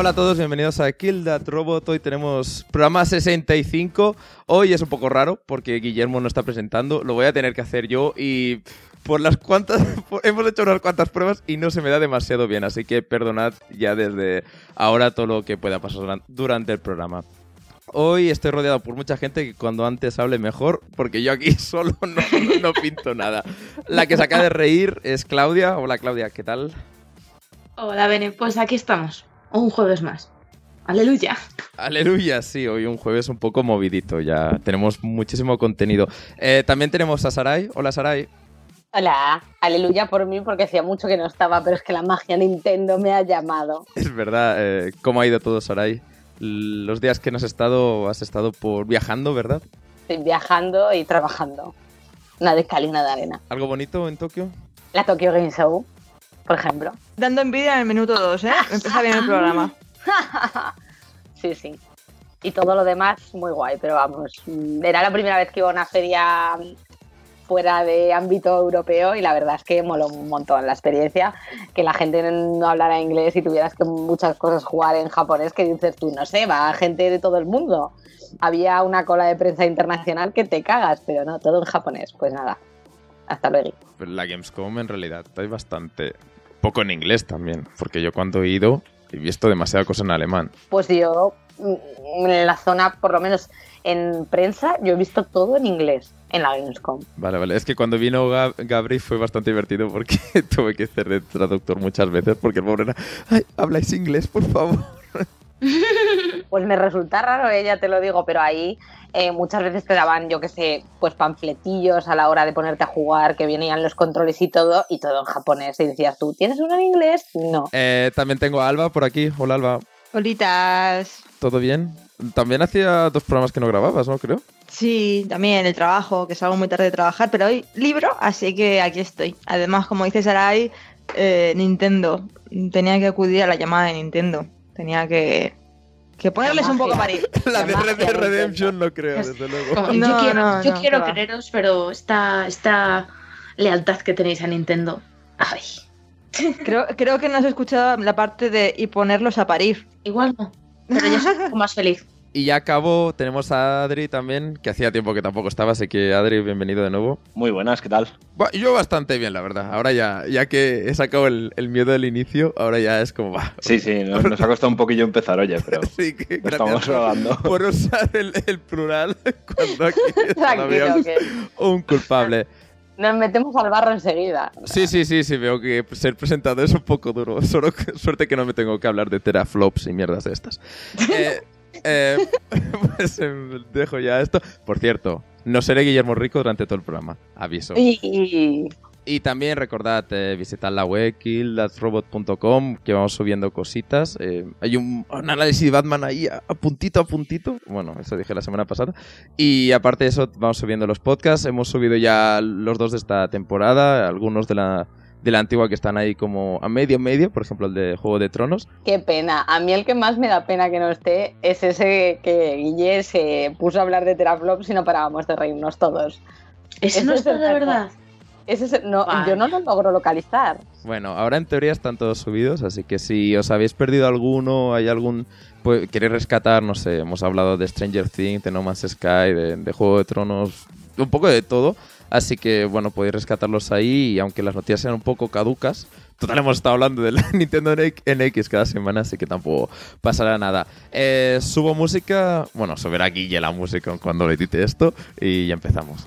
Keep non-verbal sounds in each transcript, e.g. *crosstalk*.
Hola a todos, bienvenidos a Kill That Robot. Hoy tenemos programa 65. Hoy es un poco raro porque Guillermo no está presentando. Lo voy a tener que hacer yo y por las cuantas *laughs* hemos hecho unas cuantas pruebas y no se me da demasiado bien, así que perdonad ya desde ahora todo lo que pueda pasar durante el programa. Hoy estoy rodeado por mucha gente que cuando antes hable mejor, porque yo aquí *laughs* solo no, no pinto nada. La que se acaba de reír es Claudia. Hola Claudia, ¿qué tal? Hola Bene, pues aquí estamos un jueves más. Aleluya. Aleluya, sí, hoy un jueves un poco movidito, ya tenemos muchísimo contenido. Eh, también tenemos a Sarai. Hola Sarai. Hola, aleluya por mí porque hacía mucho que no estaba, pero es que la magia Nintendo me ha llamado. Es verdad, eh, ¿cómo ha ido todo Sarai? Los días que no has estado, has estado por viajando, ¿verdad? Estoy viajando y trabajando. Una de cal de arena. ¿Algo bonito en Tokio? La Tokyo Game Show por ejemplo. Dando envidia en el minuto 2, ¿eh? Empieza bien el programa. *laughs* sí, sí. Y todo lo demás, muy guay, pero vamos, era la primera vez que iba a una feria fuera de ámbito europeo y la verdad es que moló un montón la experiencia, que la gente no hablara inglés y tuvieras que muchas cosas jugar en japonés, que dices tú, no sé, va gente de todo el mundo. Había una cola de prensa internacional que te cagas, pero no, todo en japonés. Pues nada, hasta luego. La Gamescom en realidad hay bastante, poco en inglés también, porque yo cuando he ido he visto demasiada cosa en alemán. Pues yo, mm, en la zona, por lo menos en prensa, yo he visto todo en inglés en la Gamescom. Vale, vale. Es que cuando vino Gabri fue bastante divertido porque *laughs* tuve que hacer de traductor muchas veces porque el pobre era, ay, habláis inglés, por favor. *laughs* Pues me resulta raro, ella te lo digo, pero ahí eh, muchas veces te daban, yo qué sé, pues panfletillos a la hora de ponerte a jugar, que venían los controles y todo, y todo en japonés. Y decías tú, ¿tienes uno en inglés? No. Eh, también tengo a Alba por aquí. Hola, Alba. Holitas. ¿Todo bien? También hacía dos programas que no grababas, ¿no? Creo. Sí, también el trabajo, que salgo muy tarde de trabajar, pero hoy libro, así que aquí estoy. Además, como dice Sarai, eh, Nintendo. Tenía que acudir a la llamada de Nintendo. Tenía que que ponerles un poco para *laughs* La de Red Dead Redemption no creo, desde luego. yo quiero, quereros, pero esta, esta lealtad que tenéis a Nintendo. Ay. *laughs* Creo, creo que no has escuchado la parte de y ponerlos a parir. Igual no. Pero yo soy un poco más feliz. Y ya acabo, tenemos a Adri también, que hacía tiempo que tampoco estaba, así que Adri, bienvenido de nuevo. Muy buenas, ¿qué tal? yo bastante bien, la verdad. Ahora ya, ya que he sacado el, miedo del inicio, ahora ya es como va. Sí, sí, *laughs* nos, ha costado un poquillo empezar, oye, pero *laughs* sí, que estamos grabando. *laughs* Por usar el, plural cuando aquí un culpable. Nos metemos al barro enseguida. Sí, sí, sí, sí, veo que ser presentado es un poco duro. Solo suerte que no me tengo que hablar de teraflops y mierdas de estas. Eh, eh, *laughs* pues em, dejo ya esto. Por cierto, no seré Guillermo Rico durante todo el programa. Aviso. Y también recordad eh, visitar la web killthatrobot.com que vamos subiendo cositas. Eh, hay un, análisis de Batman ahí a, puntito a puntito. Bueno, eso dije la semana pasada. Y aparte de eso, vamos subiendo los podcasts. Hemos subido ya los dos de esta temporada, algunos de la de la antigua que están ahí como a medio medio, por ejemplo el de Juego de Tronos. Qué pena. A mí el que más me da pena que no esté es ese que Guille se puso a hablar de teraflops y no parábamos de reírnos todos. ¿Ese, no está de verdad? Ese no, Yo no lo logro localizar. Bueno, ahora en teoría están todos subidos, así que si os habéis perdido alguno, hay algún... Pues, queréis rescatar, no sé, hemos hablado de Stranger Things, de No Man's Sky, de, de Juego de Tronos, un poco de todo. Así que, bueno, podéis rescatarlos ahí y aunque las noticias sean un poco caducas, total hemos estado hablando de la *laughs* Nintendo NX cada semana, así que tampoco pasará nada. Eh, subo música, bueno, subirá ya la música cuando le edite esto y ya empezamos.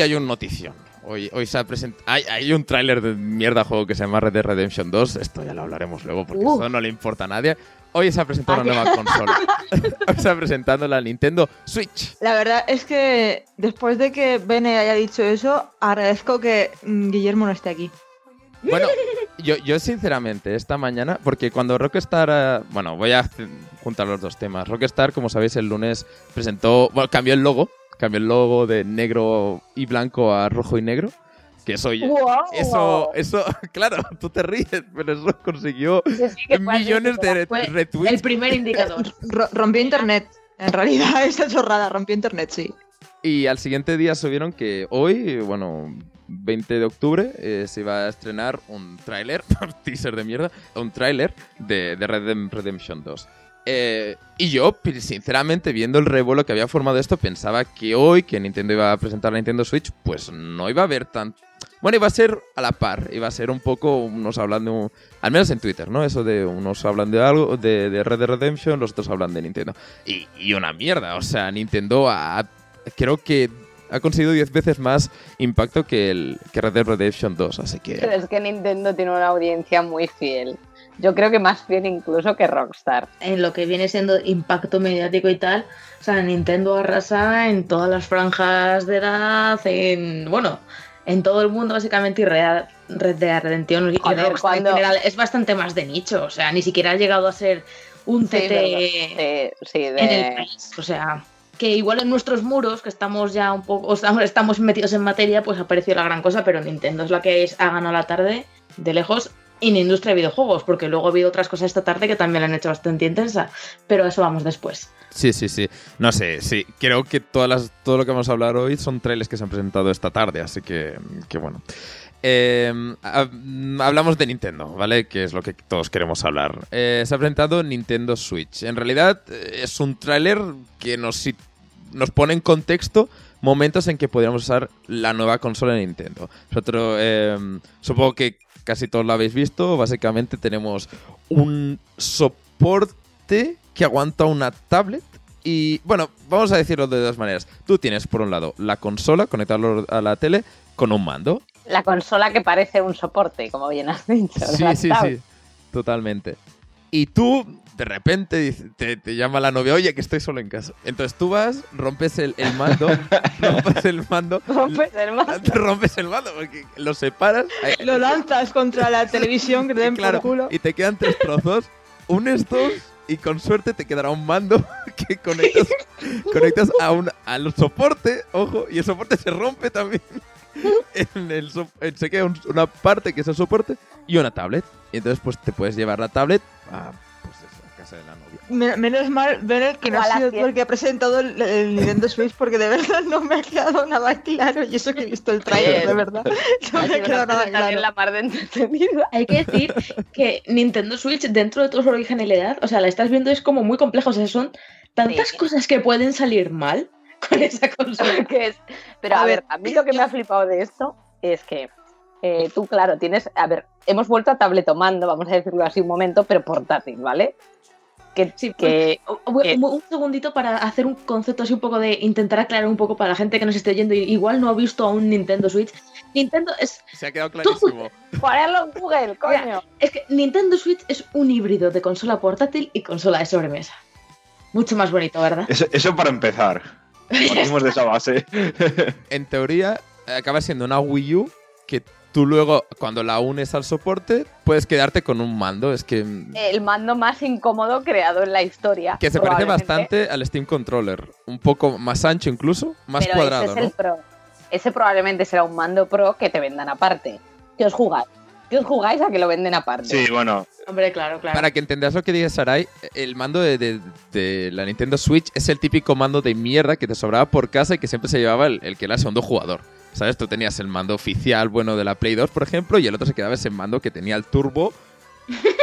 Hoy hay un notición. Hoy, hoy se ha presentado. Hay, hay, un tráiler de mierda juego que se llama Red Dead Redemption 2. Esto ya lo hablaremos luego porque eso no le importa a nadie. Hoy se ha presentado una nueva consola. *laughs* *laughs* se ha presentado la Nintendo Switch. La verdad es que después de que Bene haya dicho eso, agradezco que mm, Guillermo no esté aquí. Bueno, yo, yo sinceramente, esta mañana, porque cuando Rockstar. Eh, bueno, voy a juntar los dos temas. Rockstar, como sabéis, el lunes presentó. Bueno, cambió el logo. Cambió el logo de negro y blanco a rojo y negro. Que eso, eso, eso, *laughs* claro, tú te ríes, pero eso consiguió millones de retweets. El primer indicador. *laughs* rompió internet. En realidad, *laughs* esa chorrada rompió internet, sí. Y al siguiente día subieron que hoy, bueno, 20 de octubre, eh, se iba a estrenar un tráiler, teaser de mierda, un tráiler de, de Redemption 2. Eh, y yo, sinceramente, viendo el revuelo que había formado esto, pensaba que hoy, que Nintendo iba a presentar la Nintendo Switch, pues no iba a haber tan... Bueno, iba a ser a la par, iba a ser un poco unos hablando, al menos en Twitter, ¿no? Eso de unos hablan de algo, de, de Red Dead Redemption, los otros hablan de Nintendo. Y, y una mierda, o sea, Nintendo ha, creo que ha conseguido 10 veces más impacto que el que Red Dead Redemption 2, así que... Pero es que Nintendo tiene una audiencia muy fiel. Yo creo que más fiel incluso que Rockstar. En lo que viene siendo impacto mediático y tal, o sea, Nintendo arrasa en todas las franjas de edad, en... bueno, en todo el mundo básicamente y Red, Dead Redemption en general es bastante más de nicho, o sea, ni siquiera ha llegado a ser un CT en el país, o sea que igual en nuestros muros, que estamos ya un poco, estamos metidos en materia, pues apareció la gran cosa, pero Nintendo es la que es, ha ganado la tarde de lejos en industria de videojuegos, porque luego ha habido otras cosas esta tarde que también la han hecho bastante intensa, pero eso vamos después. Sí, sí, sí. No sé, sí. Creo que todas las, todo lo que vamos a hablar hoy son trailers que se han presentado esta tarde, así que, que bueno. Eh, hablamos de Nintendo, ¿vale? Que es lo que todos queremos hablar. Eh, se ha presentado Nintendo Switch. En realidad eh, es un tráiler que nos, nos pone en contexto momentos en que podríamos usar la nueva consola de Nintendo. Nosotros, em, supongo que casi todos lo habéis visto. Básicamente tenemos un soporte que aguanta una tablet. Y bueno, vamos a decirlo de dos maneras. Tú tienes, por un lado, la consola conectada a la tele con un mando. La consola que parece un soporte, como bien has dicho. Sí, sí, sí. Totalmente. Y tú de repente te, llama la novia, oye, que estoy solo en casa. Entonces tú vas, rompes el, mando, *laughs* rompes el mando. Rompes el mando. Rompes el mando, porque lo separas. Lo lanzas contra la televisión que te den por culo. Y te quedan tres trozos, unes dos y con suerte te quedará un mando *laughs* que conectas, *laughs* conectas a un al soporte, ojo, y el soporte se rompe también. En el, se queda una parte que es el soporte y una tablet. Y entonces pues te puedes llevar la tablet a de la novia. menos mal, ver que no ha sido tú el que ha presentado el, Nintendo Switch, porque de verdad no me ha quedado nada claro. Y eso que he visto el trailer, de verdad. No me ha quedado nada claro. La mar de Hay que decir que Nintendo Switch, dentro de toda su originalidad, o sea, la estás viendo, es como muy compleja. O sea, son tantas cosas que pueden salir mal con esa consola. *laughs* que es... Pero a, ver, a mí lo que me ha flipado de esto es que eh, tú, claro, tienes. A ver, hemos vuelto a tabletomando, vamos a decirlo así un momento, pero portátil, ¿vale? Que, sí, que, un, segundito para hacer un concepto así un poco de intentar aclarar un poco para la gente que nos esté oyendo y igual no ha visto a un Nintendo Switch. Nintendo es. Se ha quedado clarísimo. Ponerlo en Google, coño. es que Nintendo Switch es un híbrido de consola portátil y consola de sobremesa. Mucho más bonito, ¿verdad? Eso, para empezar. *laughs* Partimos de esa base. *laughs* en teoría, acaba siendo una Wii U que tú luego, cuando la unes al soporte, puedes quedarte con un mando. Es que. Mm, El mando más incómodo creado en la historia. Que se parece bastante al Steam Controller. Un poco más ancho, incluso, más cuadrado. Ese es el Pro. Ese probablemente será un mando Pro que te vendan aparte. ¿Qué os jugáis? ¿Qué os jugáis a que lo venden aparte? Sí, bueno. Hombre, claro, claro. Para que entendas lo que dice Sarai, el mando de, la Nintendo Switch es el típico mando de mierda que te sobraba por casa y que siempre se llevaba el, el que era el segundo jugador. ¿Sabes? Tú tenías el mando oficial, bueno, de la Play 2, por ejemplo, y el otro se quedaba ese mando que tenía el turbo.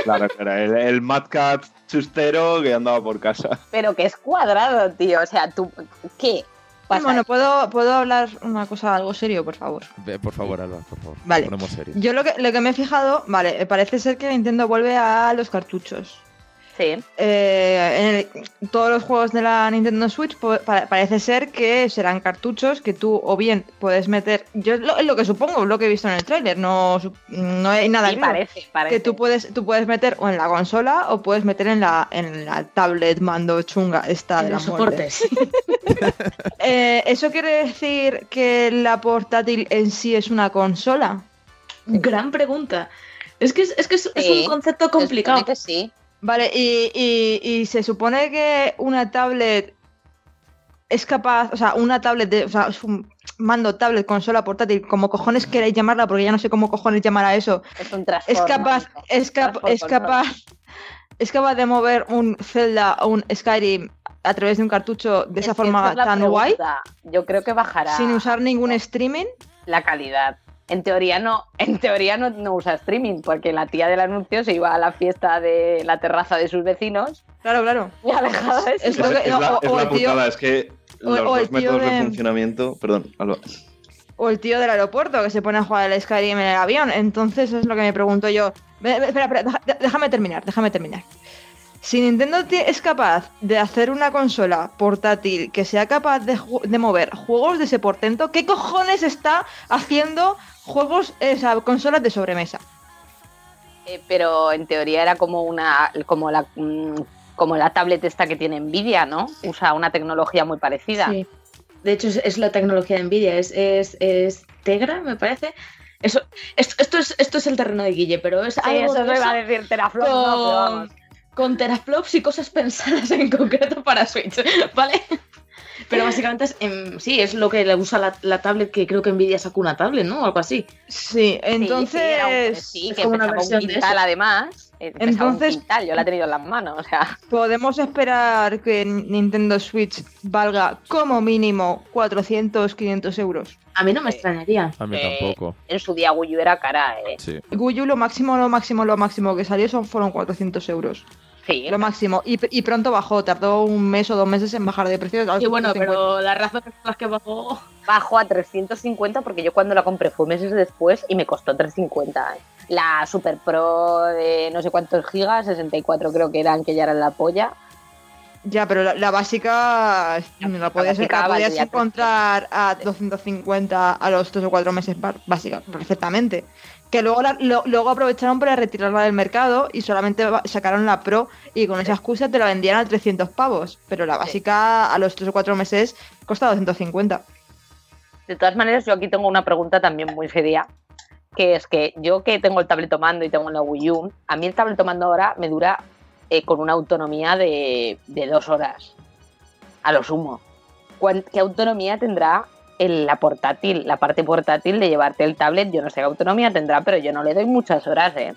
Claro, era el, el Mad Cat chustero que andaba por casa. Pero que es cuadrado, tío. O sea, tú. ¿Qué? Bueno, ¿puedo, ¿puedo hablar una cosa, algo serio, por favor? Por favor, Alba, por favor. Vale. Yo lo que, lo que me he fijado, vale, parece ser que Nintendo vuelve a los cartuchos. Sí. Eh, en el- todos los juegos de la Nintendo Switch po- pa- parece ser que serán cartuchos que tú o bien puedes meter. Yo es lo, lo que supongo, lo que he visto en el tráiler, no, no hay nada Sí, claro. parece, parece. Que tú puedes, tú puedes meter o en la consola o puedes meter en la, en la tablet mando chunga esta de los muerte. soportes. *laughs* Eh, ¿Eso quiere decir que la portátil en sí es una consola? Gran pregunta. Es que es, es que es, un concepto complicado. que sí. Vale, y, y- y se supone que una tablet es capaz, o sea, una tablet, de, o sea, es un mando, tablet, consola, portátil, como cojones queráis llamarla, porque ya no sé cómo cojones llamar a eso, Es un es capaz, es, cap- es capaz, es capaz de mover un Zelda o un Skyrim a través de un cartucho de Es esa forma es tan guay, pregunta. Yo creo que bajará sin usar ningún streaming. la calidad. En teoría no, *laughs* en teoría no, no usa streaming, porque la tía del anuncio se iba a la fiesta de la terraza de sus vecinos Claro, claro. y alejada de Es Es, eso. lo que- es no, la, o- es o la el tío- putada, es que o- los o el dos tío métodos de... de- funcionamiento. Perdón, Alba. O el tío del aeropuerto que se pone a jugar al Skyrim en el avión. Entonces eso es lo que me pregunto yo. Espera, espera, déjame terminar, déjame terminar. Si Nintendo es capaz de hacer una consola portátil que sea capaz de, ju- de mover juegos de ese portento, ¿qué cojones está haciendo juegos, o sea, consolas de sobremesa? Eh, pero en teoría era como una como la mm, como la tablet esta que tiene Nvidia, ¿no? Usa una tecnología muy parecida. Sí. De hecho, es, es la tecnología de Nvidia, es, es, es Tegra, me parece. Eso, esto, esto, es, esto es el terreno de Guille, pero es Sí, algo eso de me va eso a decir Teraflop, no, pero vamos. Con, teraflops y cosas pensadas en concreto para Switch, ¿vale? Pero básicamente es, em, sí, es lo que le usa la, la tablet, que creo que Nvidia sacó una tablet, ¿no? O algo así. Sí, entonces... Sí, sí, era un- sí, es que como una un versión de quintal eso. además. eh, Entonces- un quintal, yo la he tenido en las manos, o sea. Podemos esperar que Nintendo Switch valga como mínimo 400, 500 euros. A mí no me extrañaría. A mí Eh, tampoco. En su día Wii U era cara, eh. Sí. Wii U lo máximo, lo máximo, lo máximo que salió son, fueron 400 euros. Sí, Lo máximo. Y, y pronto bajó, tardó un mes o dos meses en bajar de precio. a Y bueno, 150. pero las razones por las que bajó. bajó a 350 porque yo cuando la compré fue meses después y me costó 350. eh. La Super Pro de no sé cuántos gigas, 64 creo que eran, que ya eran la polla. Ya, pero la, la básica la podías, básica la podías encontrar a 250 a los 3 o 4 meses básica, perfectamente. Que luego, la- lo- luego aprovecharon para retirarla del mercado y solamente sacaron la Pro y con esa excusa te la vendían a 300 pavos. Pero la básica a los 3 o 4 meses cuesta 250. De todas maneras, yo aquí tengo una pregunta también muy seria, que es que yo que tengo el tabletomando y tengo la Wii U, a mí el tabletomando ahora me dura eh, con una autonomía de, de dos horas, a lo sumo. ¿Cuán- ¿Qué autonomía tendrá el- la portátil, la parte portátil de llevarte el tablet? Yo no sé qué autonomía tendrá, pero yo no le doy muchas horas, ¿eh?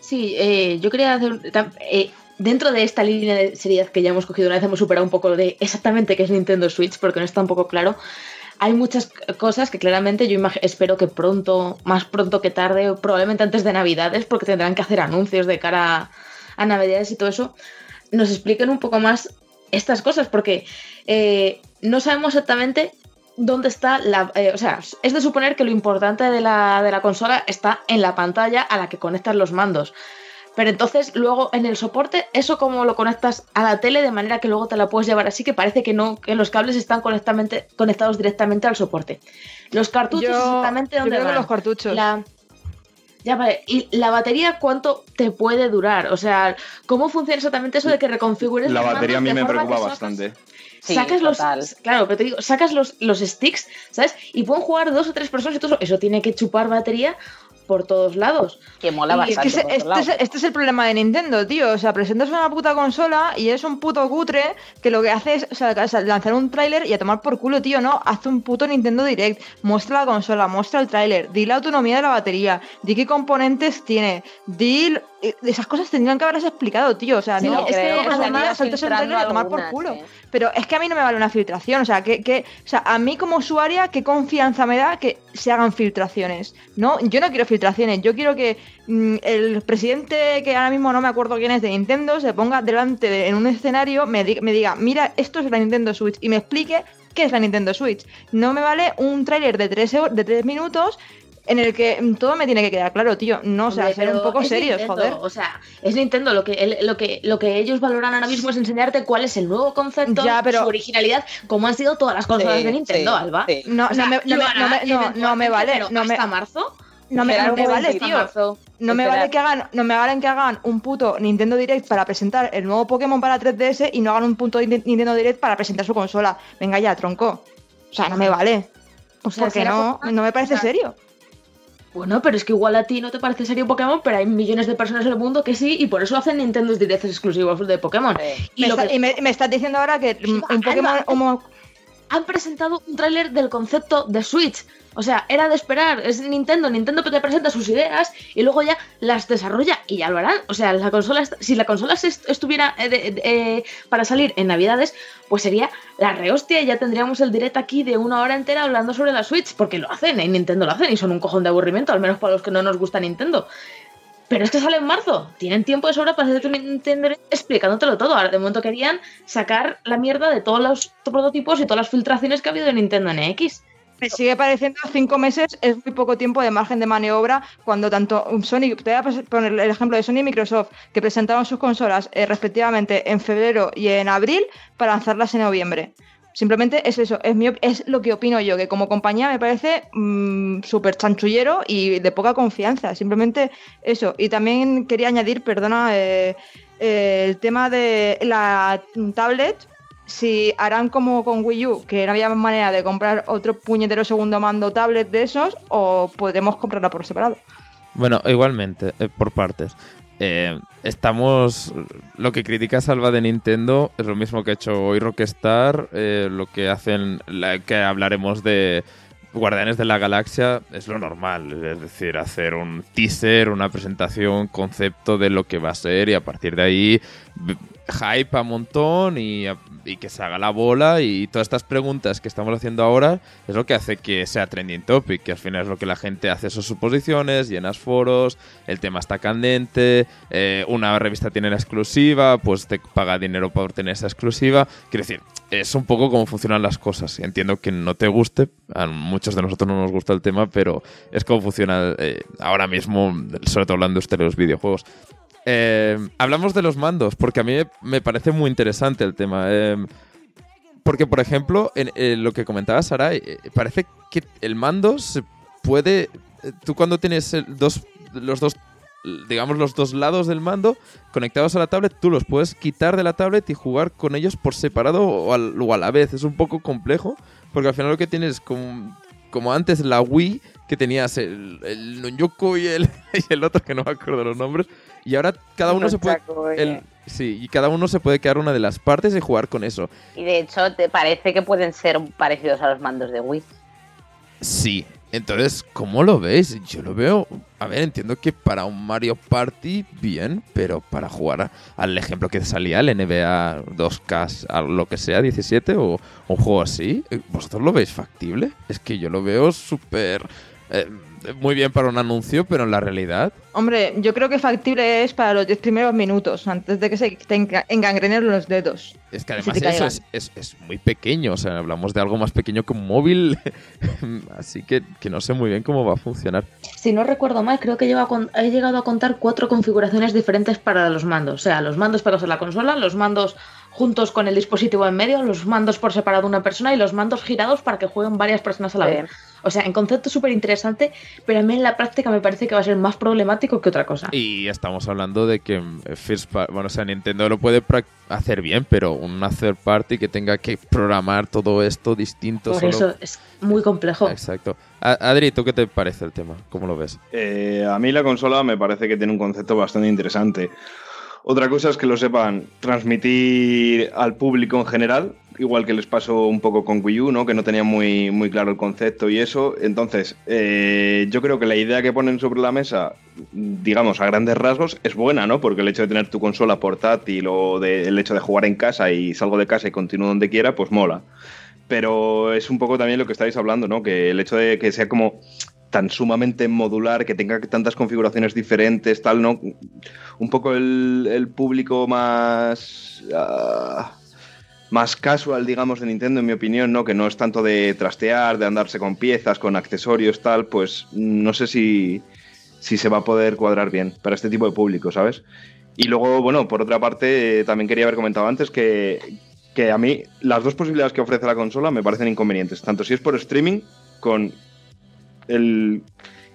Sí, eh, yo quería hacer. eh, dentro de esta línea de seriedad que ya hemos cogido una vez, hemos superado un poco de exactamente qué es Nintendo Switch, porque no está un poco claro. Hay muchas cosas que claramente yo espero que pronto, más pronto que tarde, probablemente antes de Navidades, porque tendrán que hacer anuncios de cara a, a Navidades y todo eso, nos expliquen un poco más estas cosas, porque eh, no sabemos exactamente dónde está la... eh, o sea, es de suponer que lo importante de la, de la consola está en la pantalla a la que conectas los mandos. Pero entonces luego en el soporte, eso como lo conectas a la tele de manera que luego te la puedes llevar así que parece que no, que los cables están conectamente, conectados directamente al soporte. Los cartuchos Yo, exactamente yo dónde que van. los cartuchos. La... Ya, vale. ¿Y la batería cuánto te puede durar? O sea, ¿cómo funciona exactamente eso de que reconfigures La batería a mí me preocupa sacas- bastante. Sí, sacas los claro pero te digo sacas los, los sticks sabes y pueden jugar dos o tres personas y todo eso, eso tiene que chupar batería por todos lados Que mola bastante. Es que por ese- otro este, es, este es el problema de Nintendo, tío. O sea, presentas una puta consola y es un puto cutre que lo que hace es o sea, lanzar un tráiler y a tomar por culo, tío, ¿no? Haz un puto Nintendo Direct, muestra la consola, muestra el tráiler, di la autonomía de la batería, di qué componentes tiene, di... eh, Esas cosas tendrían que haberlas explicado, tío. O sea, Sí, no, es que saltas el a tomar por culo. eh. Pero es que a mí no me vale una filtración. O sea, que, que- o sea, a mí como usuaria, ¿qué confianza me da que se hagan filtraciones? No, yo no quiero filtraciones. Yo quiero que mm, el presidente, que ahora mismo no me acuerdo quién es de Nintendo, se ponga delante de- en un escenario, me, di- me diga, mira, esto es la Nintendo Switch y me explique qué es la Nintendo Switch. No me vale un tráiler de 3 de tres minutos en el que todo me tiene que quedar claro, tío. No, o sea, Hombre, ser un poco serios, Nintendo, joder. O sea, es Nintendo lo que, el- lo, que, lo que ellos valoran ahora mismo es enseñarte cuál es el nuevo concepto, Ya, pero- su originalidad, como han sido todas las consolas Sí, de Nintendo, sí, Alba. sí. No, O sea, no, me, no, me, no, me, no, vale, pero no me, hasta marzo. no me, no vale, tío. marzo. No me Esperar. vale que hagan, no me valen que hagan un puto Nintendo Direct para presentar el nuevo Pokémon para 3DS y no hagan un punto Ni- Nintendo Direct para presentar su consola. Venga ya, tronco. O sea, no me vale. O sea, Porque será no, no me parece o sea, serio. Bueno, pero es que igual a ti no te parece serio Pokémon, pero hay millones de personas en el mundo que sí, y por eso hacen Nintendo Directs exclusivos de Pokémon. Y Me está- que- y me, me estás diciendo ahora que mm, un Pokémon. Un- han presentado un tráiler del concepto de Switch. O sea, era de esperar, es Nintendo, Nintendo te presenta sus ideas y luego ya las desarrolla y ya lo harán. O sea, la consola, si la consola estuviera eh, eh, para salir en Navidades, pues sería la rehostia y ya tendríamos el direct aquí de una hora entera hablando sobre la Switch, porque lo hacen, en Nintendo lo hacen y son un cojón de aburrimiento, al menos para los que no nos gusta Nintendo. Pero es que sale en marzo. Tienen tiempo de sobra para hacer un Nintendo explicándotelo todo. Ahora, de momento querían sacar la mierda de todos los prototipos y todas las filtraciones que ha habido de Nintendo NX. Me sigue pareciendo cinco meses es muy poco tiempo de margen de maniobra cuando tanto Sony, te voy a poner el ejemplo de Sony y Microsoft, que presentaron sus consolas eh, respectivamente en febrero y en abril para lanzarlas en noviembre. Simplemente es eso, es, mi es lo que opino yo, que como compañía me parece mm, súper chanchullero y de poca confianza. Simplemente eso. Y también quería añadir, perdona, eh, eh, el tema de la tablet si harán como con Wii U, que no había manera de comprar otro puñetero segundo mando tablet de esos, o podemos comprarla por separado. Bueno, igualmente, eh, por partes. Eh, estamos. Lo que critica Salva de Nintendo es lo mismo que ha hecho hoy Rockstar. eh, lo que hacen. que hablaremos de Guardianes de la Galaxia es lo normal. Es decir, hacer un teaser, una presentación, concepto de lo que va a ser y a partir de ahí. Hype a montón y, y que se haga la bola y todas estas preguntas que estamos haciendo ahora es lo que hace que sea trending topic, que al final es lo que la gente hace sus suposiciones, llenas foros, el tema está candente, eh, una revista tiene la exclusiva, pues te paga dinero por tener esa exclusiva. Quiero decir, es un poco cómo funcionan las cosas. Entiendo que no te guste, a muchos de nosotros no nos gusta el tema, pero es como funciona eh, ahora mismo, sobre todo hablando usted de los videojuegos. Eh, hablamos de los mandos, porque a mí me- parece muy interesante el tema. Eh, porque, por ejemplo, en, eh, lo que comentaba Sara, eh, parece que el mando se puede. eh, Tú cuando tienes dos, los dos, digamos, los dos lados del mando conectados a la tablet, tú los puedes quitar de la tablet y jugar con ellos por separado o, al- o a la vez. Es un poco complejo, porque al final lo que tienes es como, como antes la Wii, que tenías el, el y el, *laughs* y el otro, que no me acuerdo los nombres, y ahora cada uno se puede. El- sí, y cada uno se puede quedar una de las partes y jugar con eso. Y de hecho, te parece que pueden ser parecidos a los mandos de Wii. Sí. Entonces, ¿cómo lo veis? Yo lo veo. A ver, entiendo que para un Mario Party, bien, pero para jugar a- al ejemplo que salía, el NBA 2K, a lo que sea, 17 o un juego así, ¿vosotros lo veis factible? Es que yo lo veo súper. Eh, muy bien para un anuncio, pero en la realidad. Hombre, yo creo que factible es para los 10 primeros minutos, antes de que se te enga- engangrenen los dedos. Es que además eso es, es- es muy pequeño, o sea, hablamos de algo más pequeño que un móvil, *laughs* así que, que no sé muy bien cómo va a funcionar. Si no recuerdo mal, creo que lleva a con- he llegado a contar cuatro configuraciones diferentes para los mandos. O sea, los mandos pegados a la consola, los mandos juntos con el dispositivo en medio, los mandos por separado una persona y los mandos girados para que jueguen varias personas a la vez. O sea, en concepto súper interesante, pero a mí en la práctica me parece que va a ser más problemático que otra cosa. Y estamos hablando de que mm, First Par- bueno, o sea, Nintendo lo puede hacer bien, pero una third party que tenga que programar todo esto distinto. Por solo- eso es muy complejo. Exacto. Adri, ¿tú qué te parece el tema? ¿Cómo lo ves? Eh, a mí la consola me parece que tiene un concepto bastante interesante. Otra cosa es que lo sepan transmitir al público en general, igual que les pasó un poco con Wii U, ¿no? que no tenía muy, muy claro el concepto y eso. Entonces, eh, yo creo que la idea que ponen sobre la mesa, digamos, a grandes rasgos, es buena, ¿no? Porque el hecho de tener tu consola portátil o el hecho de jugar en casa y salgo de casa y continúo donde quiera, pues mola. Pero es un poco también lo que estáis hablando, ¿no? Que el hecho de que sea como tan sumamente modular, que tenga tantas configuraciones diferentes, tal, ¿no? Un poco el, el público más. ah, más casual, digamos, de Nintendo, en mi opinión, ¿no? Que no es tanto de trastear, de andarse con piezas, con accesorios, tal, pues no sé si, si se va a poder cuadrar bien para este tipo de público, ¿sabes? Y luego, bueno, por otra parte, también quería haber comentado antes que, que a mí las dos posibilidades que ofrece la consola me parecen inconvenientes, tanto si es por streaming, con el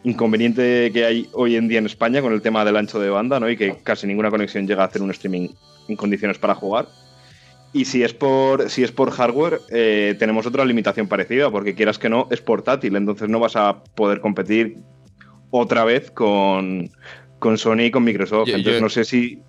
inconveniente que hay hoy en día en España con el tema del ancho de banda, ¿no? Y que casi ninguna conexión llega a hacer un streaming en condiciones para jugar. Y si es por, si es por hardware, eh, tenemos otra limitación parecida, porque quieras que no, es portátil, entonces no vas a poder competir otra vez con, con Sony y con Microsoft. Yo- entonces yo- no sé si...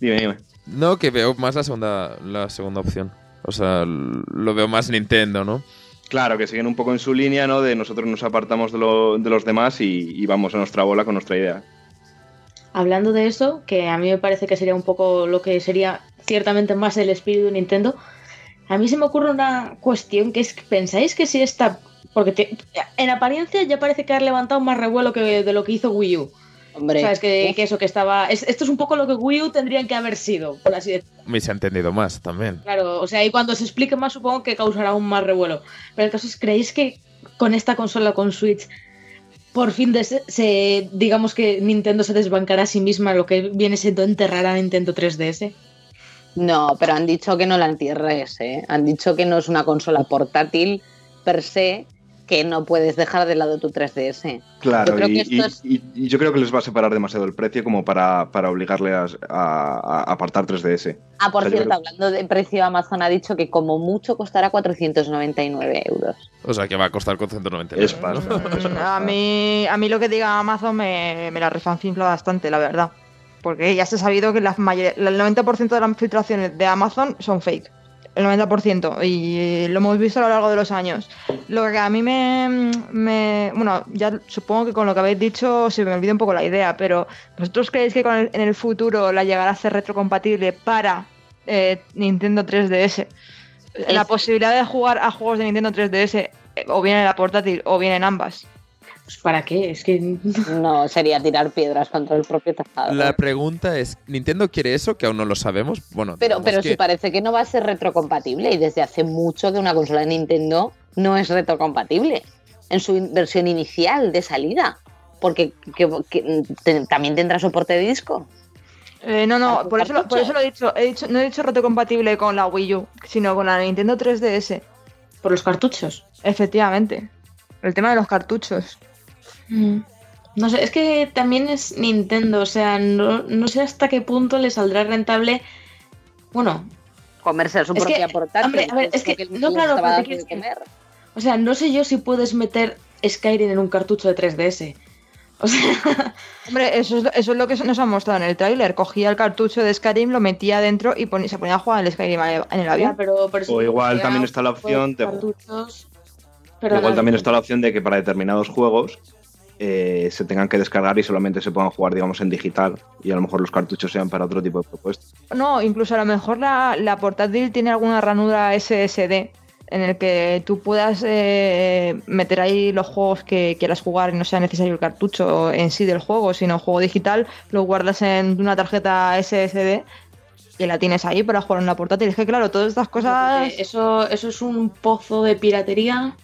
Dime, dime. No, que veo más la segunda, la segunda opción. O sea, lo veo más Nintendo, ¿no? Claro, que siguen un poco en su línea, ¿no? De nosotros nos apartamos de, lo- de los demás y, y vamos a nuestra bola con nuestra idea. Hablando de eso, que a mí me parece que sería un poco lo que sería ciertamente más el espíritu de Nintendo, a mí se me ocurre una cuestión que es, que ¿pensáis que si esta... Porque te- en apariencia ya parece que ha levantado más revuelo que de lo que hizo Wii U. Hombre, O sea, es que, eso que estaba... es- esto es un poco lo que Wii U tendrían que haber sido, por así decirlo. Me se ha entendido más también. Claro, o sea, y cuando se explique más supongo que causará aún más revuelo. Pero el caso es, ¿creéis que con esta consola, con Switch, por fin se, digamos que Nintendo se desbancará a sí misma lo que viene siendo enterrar a Nintendo 3DS? no, pero han dicho que no la entierres, ¿eh? Han dicho que no es una consola portátil per se, que no puedes dejar de lado tu 3DS. Claro, Yo creo y, que esto y- es- y- y yo creo que les va a separar demasiado el precio como para, para obligarle a, a- a apartar 3DS. Ah, por O sea, yo cierto, creo- hablando de precio, Amazon ha dicho que como mucho costará 499 euros. O sea, que va a costar con 199. Es pasta, es *laughs* pasta. A mí, a mí lo que diga Amazon me, me la refanfinfla bastante, la verdad. Porque ya se ha sabido que la mayor- el 90% de las filtraciones de Amazon son fake. El 90%. Y lo hemos visto a lo largo de los años. Lo que a mí me, me- Bueno, ya supongo que con lo que habéis dicho se me olvida un poco la idea, pero ¿vosotros creéis que con el- en el futuro la llegará a ser retrocompatible para eh, Nintendo 3DS? La Es- posibilidad de jugar a juegos de Nintendo 3DS eh, o bien en la portátil o bien en ambas. Pues ¿para qué? Es que... *laughs* No, sería tirar piedras contra el propio tejado. La pregunta es, ¿Nintendo quiere eso? Que aún no lo sabemos. Bueno, Pero, pero que- si parece que no va a ser retrocompatible y desde hace mucho que una consola de Nintendo no es retrocompatible en su in- versión inicial de salida. Porque que- que- te- también tendrá soporte de disco. Eh, no, no, ¿Para por eso, lo, por eso lo he dicho. He dicho. No he dicho retrocompatible con la Wii U, sino con la Nintendo 3DS. Por los cartuchos. Efectivamente. El tema de los cartuchos. Mm. No sé, es que también es Nintendo, o sea, no, no sé hasta qué punto le saldrá rentable. Bueno, Comerse su Es que, propia portátil. hombre, a ver, es que- no, claro, comer. o sea, no sé yo si puedes meter Skyrim en un cartucho de 3DS. O sea, *laughs* Hombre, eso es, lo- eso es lo que nos ha mostrado en el tráiler. Cogía el cartucho de Skyrim, lo metía dentro y poni- se ponía a jugar al Skyrim en el avión. ya, pero, pero O igual también está la opción de- cartuchos, pero Igual también está la opción de que para determinados juegos eh, se tengan que descargar y solamente se puedan jugar, digamos, en digital. Y a lo mejor los cartuchos sean para otro tipo de propuestas. No, incluso a lo mejor la, la portátil tiene alguna ranura SSD en el que tú puedas eh, meter ahí los juegos que quieras jugar y no sea necesario el cartucho en sí del juego, sino juego digital, lo guardas en una tarjeta SSD y la tienes ahí para jugar en la portátil. Es que claro, todas estas cosas... Eso, eso es un pozo de piratería.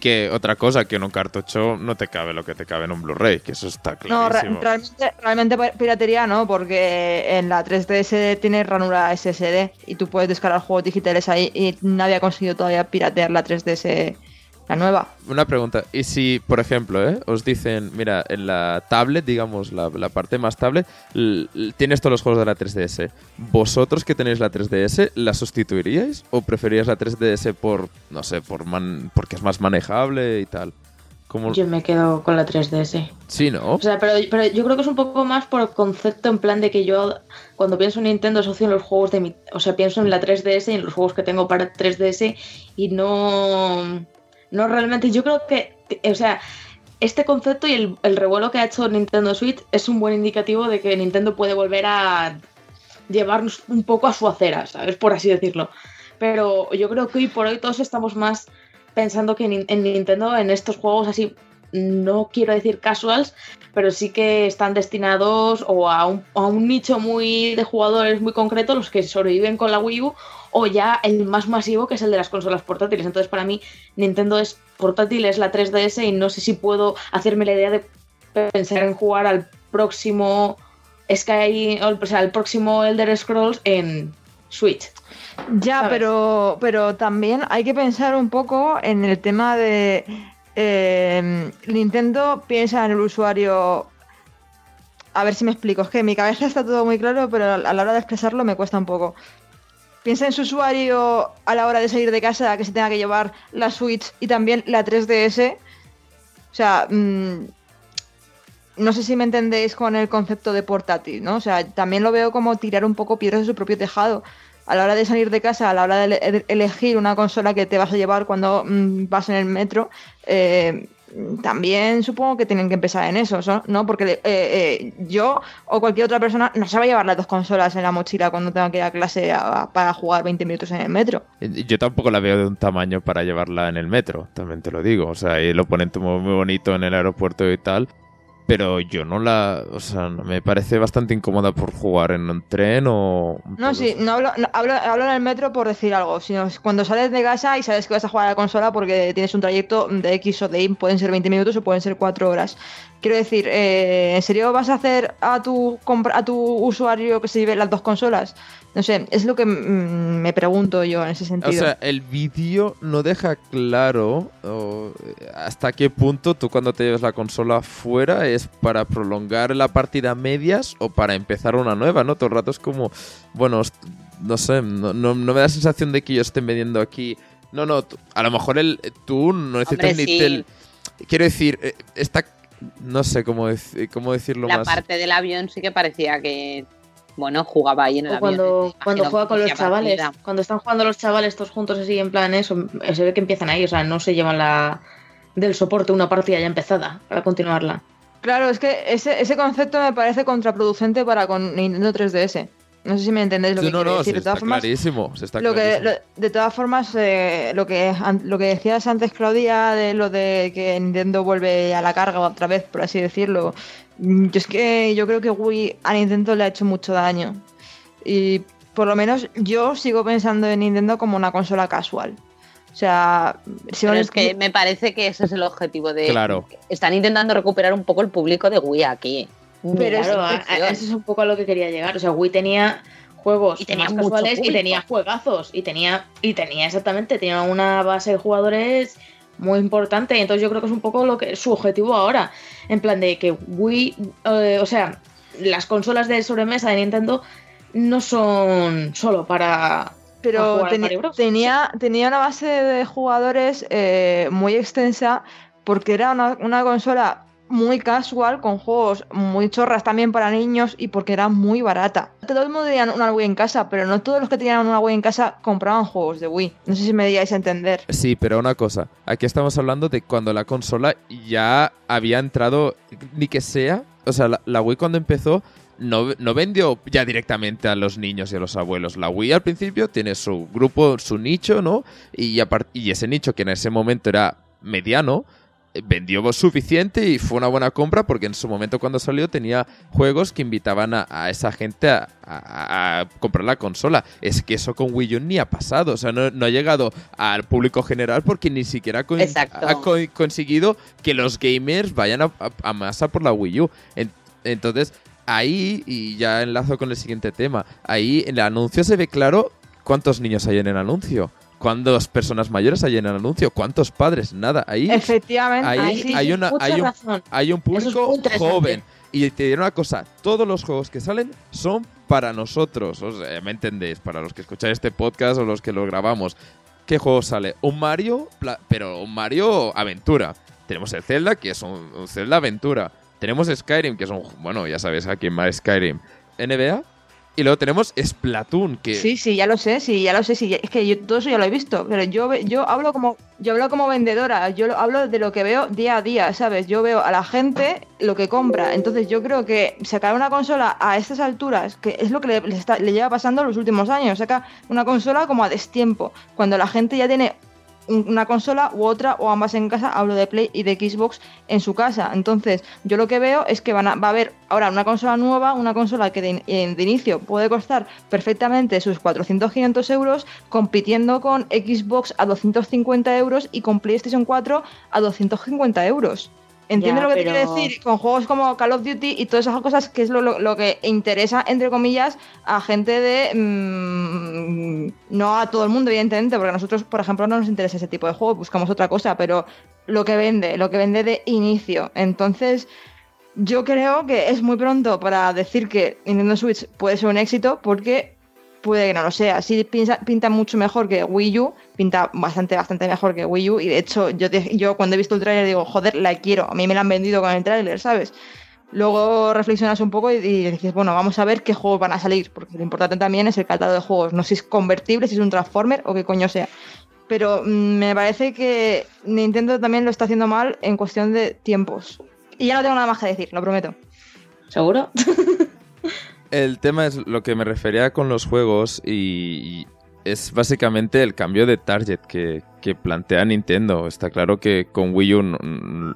Que otra cosa, que en un cartucho no te cabe lo que te cabe en un Blu-ray, que eso está No, re- clarísimo. realmente, realmente pi- piratería no, porque en la 3DS tiene ranura SSD y tú puedes descargar juegos digitales ahí y nadie ha conseguido todavía piratear la 3DS, la nueva. Una pregunta, y si, por ejemplo, ¿eh? os dicen, mira, en la tablet, digamos, la, la parte más tablet, tienes todos los juegos de la 3DS. ¿Vosotros que tenéis la 3DS, la sustituiríais? ¿O preferíais la 3DS por, no sé, por man- porque es más manejable y tal? ¿Cómo? Yo me quedo con la 3DS. Sí, ¿no? O sea, pero, pero yo creo que es un poco más por el concepto en plan de que yo cuando pienso en Nintendo asocio en los juegos de mi... O sea, pienso en la 3DS y en los juegos que tengo para 3DS y no... No realmente, yo creo que... O sea, este concepto y el, el revuelo que ha hecho Nintendo Switch es un buen indicativo de que Nintendo puede volver a llevarnos un poco a su acera, ¿sabes? Por así decirlo. Pero yo creo que hoy por hoy todos estamos más pensando que en, en Nintendo en estos juegos así no quiero decir casuals, pero sí que están destinados o a un, a un nicho muy de jugadores muy concreto, los que sobreviven con la Wii U, o ya el más masivo, que es el de las consolas portátiles. Entonces, para mí, Nintendo es portátil, es la 3DS, y no sé si puedo hacerme la idea de pensar en jugar al próximo Sky, o sea, al próximo Elder Scrolls en Switch. Ya, ¿sabes? pero, pero también hay que pensar un poco en el tema de eh, Nintendo piensa en el usuario. A ver si me explico, es que en mi cabeza está todo muy claro, pero a la hora de expresarlo me cuesta un poco. Piensa en su usuario a la hora de salir de casa que se tenga que llevar la Switch y también la 3DS. O sea, mm, no sé si me entendéis con el concepto de portátil, ¿no? O sea, también lo veo como tirar un poco piedras de su propio tejado. A la hora de salir de casa, a la hora de ele- elegir una consola que te vas a llevar cuando mm, vas en el metro, eh, también supongo que tienen que empezar en eso, ¿so- ¿no? Porque eh, eh, yo o cualquier otra persona no se va a llevar las dos consolas en la mochila cuando tenga que ir a clase para jugar 20 minutos en el metro. Eh, Yo tampoco la veo de un tamaño para llevarla en el metro, también te lo digo. O sea, y lo ponen muy bonito en el aeropuerto y tal. Pero yo no la. O sea, me parece bastante incómoda por jugar en un tren o. No, sí, no hablo, no, hablo, hablo en el metro por decir algo, sino cuando sales de casa y sabes que vas a jugar a la consola porque tienes un trayecto de X o de Y, pueden ser 20 minutos o pueden ser 4 horas. Quiero decir, eh, ¿en serio vas a hacer a tu, compra- a tu usuario que se lleve las dos consolas? No sé, es lo que mm, me pregunto yo en ese O sentido. sea, el vídeo no deja claro o, eh, hasta qué punto tú cuando te llevas la consola fuera es para prolongar la partida a medias o para empezar una nueva, ¿no? Todo el rato es como, bueno, no sé, no, no- no me da la sensación de que ellos estén vendiendo aquí. No, no, a lo mejor el, tú no necesitas Hombre, ni sí. tel- Quiero decir, eh, está... No sé cómo, dec- cómo decirlo La más. parte del avión sí que parecía que, bueno, jugaba ahí en el O avión. cuando, cuando juega con los chavales, partida. cuando están jugando los chavales todos juntos así en plan eso, se ve que empiezan ahí, o sea, no se llevan la del soporte una partida ya empezada para continuarla. Claro, es que ese, ese concepto me parece contraproducente para con Nintendo 3DS. No sé si me entendéis lo Sí, que no, quiero no, decir. sí, De está todas formas, clarísimo. está lo que, clarísimo. lo- de todas formas, eh, lo, que, lo que decías antes, Claudia, de lo de que Nintendo vuelve a la carga otra vez, por así decirlo. mm, Yo es que yo creo que Wii a Nintendo le ha hecho mucho daño. Y por lo menos yo sigo pensando en Nintendo como una consola casual. O sea, si Pero es que me parece que ese es el objetivo de. Claro. Están intentando recuperar un poco el público de Wii aquí. Pero claro, a- intención. a- eso es un poco a lo que quería llegar. O sea, Wii tenía juegos Y tenía más casuales y tenía juegazos. Y tenía, y tenía exactamente, tenía una base de jugadores muy importante. Y entonces yo creo que es un poco lo que su objetivo ahora. En plan de que Wii, eh, o sea, las consolas de sobremesa de Nintendo no son solo para. Pero Bros. tenía, tenía una base de jugadores eh, muy extensa porque era una, una consola muy casual, con juegos muy chorras también para niños y porque era muy barata. Todo el mundo tenía una Wii en casa, pero no todos los que tenían una Wii en casa compraban juegos de Wii. No sé si me digáis a entender. Sí, pero una cosa, aquí estamos hablando de cuando la consola ya había entrado, ni que sea, o sea, la, la Wii cuando empezó no, no vendió ya directamente a los niños y a los abuelos. La Wii al principio tiene su grupo, su nicho, ¿no? Y, y ese nicho que en ese momento era mediano, vendió suficiente y fue una buena compra porque en su momento cuando salió tenía juegos que invitaban a, a esa gente a, a- a comprar la consola. Es que eso con Wii U ni ha pasado, o sea, no, no ha llegado al público general porque ni siquiera ha, con- Exacto. ha co- conseguido que los gamers vayan a, masa por la Wii U. En- entonces, ahí, y ya enlazo con el siguiente tema, ahí en el anuncio se ve claro cuántos niños hay en el anuncio. ¿Cuántas personas mayores hay en el anuncio? ¿Cuántos padres? Nada. Ahí Efectivamente, Ahí Ahí sí, hay una- hay un- hay un es público joven. Y te diré una cosa, todos los juegos que salen son para nosotros. O sea, ¿me entendéis? Para los que escucháis este podcast o los que lo grabamos. ¿Qué juego sale? Un Mario, pero un Mario aventura. Tenemos el Zelda, que es un, un Zelda aventura. Tenemos Skyrim, que es un... Bueno, ya sabéis a quién más Skyrim. NBA. Y luego tenemos Splatoon, que... Sí, sí, ya lo sé, sí, ya lo sé, sí, es que yo todo eso ya lo he visto, pero yo yo hablo como yo hablo como vendedora, yo lo- hablo de lo que veo día a día, ¿sabes? Yo veo a la gente lo que compra, entonces yo creo que sacar una consola a estas alturas, que es lo que le, está- le lleva pasando los últimos años, saca una consola como a destiempo, cuando la gente ya tiene una consola u otra o ambas en casa, hablo de Play y de Xbox en su casa. Entonces, yo lo que veo es que van a, va a haber ahora una consola nueva, una consola que de, de inicio puede costar perfectamente sus 400-500 euros, compitiendo con Xbox a 250 euros y con PlayStation 4 a 250 euros. ¿Entiendes Ya, lo que pero- te quiero decir? Con juegos como Call of Duty y todas esas cosas que es lo, lo- lo que interesa, entre comillas, a gente de... mm, no a todo el mundo, evidentemente, porque a nosotros, por ejemplo, no nos interesa ese tipo de juegos, buscamos otra cosa, pero lo que vende, lo que vende de inicio. Entonces, yo creo que es muy pronto para decir que Nintendo Switch puede ser un éxito porque puede que no lo sea. Sí pinta, pinta mucho mejor que Wii U, pinta bastante, bastante mejor que Wii U y de hecho yo, te- yo cuando he visto el tráiler digo, joder, la quiero, a mí me la han vendido con el tráiler, ¿sabes? Luego reflexionas un poco y, y dices, bueno, vamos a ver qué juegos van a salir, porque lo importante también es el catálogo de juegos, no si es convertible, si es un transformer o qué coño sea. Pero mm, me parece que Nintendo también lo está haciendo mal en cuestión de tiempos. Y ya no tengo nada más que decir, lo prometo. ¿Seguro? *laughs* El tema es lo que me refería con los juegos y, es básicamente el cambio de target que, plantea Nintendo. Está claro que con Wii U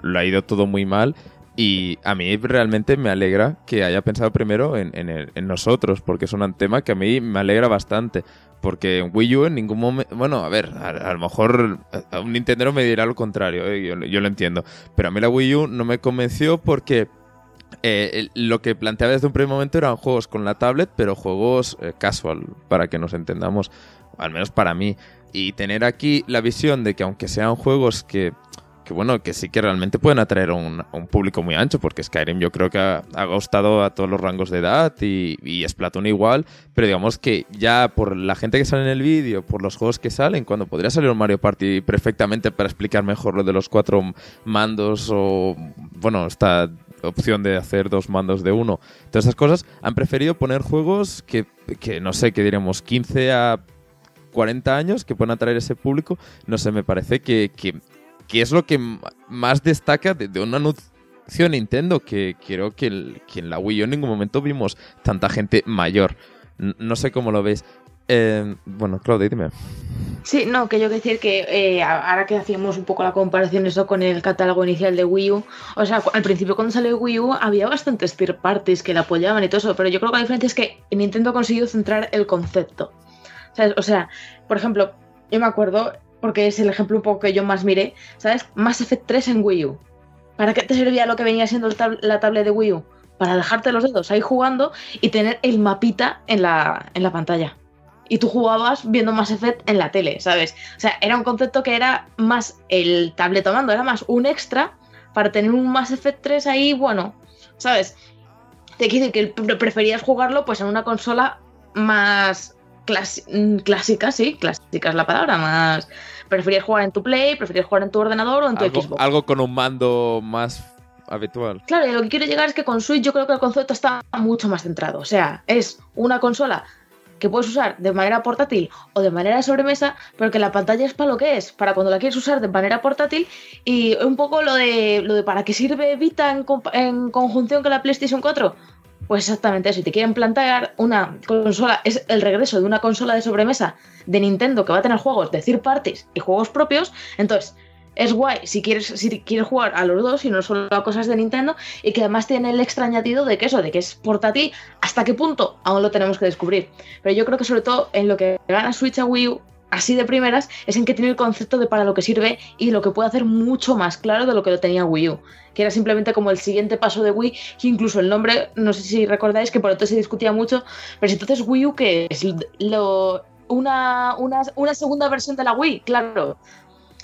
lo ha ido todo muy mal y a mí realmente me alegra que haya pensado primero en, nosotros porque es un tema que a mí me alegra bastante. Porque en Wii U en ningún momento... Bueno, a ver, a, lo mejor un Nintendo me dirá lo contrario, ¿eh? yo, yo lo entiendo. Pero a mí la Wii U no me convenció porque eh, lo que planteaba desde un primer momento eran juegos con la tablet, pero juegos eh, casual, para que nos entendamos, al menos para mí. Y tener aquí la visión de que aunque sean juegos que, que bueno, que sí que realmente pueden atraer a un, público muy ancho, porque Skyrim yo creo que ha, gustado a todos los rangos de edad y, y Splatoon igual, pero digamos que ya por la gente que sale en el vídeo, por los juegos que salen, cuando podría salir un Mario Party perfectamente para explicar mejor lo de los cuatro mandos o, bueno, esta opción de hacer dos mandos de uno, todas esas cosas, han preferido poner juegos que, que no sé, que diremos 15 a 40 años que pueden atraer ese público, no sé, me parece que, que, que es lo que más destaca de, de un anuncio Nintendo, que creo que, en la Wii U en ningún momento vimos tanta gente mayor. No sé cómo lo veis. Eh, bueno, Claudia, dime. Sí, no, que yo quiero decir que eh, ahora que hacíamos un poco la comparación eso con el catálogo inicial de Wii U, o sea, al principio cuando salió Wii U había bastantes third parties que la apoyaban y todo eso, pero yo creo que la diferencia es que Nintendo consiguió centrar el concepto. ¿Sabes? O sea, por ejemplo, yo me acuerdo, porque es el ejemplo un poco que yo más miré, ¿sabes? Mass Effect 3 en Wii U. ¿Para qué te servía lo que venía siendo la tablet de Wii U? Para dejarte los dedos ahí jugando y tener el mapita en la, en la pantalla y tú jugabas viendo Mass Effect en la tele, ¿sabes? O sea, era un concepto que era más el tabletomando, era más un extra para tener un Mass Effect 3 ahí, bueno, ¿sabes? Te quiero decir que pre- preferías jugarlo pues en una consola más mm, clásica, sí, clásica es la palabra, más... Preferías jugar en tu Play, preferías jugar en tu ordenador o en tu Algo, Xbox. algo con un mando más habitual. Claro, y lo que quiero llegar es que con Switch yo creo que el concepto está mucho más centrado. O sea, es una consola que puedes usar de manera portátil o de manera sobremesa, pero que la pantalla es para lo que es, para cuando la quieres usar de manera portátil y un poco lo de, lo de para qué sirve Vita en conjunción con la PlayStation 4. Pues exactamente eso, si te quieren plantear una consola, es el regreso de una consola de sobremesa de Nintendo que va a tener juegos de third parties y juegos propios, entonces es guay si quieres, si quieres jugar a los dos y no solo a cosas de Nintendo y que además tiene el extra añadido de que eso, de que es portátil, hasta qué punto aún lo tenemos que descubrir. Pero yo creo que sobre todo en lo que gana Switch a Wii U, así de primeras, es en que tiene el concepto de para lo que sirve y lo que puede hacer mucho más claro de lo que lo tenía Wii U, que era simplemente como el siguiente paso de Wii, que incluso el nombre, no sé si recordáis que por entonces se discutía mucho, pero si entonces Wii U que es lo, una, una, una segunda versión de la Wii, claro.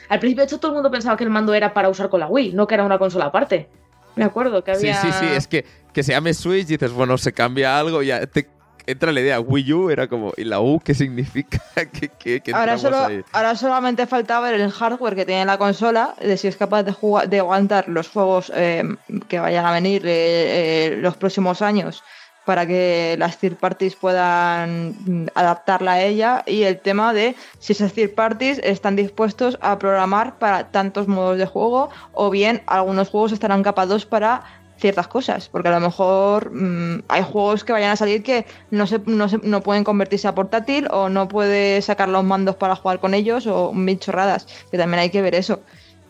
Al principio, de hecho, todo el mundo pensaba que el mando era para usar con la Wii, no que era una consola aparte. Me acuerdo que Sí, había. sí, sí, es que, que se llame Switch y dices, bueno, se cambia algo, ya te entra la idea. Wii U era como, ¿y la U qué significa? *laughs* ¿Qué, qué, qué Ahora, solo, ahí? ahora solamente falta ver el hardware que tiene la consola, de si es capaz de, jugar, de aguantar los juegos eh, que vayan a venir eh, eh, los próximos años para que las third parties puedan mm, adaptarla a ella y el tema de si esas third parties están dispuestos a programar para tantos modos de juego o bien algunos juegos estarán capados para ciertas cosas, porque a lo mejor mm, hay juegos que vayan a salir que no, se, no, se- no pueden convertirse a portátil o no puedes sacar los mandos para jugar con ellos o mil chorradas, que también hay que ver eso.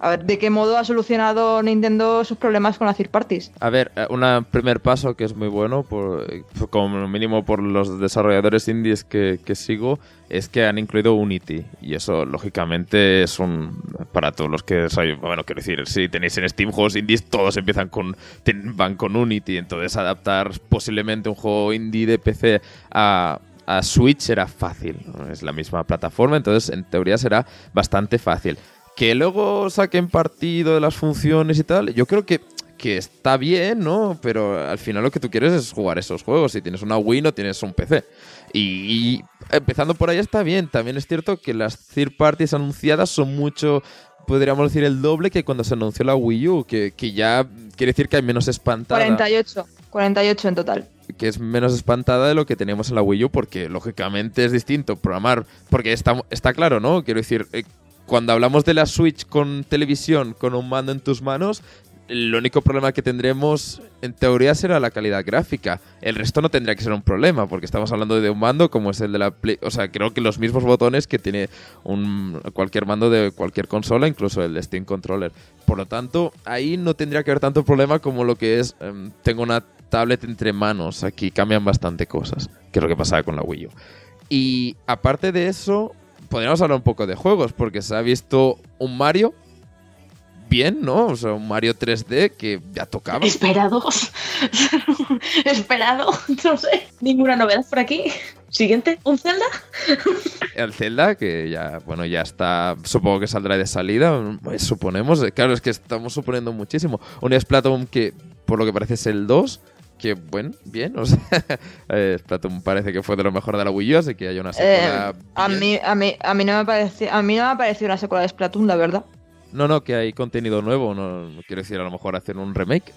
A ver, ¿de qué modo ha solucionado Nintendo sus problemas con las third parties? A ver, eh, un primer paso que es muy bueno, por, eh, como mínimo por los desarrolladores indies que, que sigo, es que han incluido Unity. Y eso, lógicamente, es un. Para todos los que. Bueno, quiero decir, si tenéis en Steam juegos indies, todos empiezan con. van con Unity. Entonces, adaptar posiblemente un juego indie de PC a. A Switch era fácil, es la misma plataforma, entonces en teoría será bastante fácil. Que luego saquen partido de las funciones y tal, yo creo que, que está bien, ¿no? Pero al final lo que tú quieres es jugar esos juegos. Si tienes una Wii, no tienes un PC. Y, y empezando por ahí está bien. También es cierto que las third parties anunciadas son mucho, podríamos decir, el doble que cuando se anunció la Wii U, que, que ya quiere decir que hay menos espantada. 48, 48 en total. que es menos espantada de lo que teníamos en la Wii U, porque lógicamente es distinto programar, porque está, está claro, ¿no? Quiero decir, eh, cuando hablamos de la Switch con televisión, con un mando en tus manos, el único problema que tendremos en teoría será la calidad gráfica. El resto no tendría que ser un problema, porque estamos hablando de un mando como es el de la Play. O sea, creo que los mismos botones que tiene un, cualquier mando de cualquier consola, incluso el Steam Controller. Por lo tanto, ahí no tendría que haber tanto problema como lo que es. em, tengo una tablet entre manos. Aquí cambian bastante cosas, que es lo que pasaba con la Wii U. Y aparte de eso, podríamos hablar un poco de juegos, porque se ha visto un Mario bien, ¿no? O sea, un Mario 3D que ya tocaba. Esperados. *laughs* Esperado. No sé. Ninguna novedad por aquí. Siguiente. ¿Un Zelda? El Zelda, que ya, bueno, ya está, supongo que saldrá de salida, pues, suponemos, claro, es que estamos suponiendo muchísimo. Un Splatoon que, por lo que parece, es el 2, que, bueno, bien, o sea, *laughs* eh, Splatoon parece que fue de lo mejor de la Wii U, así que hay una secuela Eh, a, mí, a, mí, a, mí no me parece, a mí no me ha parecido una secuela de Splatoon, la verdad. No, no, que hay contenido nuevo, no, no quiero decir a lo mejor hacer un remake,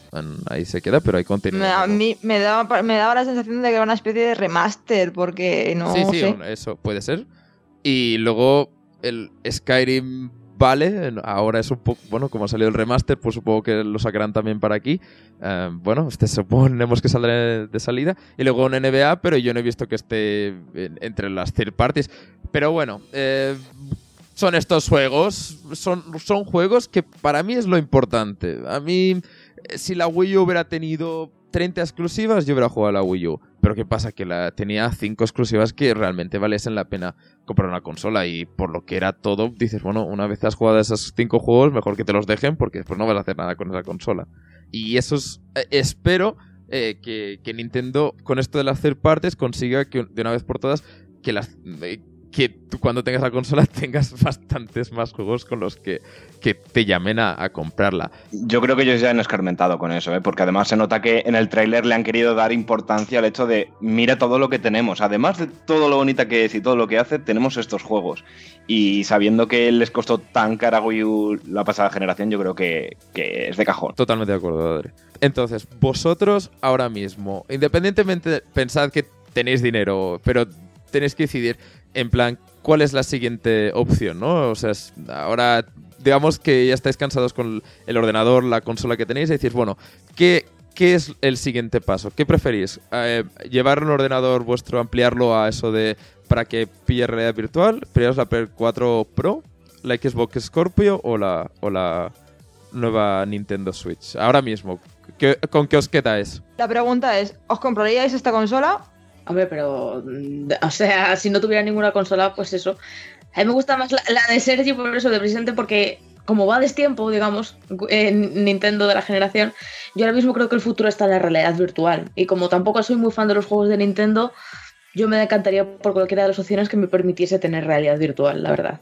ahí se queda, pero hay contenido Me- a nuevo. mí me daba, me daba la sensación de que era una especie de remaster, porque no sí, sí, sé. eso puede ser. Y luego el Skyrim vale, ahora es un poco, bueno, como ha salido el remaster, pues supongo que lo sacarán también para aquí. Eh, bueno, este *laughs* suponemos que saldrá de salida. Y luego un NBA, pero yo no he visto que esté en- entre las third parties. Pero bueno, eh, son estos juegos, son, son juegos que para mí es lo importante. A mí, eh, si la Wii U hubiera tenido 30 exclusivas, yo hubiera jugado a la Wii U. Pero ¿qué pasa? Que la tenía 5 exclusivas que realmente valiesen la pena comprar una consola. Y por lo que era todo, dices, bueno, una vez has jugado a esos 5 juegos, mejor que te los dejen porque después no vas a hacer nada con esa consola. Y eso es, eh, espero eh, que, que Nintendo, con esto de las third parties, consiga que de una vez por todas que las... eh, que tú cuando tengas la consola *laughs* tengas bastantes más juegos con los que, que te llamen a, a comprarla. Yo creo que ellos ya han escarmentado con eso, ¿eh? porque además se nota que en el tráiler le han querido dar importancia al hecho de mira todo lo que tenemos. Además de todo lo bonita que es y todo lo que hace, tenemos estos juegos. Y sabiendo que les costó tan cara a Wii U la pasada generación, yo creo que, que es de cajón. Totalmente de acuerdo, Adri. Entonces, vosotros ahora mismo, independientemente, pensad que tenéis dinero, pero tenéis que decidir, en plan, cuál es la siguiente opción, ¿no? O sea, ahora, digamos que ya estáis cansados con el ordenador, la consola que tenéis, y decís, bueno, ¿qué, qué es el siguiente paso? ¿Qué preferís? Eh, ¿Llevar un ordenador vuestro, ampliarlo a eso de para que pille realidad virtual? ¿Preferís la Play 4 Pro, la Xbox Scorpio o la, o la nueva Nintendo Switch? Ahora mismo, ¿qué- ¿con qué os quedáis? La pregunta es, ¿os compraríais esta consola? Hombre, pero. O sea, *laughs* si no tuviera ninguna consola, pues eso. A mí me gusta más la, la de Sergi por eso, de precisamente porque, como va a destiempo, digamos, en Nintendo de la generación, yo ahora mismo creo que el futuro está en la realidad virtual. Y como tampoco soy muy fan de los juegos de Nintendo, yo me decantaría por cualquiera de las opciones que me permitiese tener realidad virtual, la verdad.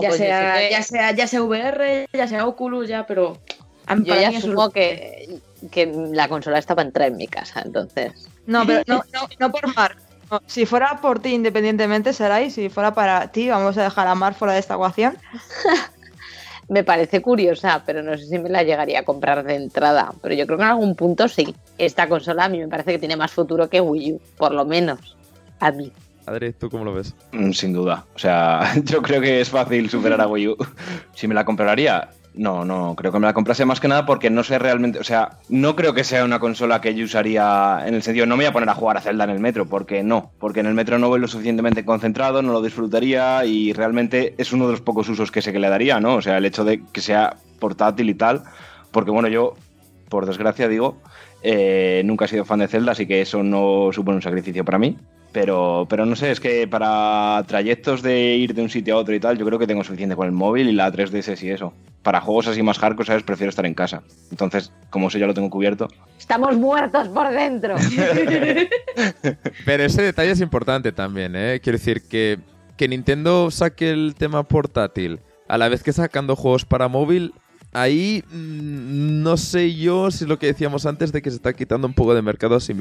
Ya, Pues yo sea, que- ya, sea, ya sea VR, ya sea Oculus, ya, pero. a mí- Yo para ya mí eso es supongo que, que la consola está para entrar en mi casa, entonces. No, pero no, no, no por *laughs* Mar. No, Si fuera por ti independientemente, Sarai, si fuera para ti, vamos a dejar a Mar fuera de esta ecuación. *laughs* Me parece curiosa, pero no sé si me la llegaría a comprar de entrada. Pero yo creo que en algún punto sí. Esta consola a mí me parece que tiene más futuro que Wii U, por lo menos. A mí. Adri, ¿tú cómo lo ves? Mm, Sin duda. O sea, *laughs* yo creo que es fácil superar a Wii U. Si me la compraría, No, no, creo que me la comprase más que nada porque no sé realmente, o sea, no creo que sea una consola que yo usaría en el sentido, no me voy a poner a jugar a Zelda en el metro, porque no, porque en el metro no voy lo suficientemente concentrado, no lo disfrutaría y realmente es uno de los pocos usos que sé que le daría, ¿no? O sea, el hecho de que sea portátil y tal, porque bueno, yo, por desgracia digo, eh, nunca he sido fan de Zelda, así que eso no supone un sacrificio para mí. Pero, pero no sé, es que para trayectos de ir de un sitio a otro y tal, yo creo que tengo suficiente con el móvil y la 3DS y eso. Para juegos así más hardcore, ¿sabes? Prefiero estar en casa. Entonces, como eso ya lo tengo cubierto. Estamos muertos por dentro. *laughs* Pero ese detalle es importante también, ¿eh? Quiero decir que, que Nintendo saque el tema portátil a la vez que sacando juegos para móvil, ahí mm, no sé yo si es lo que decíamos antes de que se está quitando un poco de mercado a sí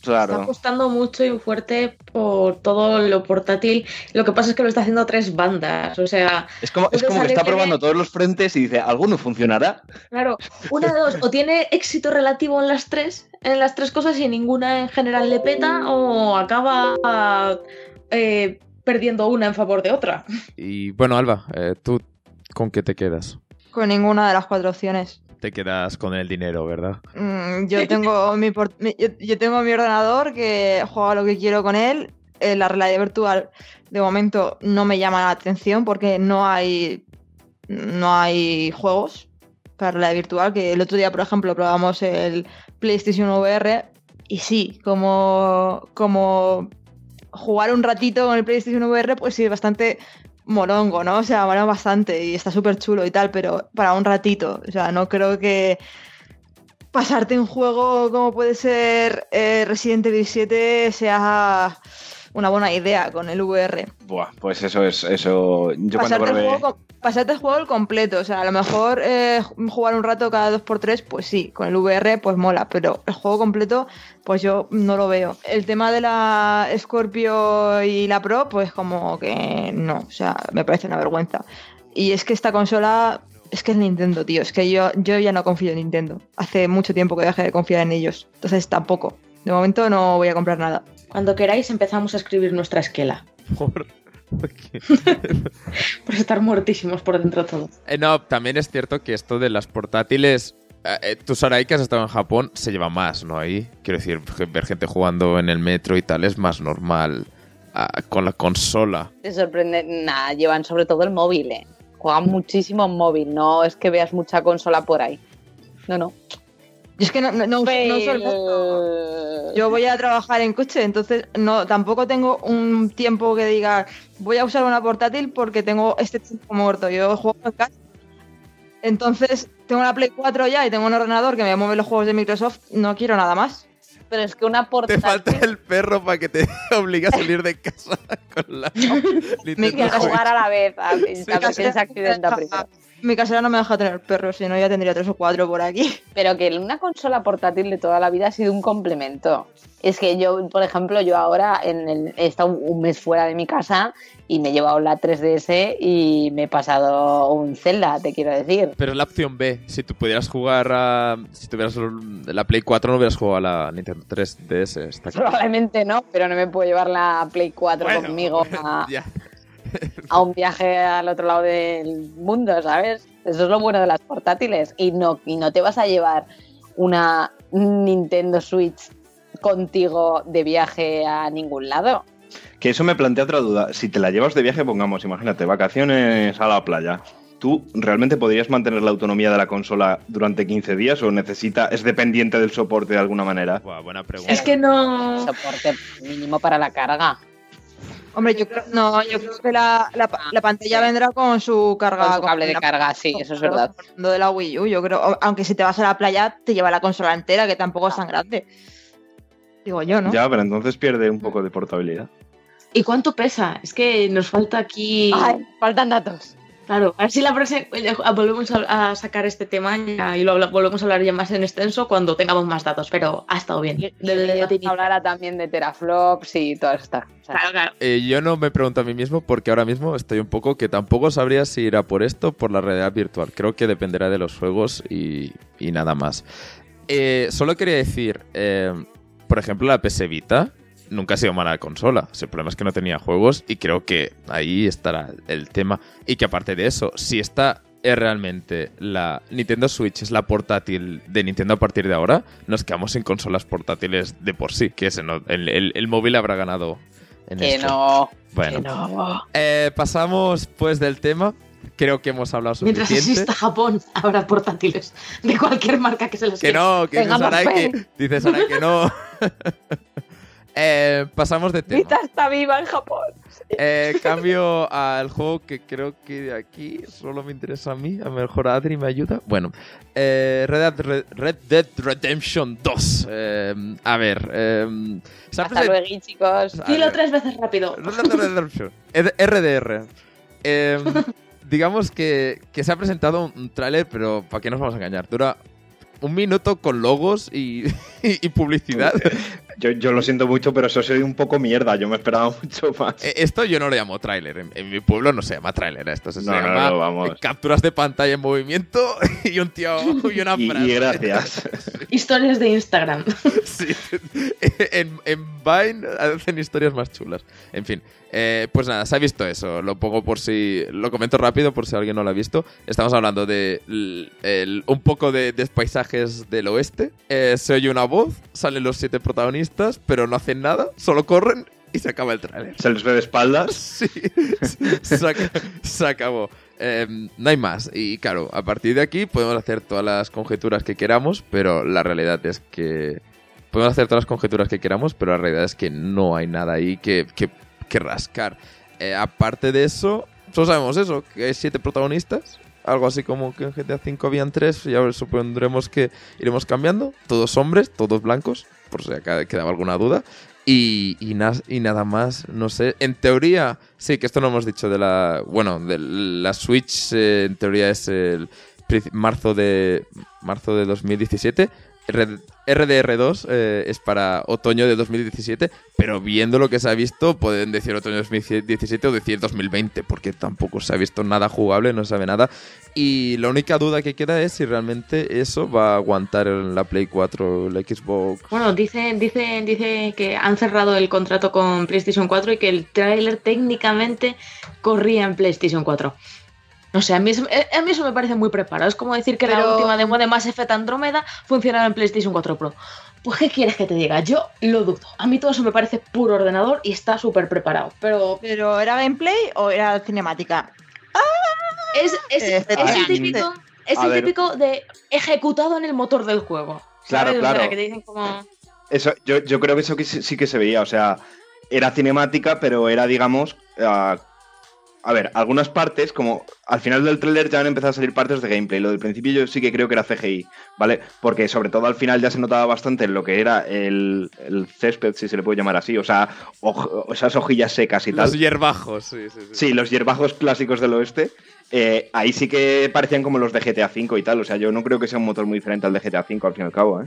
Está apostando mucho y fuerte por todo lo portátil. Lo que pasa es que lo está haciendo a tres bandas. O sea, Es como, es como que está probando todos los frentes y dice, ¿alguno funcionará? claro, una de dos, o tiene éxito relativo en las tres, en las tres cosas y ninguna en general le peta, o acaba eh, perdiendo una en favor de otra. Y bueno, Alba, eh, ¿tú con qué te quedas? Con ninguna de las cuatro opciones. Te quedas con el dinero, ¿verdad? Mm, yo tengo mi, yo, tengo mi ordenador que juego lo que quiero con él. Eh, la realidad virtual de momento no me llama la atención porque no hay no hay juegos para realidad virtual. Que el otro día, por ejemplo, probamos el PlayStation VR y sí, como como jugar un ratito con el PlayStation VR, pues sí, es bastante morongo, ¿no? O sea, mola bastante y está súper chulo y tal, pero para un ratito. O sea, no creo que pasarte un juego como puede ser eh, Resident Evil 7 sea una buena idea con el VR. Buah, pues eso es, eso. Yo cuando Pasarte el, probé. juego, com- pasarte el juego completo, o sea, a lo mejor eh, jugar un rato cada 2x3, pues sí, con el VR pues mola, pero el juego completo pues yo no lo veo. El tema de la Scorpio y la Pro, pues como que no, o sea, me parece una vergüenza. Y es que esta consola es que es Nintendo, tío, es que yo, yo ya no confío en Nintendo. Hace mucho tiempo que dejé de confiar en ellos, entonces tampoco. De momento no voy a comprar nada. Cuando queráis empezamos a escribir nuestra esquela. *laughs* *laughs* Por- estar muertísimos por dentro todos. Eh, no, también es cierto que esto de las portátiles. eh, eh, tú, Sarai, que has estado en Japón, se lleva más, ¿no? Ahí. Quiero decir, ver gente jugando en el metro y tal es más normal ah, con la consola. Te sorprende, nada, llevan sobre todo el móvil, ¿eh? Juegan muchísimo en móvil, no es que veas mucha consola por ahí. No, no. Yo es que no, no, no, uso- no uso el Fail. Yo voy a trabajar en coche, entonces no tampoco tengo un tiempo que diga voy a usar una portátil porque tengo este tiempo muerto. Yo juego en casa. Entonces tengo la Play 4 ya y tengo un ordenador que me mueve los juegos de Microsoft. No quiero nada más. Pero es que una Te portátil... falta el perro para que te *laughs* obligue a salir de casa *laughs* con la *laughs* Switch. jugar a la vez, a, a accidenta me primero. Mi casera no me deja tener perros, si no ya tendría tres o cuatro por aquí. Pero que una consola portátil de toda la vida ha sido un complemento. Es que yo, por ejemplo, yo ahora en el- he estado un mes fuera de mi casa y me he llevado la 3DS y me he pasado un Zelda, te quiero decir. Pero es la opción B. Si tú pudieras jugar a. Si tuvieras la Play 4, no hubieras jugado a la Nintendo 3DS. Está. Probablemente no, pero no me puedo llevar la Play 4 Bueno, conmigo a, *laughs* ya. A un viaje al otro lado del mundo, ¿sabes? Eso es lo bueno de las portátiles. Y no, y no te vas a llevar una Nintendo Switch contigo de viaje a ningún lado. Que eso me plantea otra duda. Si te la llevas de viaje, pongamos, imagínate, vacaciones a la playa. ¿Tú realmente podrías mantener la autonomía de la consola durante 15 días o necesita, es dependiente del soporte de alguna manera? Buah, buena pregunta. Es que no. Soporte mínimo para la carga. Hombre, yo creo, no, yo creo que la, la- la pantalla vendrá con su carga. Con su cable de la- carga, sí, eso es verdad. Lo de la Wii U, yo creo. Aunque si te vas a la playa, te lleva la consola entera, que tampoco es tan grande. Digo yo, ¿no? Ya, pero entonces pierde un poco de portabilidad. ¿Y cuánto pesa? Es que nos falta aquí. Ay, faltan datos. Claro, a ver si la próxima eh, volvemos a, sacar este tema ya, y lo volvemos a hablar ya más en extenso cuando tengamos más datos, pero ha estado bien. Hablará también de teraflops y estas cosas. Claro, claro. Eh, yo no me pregunto a mí mismo porque ahora mismo estoy un poco que tampoco sabría si irá por esto o por la realidad virtual. Creo que dependerá de los juegos y, y nada más. Eh, solo quería decir, eh, por ejemplo, la PS Vita nunca ha sido mala consola. El problema es que no tenía juegos y creo que ahí estará el tema. Y que aparte de eso, si está es realmente la Nintendo Switch es la portátil de Nintendo a partir de ahora, nos quedamos sin consolas portátiles de por sí, que ese no- el, el- el móvil habrá ganado en Que esto. no. Bueno, Que no. eh, pasamos pues del tema. Creo que hemos hablado Mientras suficiente. exista Japón, habrá portátiles de cualquier marca que se les Que no, que dice Tengamos Sarai que, dice Sarai que no. *laughs* Eh, pasamos de tema. Rita está viva en Japón. Eh, cambio al juego que creo que de aquí solo me interesa a mí. A lo mejor Adri me ayuda. Bueno, eh, Red, Dead, Red, Red Dead Redemption 2. Eh, a ver, eh, ha Hasta present- luego, chicos. Dilo ver. tres veces rápido. Red Dead Redemption. Ed- RDR. Eh, *laughs* digamos que, que se ha presentado un, un tráiler, pero ¿para qué nos vamos a engañar? Dura un minuto con logos y, *laughs* y- y publicidad. *laughs* Yo, yo lo siento mucho, pero eso soy un poco mierda. Yo me esperaba *laughs* mucho más. Eh, Esto yo no lo llamo tráiler. En, en mi pueblo no se llama tráiler. Esto se, se No, no, llama no, vamos. eh, capturas de pantalla en movimiento *laughs* y un tío y una frase. y gracias. *laughs* Historias de Instagram. Sí. En, en Vine hacen historias más chulas. En fin, eh, pues nada, se ha visto eso. Lo pongo por si. Lo comento rápido por si alguien no lo ha visto. Estamos hablando de el- un poco de, de paisajes del oeste. Eh, se oye una voz, salen los siete protagonistas, pero no hacen nada, solo corren y se acaba el tráiler. Se les ve de espaldas. *laughs* Sí, se, ac- se acabó. Eh, no hay más. Y claro, a partir de aquí podemos hacer todas las conjeturas que queramos, pero la realidad es que. Podemos hacer todas las conjeturas que queramos, pero la realidad es que no hay nada ahí que, que- que rascar. Eh, aparte de eso, solo sabemos eso, que hay siete protagonistas. Algo así como que en GTA V habían tres, ya supondremos que iremos cambiando. Todos hombres, todos blancos, por si acá quedaba alguna duda. Y, y, nada más, no sé. En teoría, sí, que esto no hemos dicho de la. Bueno, de la Switch, eh, en teoría es el marzo de marzo de 2017. Red- RDR2 eh, es para otoño de 2017, pero viendo lo que se ha visto, pueden decir otoño de 2017 o decir 2020, porque tampoco se ha visto nada jugable, no sabe nada. Y la única duda que queda es si realmente eso va a aguantar en la Play 4, la Xbox. Bueno, dicen, dicen, dice que han cerrado el contrato con PlayStation 4 y que el tráiler técnicamente corría en PlayStation 4. No sé, a mí, eso- eh, a mí eso me parece muy preparado. Es como decir que la última demo de Mass Effect Andrómeda funcionaba en PlayStation 4 Pro. Pues, ¿qué quieres que te diga? Yo lo dudo. A mí todo eso me parece puro ordenador y está súper preparado. Pero ¿Pero era gameplay o era cinemática? es, es, Eh, es el efectivamente. típico, es el típico de ejecutado en el motor del juego. Claro, ¿sabes? O sea, claro. que te dicen como... Eso, yo, yo creo que eso que sí, sí que se veía. O sea, era cinemática, pero era, digamos. ah, a ver, algunas partes, como al final del tráiler ya han empezado a salir partes de gameplay. Lo del principio yo sí que creo que era CGI, ¿vale? Porque sobre todo al final ya se notaba bastante lo que era el, el césped, si se le puede llamar así. O sea, esas hojillas secas y tal. Los hierbajos, sí, sí, sí. Sí, los hierbajos clásicos del oeste. eh, ahí sí que parecían como los de GTA V y tal. O sea, yo no creo que sea un motor muy diferente al de GTA V al fin y al cabo, ¿eh?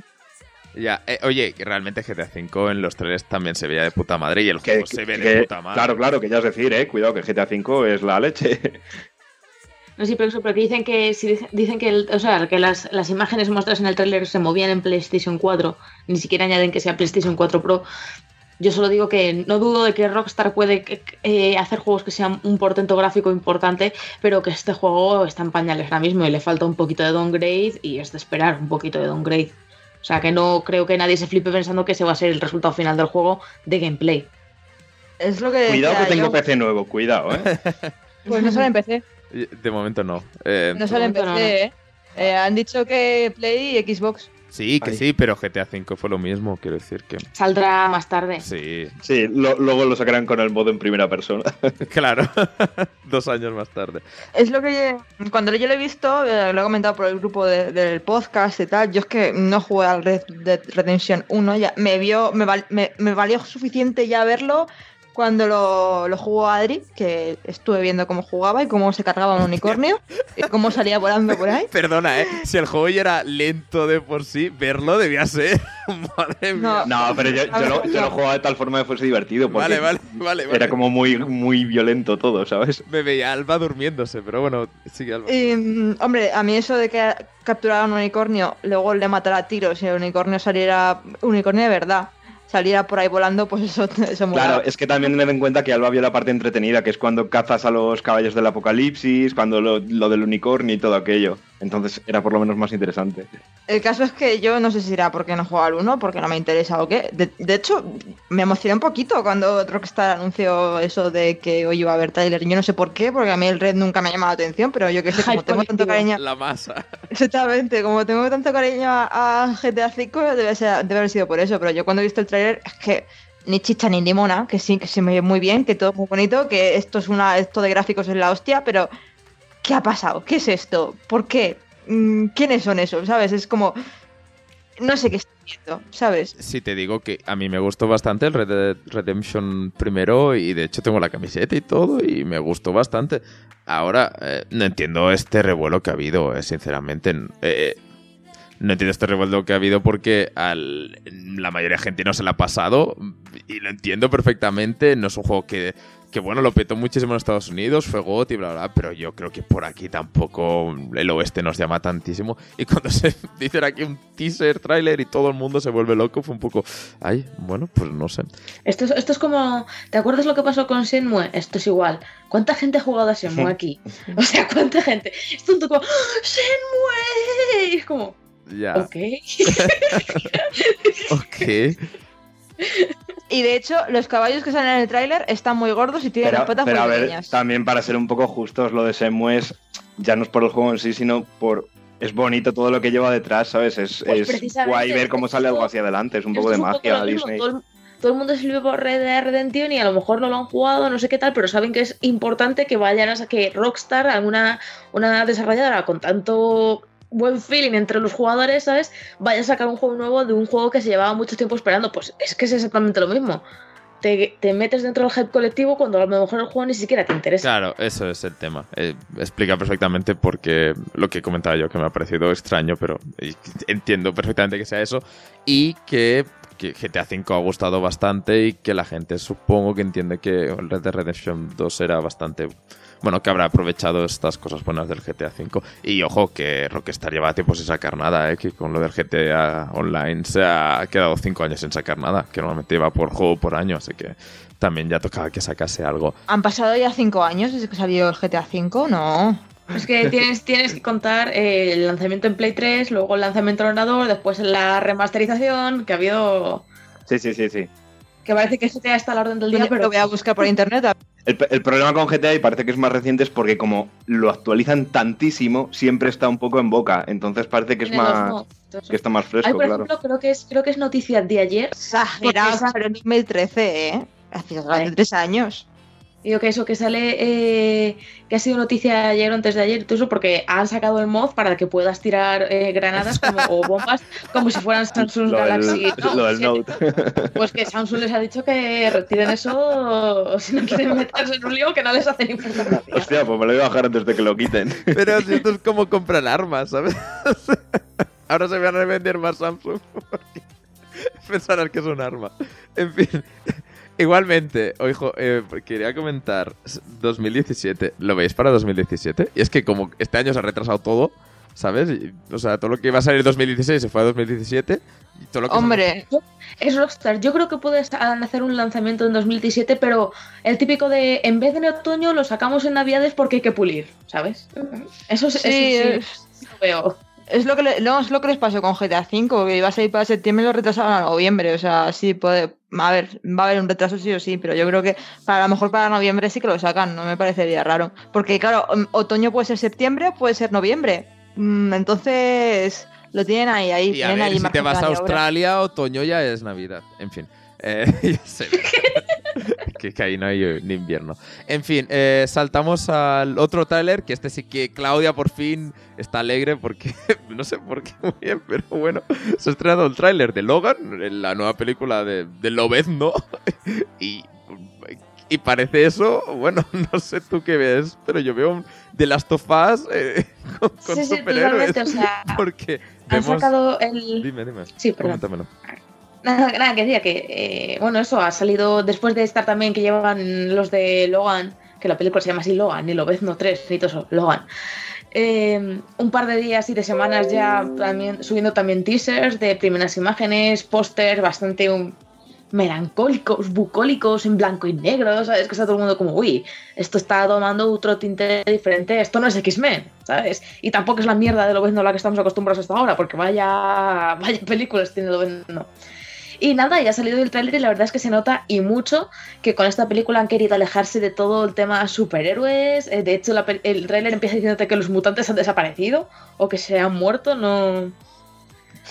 Ya, eh, oye, que realmente GTA V en los trailers también se veía de puta madre y el Que- juego que- se ve que- de puta madre. Claro, claro, que ya es decir, eh. Cuidado, que GTA V es la leche. *laughs* No sé, pero eso, pero que dicen que si dicen- dicen que, el- o sea, que las, las imágenes mostradas en el tráiler se movían en PlayStation 4, ni siquiera añaden que sea PlayStation 4 Pro. Yo solo digo que no dudo de que Rockstar puede eh, hacer juegos que sean un portento gráfico importante, pero que este juego está en pañales ahora mismo y le falta un poquito de downgrade y es de esperar un poquito de downgrade. O sea, que no creo que nadie se flipe pensando que ese va a ser el resultado final del juego de gameplay. Es lo que Cuidado que tengo yo. PC nuevo, cuidado, eh. *laughs* Pues no solo en PC. De momento no. Eh, No solo en No, no, no. PC, ¿eh? Eh, Han dicho que Play y Xbox. Sí, que Ay. sí, pero GTA V fue lo mismo, quiero decir que. Saldrá más tarde. Sí, Sí, lo- luego lo sacarán con el modo en primera persona. *laughs* claro. *laughs* Dos años más tarde. Es lo que cuando yo lo he visto, eh, lo he comentado por el grupo de- del podcast y tal, yo es que no jugué al Red Dead Redemption 1, ya me vio, me, val- me- me valió suficiente ya verlo cuando lo, lo jugó Adri, que estuve viendo cómo jugaba y cómo se cargaba un unicornio y cómo salía volando por ahí. *laughs* Perdona, ¿eh? Si el juego ya era lento de por sí, verlo debía ser. *laughs* Madre mía. No. No, pero yo, yo lo, yo lo *laughs* jugaba de tal forma que fuese divertido. Porque Vale, vale, vale, vale. Era como muy, muy violento todo, ¿sabes? Me veía Alba durmiéndose, pero bueno, sigue Alba. Y, mm, hombre, a mí eso de que capturara un unicornio, luego le matara a tiros y el unicornio saliera unicornio de verdad, saliera por ahí volando, pues eso. *laughs* Claro, es que también tened en cuenta que Alba vio la parte entretenida, que es cuando cazas a los caballos del apocalipsis, cuando lo, lo del unicornio y todo aquello. Entonces era por lo menos más interesante. El caso es que yo no sé si era porque no juego al 1, porque no me interesa o qué. De, de hecho, me emocioné un poquito cuando Rockstar anunció eso de que hoy iba a haber Tyler. Yo no sé por qué, porque a mí el Red nunca me ha llamado la atención, pero yo que sé, *laughs* como tengo tanto cariño. La masa. *laughs* Exactamente, como tengo tanto cariño a, a GTA V, debe, ser, debe haber sido por eso. Pero yo cuando he visto el tráiler, es que ni chicha ni limona, que sí, que se me ve muy bien, que todo es muy bonito, que esto es una, esto de gráficos es la hostia, pero ¿qué ha pasado? ¿Qué es esto? ¿Por qué? Mm, ¿Quiénes son esos? ¿Sabes? Es como. No sé qué estoy viendo, ¿sabes? Si te digo que a mí me gustó bastante el Red Redemption primero y de hecho tengo la camiseta y todo y me gustó bastante. Ahora, eh, no entiendo este revuelo que ha habido, eh, sinceramente. Eh, no entiendo este revuelo que ha habido porque al, la mayoría de gente no se la ha pasado y lo entiendo perfectamente. No es un juego que, que bueno, lo petó muchísimo en Estados Unidos, fue GOT y bla, bla, bla, pero yo creo que por aquí tampoco el oeste nos llama tantísimo. *laughs* Y cuando se dicen aquí un teaser, trailer y todo el mundo se vuelve loco, fue un poco, ay, bueno, pues no sé. Esto es, esto es como. ¿Te acuerdas lo que pasó con Shenmue? Esto es igual. ¿Cuánta gente ha jugado a Shenmue aquí? *laughs* O sea, ¿cuánta gente? Es tonto como. ¡Shenmue! Y es como. Ya, Ok. *laughs* ok. Y de hecho, los caballos que salen en el tráiler están muy gordos y tienen Pero, las patas pero muy a ver, pequeñas. también para ser un poco justos, lo de Shenmue es, ya no es por el juego en sí, sino por... Es bonito todo lo que lleva detrás, ¿sabes? Es, Pues es guay ver cómo sale algo hacia adelante, es un poco de magia mismo, Disney. Todo el, todo el mundo se vive por Red Dead Redemption y a lo mejor no lo han jugado, no sé qué tal, pero saben que es importante que vayan a que Rockstar, alguna una desarrolladora con tanto buen feeling entre los jugadores, ¿sabes? Vaya a sacar un juego nuevo de un juego que se llevaba mucho tiempo esperando. Pues es que es exactamente lo mismo. Te, te metes dentro del hype colectivo cuando a lo mejor el juego ni siquiera te interesa. Claro, eso es el tema. Eh, explica perfectamente por qué lo que comentaba yo, que me ha parecido extraño, pero entiendo perfectamente que sea eso. Y que, que GTA V ha gustado bastante y que la gente supongo que entiende que Red Dead Redemption 2 era bastante... Bueno, que habrá aprovechado estas cosas buenas del GTA V. Y ojo, que Rockstar lleva tiempo sin sacar nada, ¿eh? que con lo del GTA Online se ha quedado 5 años sin sacar nada, que normalmente iba por juego por año, así que también ya tocaba que sacase algo. ¿Han pasado ya cinco años desde que salió el GTA V? No. Es que tienes, tienes que contar eh, el lanzamiento en Play 3, luego el lanzamiento en ordenador, después la remasterización, que ha habido. Sí, sí, sí, sí. Que parece que GTA está a la orden del día, pero. lo voy a buscar por internet. a- El, el problema con GTA, y parece que es más reciente, es porque como lo actualizan tantísimo, siempre está un poco en boca. Entonces parece que es más mods. que está más Ay, fresco, por claro. ejemplo, creo que es, creo que es noticia de ayer. Exagerado, esa- pero en 2013, ¿eh? Hace tres años. Digo que eso, que sale, eh, que ha sido noticia ayer o antes de ayer, eso, porque han sacado el mod para que puedas tirar eh, granadas como, o bombas como si fueran Samsung Lo Galaxy. No, lo del Note. Pues que Samsung les ha dicho que retiren eso si no quieren meterse en un lío que no les hace gracia. Hostia, pues me lo voy a bajar antes de que lo quiten. Pero si esto es como comprar armas, ¿sabes? Ahora se van a vender más Samsung. *laughs* Pensarán que es un arma. En fin. Igualmente, ojo, eh, quería comentar 2017. ¿Lo veis para 2017? Y es que como este año se ha retrasado todo, ¿sabes? Y, o sea, todo lo que iba a salir en 2016 se fue a 2017. Y todo lo que Hombre, Es Rockstar. Yo creo que puedes hacer un lanzamiento en 2017, pero el típico de en vez de en otoño lo sacamos en Navidades porque hay que pulir, ¿sabes? Eso es- sí, eso es, sí lo veo. es lo que le- no, es lo que les pasó con GTA V, que iba a salir para septiembre y lo retrasaron a noviembre. O sea, sí puede. A ver, va a haber un retraso sí o sí, pero yo creo que para a lo mejor para noviembre sí que lo sacan, no me parecería raro. Porque claro, mm, otoño puede ser septiembre o puede ser noviembre. Mm, Entonces, lo tienen ahí, ahí. Y a tienen ver, ahí si te vas a. Australia, otoño ya es Navidad. En fin. Eh, *laughs* ya sé. *laughs* que, que ahí no hay eh, ni invierno. En fin, eh, saltamos al otro tráiler, que este sí que Claudia por fin está alegre porque, *laughs* no sé por qué muy bien, pero bueno, se ha estrenado el tráiler de Logan, la nueva película de, de Lobezno, y, y parece eso, bueno, no sé tú qué ves, pero yo veo un The Last of Us eh, con, con Sí, sí, superhéroes. totalmente. O sea, porque han vemos... sacado el. Dime, dime. Sí, perdón. Coméntamelo. Nada, nada, que decía que, eh, bueno, eso ha salido después de estar también que llevan los de Logan, que la película se llama así Logan, y lo ves no tres, eso, Logan. Eh, un par de días y de semanas ya también subiendo también teasers de primeras imágenes, pósters, bastante un- melancólicos, bucólicos, en blanco y negro, ¿sabes? Que está todo el mundo como, uy, esto está tomando otro tinte diferente, esto no es X-Men, ¿sabes? Y tampoco es la mierda de Lobezno a la que estamos acostumbrados hasta ahora, porque vaya, vaya películas tiene Lobezno. Y nada, ya ha salido el tráiler y la verdad es que se nota y mucho que con esta película han querido alejarse de todo el tema superhéroes. Eh, De hecho, la el tráiler empieza diciéndote que los mutantes han desaparecido o que se han muerto, no,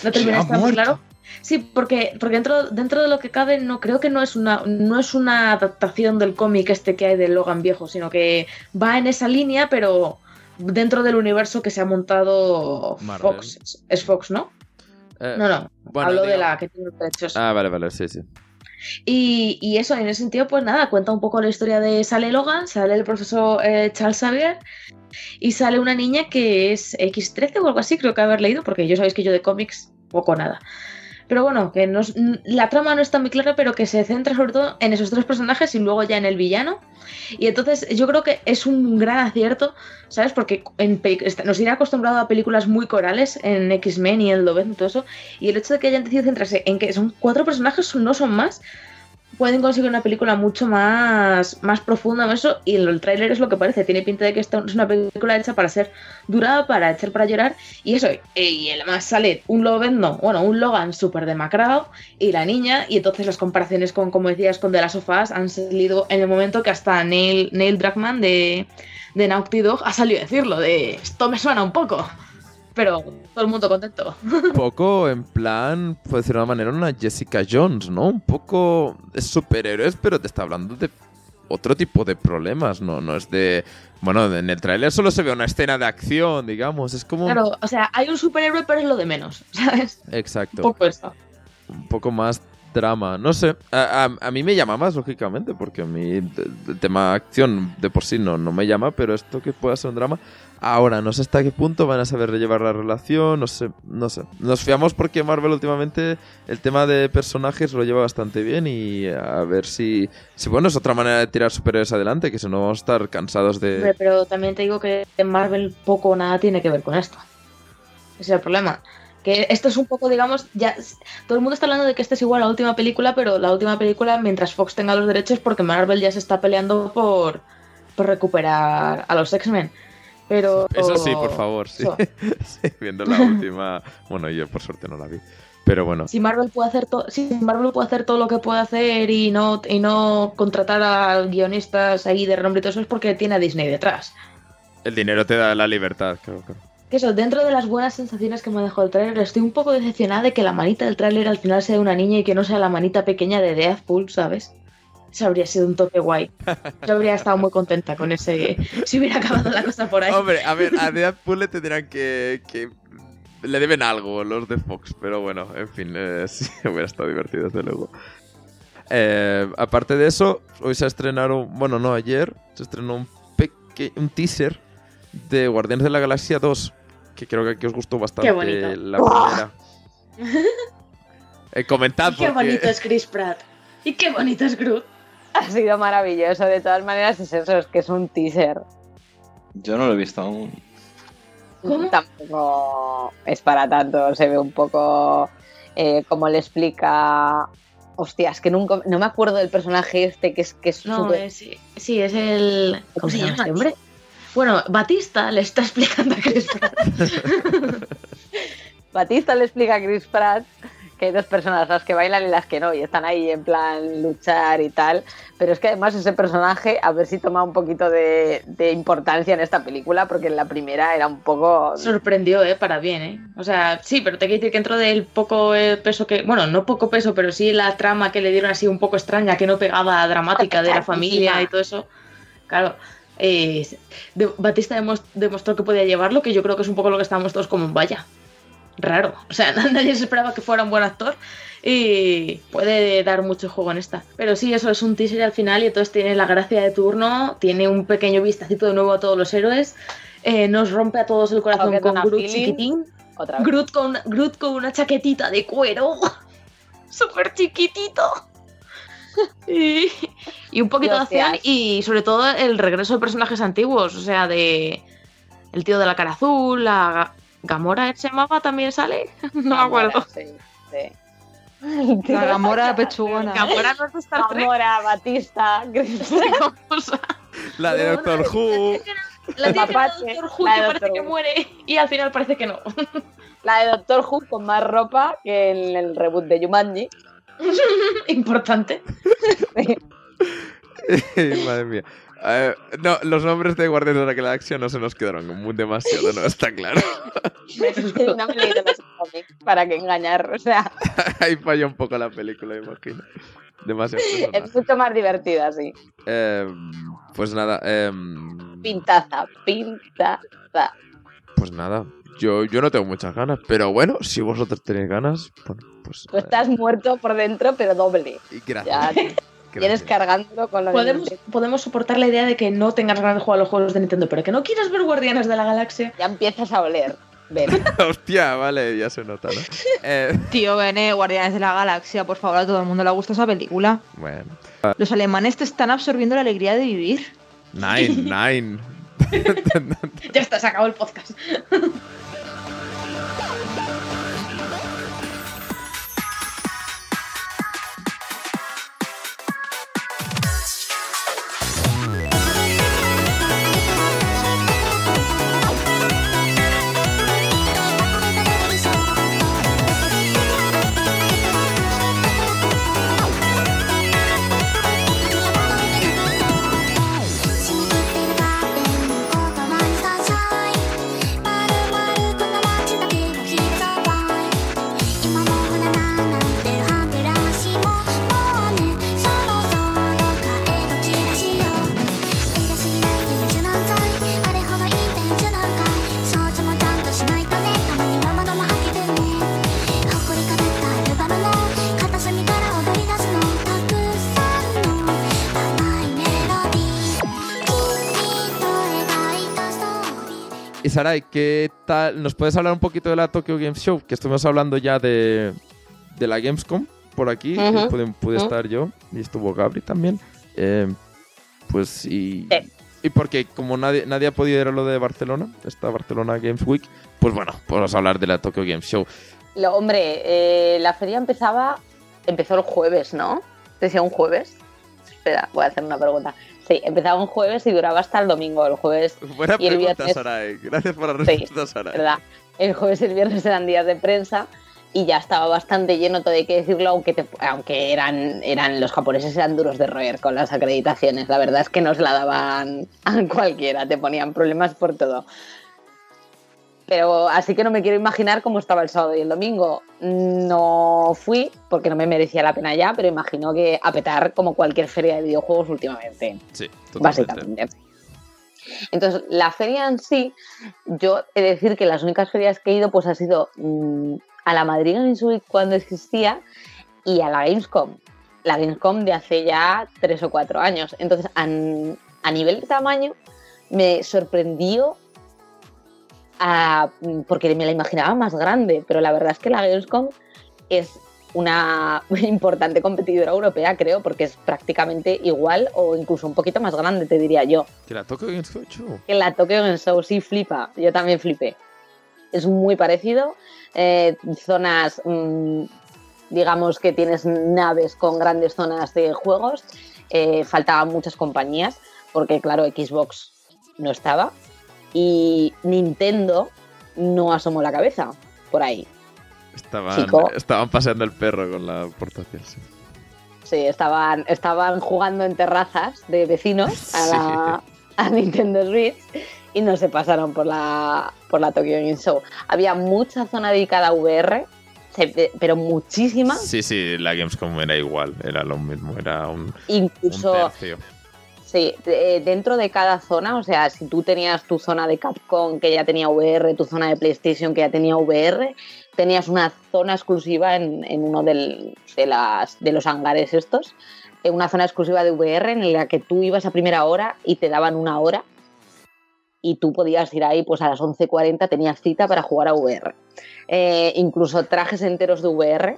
no termina de estar claro. Sí, porque, porque dentro, dentro de lo que cabe, no creo que no es una, no es una adaptación del cómic este que hay de Logan viejo, sino que va en esa línea, pero dentro del universo que se ha montado Marvel. Fox. Es Fox, ¿no? Eh, No, no. bueno, Hablo de la que tiene los derechos. Ah, vale, vale, sí, sí. Y, y eso, en ese sentido, pues nada, cuenta un poco la historia de sale Logan, sale el profesor eh, Charles Xavier y sale una niña que es X13 o algo así, creo que haber leído, porque yo sabéis que yo de cómics poco nada. Pero bueno, que no es- n- la trama no está muy clara, pero que se centra sobre todo en esos tres personajes y luego ya en el villano. Y entonces yo creo que es un gran acierto, ¿sabes? Porque en nos irá acostumbrado a películas muy corales en X-Men y en Lobezno y todo eso. Y el hecho de que hayan decidido centrarse en que son cuatro personajes, no son más, pueden conseguir una película mucho más, más profunda eso. Y el, tráiler es lo que parece. Tiene pinta de que esta es una película hecha para ser dura, para echar para llorar. Y eso, y además sale un Lobezno, bueno, un Logan súper demacrado y la niña. Y entonces las comparaciones con, como decías, con The Last of Us han salido en el momento que hasta Neil, Neil Druckmann de, de Naughty Dog ha salido a decirlo, de esto me suena un poco. Pero todo el mundo contento. Un poco en plan, por decirlo de una manera, una Jessica Jones, ¿no? Un poco es superhéroes, pero te está hablando de otro tipo de problemas, ¿no? No es de... Bueno, en el tráiler solo se ve una escena de acción, digamos. Es como... Claro, o sea, hay un superhéroe, pero es lo de menos, *laughs* ¿sabes? Exacto. Un poco eso. un poco más drama. No sé, a, a- a mí me llama más, lógicamente, porque a mí el tema acción de por sí no, no me llama, pero esto que pueda ser un drama. Ahora, no sé hasta qué punto van a saber llevar la relación, no sé, no sé. Nos fiamos porque Marvel últimamente el tema de personajes lo lleva bastante bien y a ver si, bueno, es otra manera de tirar superhéroes adelante, que si no vamos a estar cansados de... pero también te digo que en Marvel poco o nada tiene que ver con esto. Ese es el problema. Que esto es un poco, digamos, ya. Todo el mundo está hablando de que esta es igual la última película, pero la última película, mientras Fox tenga los derechos, porque Marvel ya se está peleando por, por recuperar a los X-Men. Pero. Eso sí, por favor, *laughs* sí. Viendo la última... Bueno, yo por suerte no la vi. Pero bueno, Si Marvel puede hacer todo, si Marvel puede hacer todo lo que puede hacer y no, y no contratar a guionistas ahí de renombre y todo eso es porque tiene a Disney detrás. el dinero te da la libertad, claro. Que eso, dentro de las buenas sensaciones que me dejó el tráiler, estoy un poco decepcionada de que la manita del tráiler al final sea de una niña y que no sea la manita pequeña de Deadpool, ¿sabes? Eso habría sido un toque guay. Yo habría estado muy contenta con ese... Si hubiera acabado la cosa por ahí. Hombre, a ver, a Deadpool le tendrán que, que... Le deben algo los de Fox, pero bueno, en fin, eh, *laughs* sí, hubiera estado divertido, desde luego. Eh, aparte de eso, hoy se estrenaron, bueno, no, ayer se estrenó un, peque- un teaser de Guardianes de la Galaxia 2, que creo que aquí os gustó bastante Qué bonito. la primera. *laughs* Eh, comentad Y qué porque- bonito es Chris Pratt. Y qué bonito es Groot. *laughs* Ha sido maravilloso. De todas maneras, es eso, es que es un teaser. Yo no lo he visto aún. ¿Cómo? Tampoco es para tanto. Se ve un poco eh, como le explica. Hostias, que nunca. No me acuerdo del personaje este que es que es No, es, sí, es el... ¿Cómo se llama este hombre? Bueno, Batista le está explicando a Chris Pratt. *laughs* Batista le explica a Chris Pratt que hay dos personas, las que bailan y las que no, y están ahí en plan luchar y tal. Pero es que además ese personaje, a ver si toma un poquito de, de importancia en esta película, porque en la primera era un poco. Sorprendió, ¿eh? Para bien, ¿eh? O sea, sí, pero te quiero decir que dentro del poco eh, peso que... Bueno, no poco peso, pero sí la trama que le dieron así un poco extraña, que no pegaba dramática de la familia y todo eso. Claro. eh, Batista demos- demostró que podía llevarlo, que yo creo que es un poco lo que estábamos todos como, vaya, raro. O sea, *laughs* nadie se esperaba que fuera un buen actor y puede dar mucho juego en esta. Pero sí, eso es un teaser al final y entonces tiene la gracia de turno, tiene un pequeño vistacito de nuevo a todos los héroes, eh, nos rompe a todos el corazón con Groot Feeling. chiquitín, Otra vez. Groot con, Groot con una chaquetita de cuero, *laughs* súper chiquitito. *laughs* Y, y un poquito de acción y sobre todo el regreso de personajes antiguos, o sea, de el tío de la cara azul, la Gamora se llamaba, también sale, *laughs* no me acuerdo. sí, sí. *laughs* La Gamora pechugona. Gamora no es de Star Trek. Gamora, Batista. *laughs* La de Doctor Who. La Mapache, Doctor Who de que parece Doctor que Who. muere y al final parece que no. la de Doctor Who con más ropa que en el reboot de Jumanji. Importante. Madre mía. Eh, no, los nombres de Guardianes de la Galaxia no se nos quedaron muy demasiado, no está claro. *laughs* no me los cómics para que engañar. O sea, *laughs* Ahí falla un poco la película, imagino. Demasiado es mucho más divertida así. Eh, pues nada, em, Pintaza, pintaza. pues nada. Yo, yo no tengo muchas ganas, pero bueno, si vosotros tenéis ganas, bueno, pues. Tú estás muerto por dentro, pero doble. eh, y gracias. Ya gracias. Vienes cargándolo con lo de Podemos, podemos soportar la idea de que no tengas ganas de jugar a los juegos de Nintendo, pero que no quieras ver Guardianes de la Galaxia. Ya empiezas a oler. Ven. *laughs* Hostia, vale, ya se nota, ¿no? *laughs* Eh, Tío, Bene, Guardianes de la Galaxia, por favor, a todo el mundo le gusta esa película. bueno. Los alemanes te están absorbiendo la alegría de vivir. Nine, *laughs* nine. Ya está, se acabó el podcast. Sarai, ¿qué tal? ¿Nos puedes hablar un poquito de la Tokyo Game Show? Que estuvimos hablando ya de, de la Gamescom por aquí. Ujú, pude, estar yo y estuvo Gabri también. Eh, pues y, Sí. y porque como nadie, nadie ha podido ir a lo de Barcelona, esta Barcelona Games Week, pues bueno, podemos hablar de la Tokyo Game Show. Lo, hombre, eh, la feria empezaba. Empezó el jueves, ¿no? Decía un jueves. Espera, voy a hacer una pregunta. Sí, empezaba un jueves y duraba hasta el domingo. El jueves, *laughs* Buena Y el pregunta, viernes- Sarai. Gracias por la Sí, respuesta, Sarai. ¿verdad? El jueves y el viernes eran días de prensa y ya estaba bastante lleno, todo hay que decirlo, aunque, te- aunque eran, eran los japoneses eran duros de roer con las acreditaciones. La verdad es que no se la daban a cualquiera, te ponían problemas por todo. Pero así que no me quiero imaginar cómo estaba el sábado y el domingo. No fui porque no me merecía la pena ya, pero imagino que a petar como cualquier feria de videojuegos últimamente Sí, totalmente. básicamente. Entonces, la feria en sí, yo he de decir que las únicas ferias que he ido pues ha sido mm, a la Madrid Games Week cuando existía y a la Gamescom. La Gamescom de hace ya tres o cuatro años. Entonces, a, a nivel de tamaño, me sorprendió a- porque me la imaginaba más grande, pero la verdad es que la Gamescom es una *laughs* importante competidora europea, creo, porque es prácticamente igual o incluso un poquito más grande, te diría yo. Que la Tokyo Game Show. Que la Tokyo Game Show sí flipa, yo también flipé. Es muy parecido, eh, zonas, mm, digamos que tienes naves con grandes zonas de juegos, eh, faltaban muchas compañías, porque claro, Xbox no estaba y Nintendo no asomó la cabeza por ahí. Estaban, Chico. estaban paseando el perro con la portátil. sí. Sí, estaban, estaban jugando en terrazas de vecinos a, *laughs* la, a Nintendo Switch y no se pasaron por la, por la Tokyo Game Show. Había mucha zona dedicada a VR, pero muchísima, Sí, sí, la Gamescom era igual, era lo mismo, era un, un incluso tercio. Sí, de- dentro de cada zona, o sea, si tú tenías tu zona de Capcom que ya tenía VR, tu zona de PlayStation que ya tenía VR, tenías una zona exclusiva en, en uno de, las, de los hangares estos, eh, una zona exclusiva de VR en la que tú ibas a primera hora y te daban una hora y tú podías ir ahí pues a las 11.40 tenías cita para jugar a VR. Eh, incluso trajes enteros de VR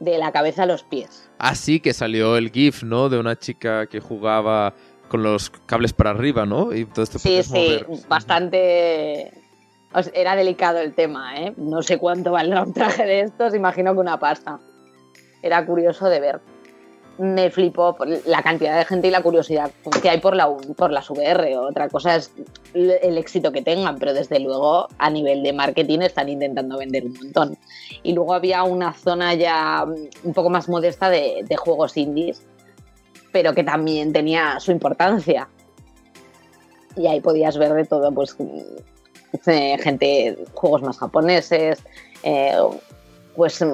de la cabeza a los pies. Así que salió el GIF, ¿no? De una chica que jugaba con los cables para arriba, ¿no? Y entonces te Sí, sí, mover. bastante... o sea, era delicado el tema, ¿eh? No sé cuánto vale un traje de estos, imagino que una pasta. era curioso de ver. Me flipó la cantidad de gente y la curiosidad que hay por, la, por las VR. Otra cosa es el éxito que tengan, pero desde luego a nivel de marketing están intentando vender un montón. Y luego había una zona ya un poco más modesta de, juegos indies, pero que también tenía su importancia. Y ahí podías ver de todo, pues eh, gente, juegos más japoneses, eh, pues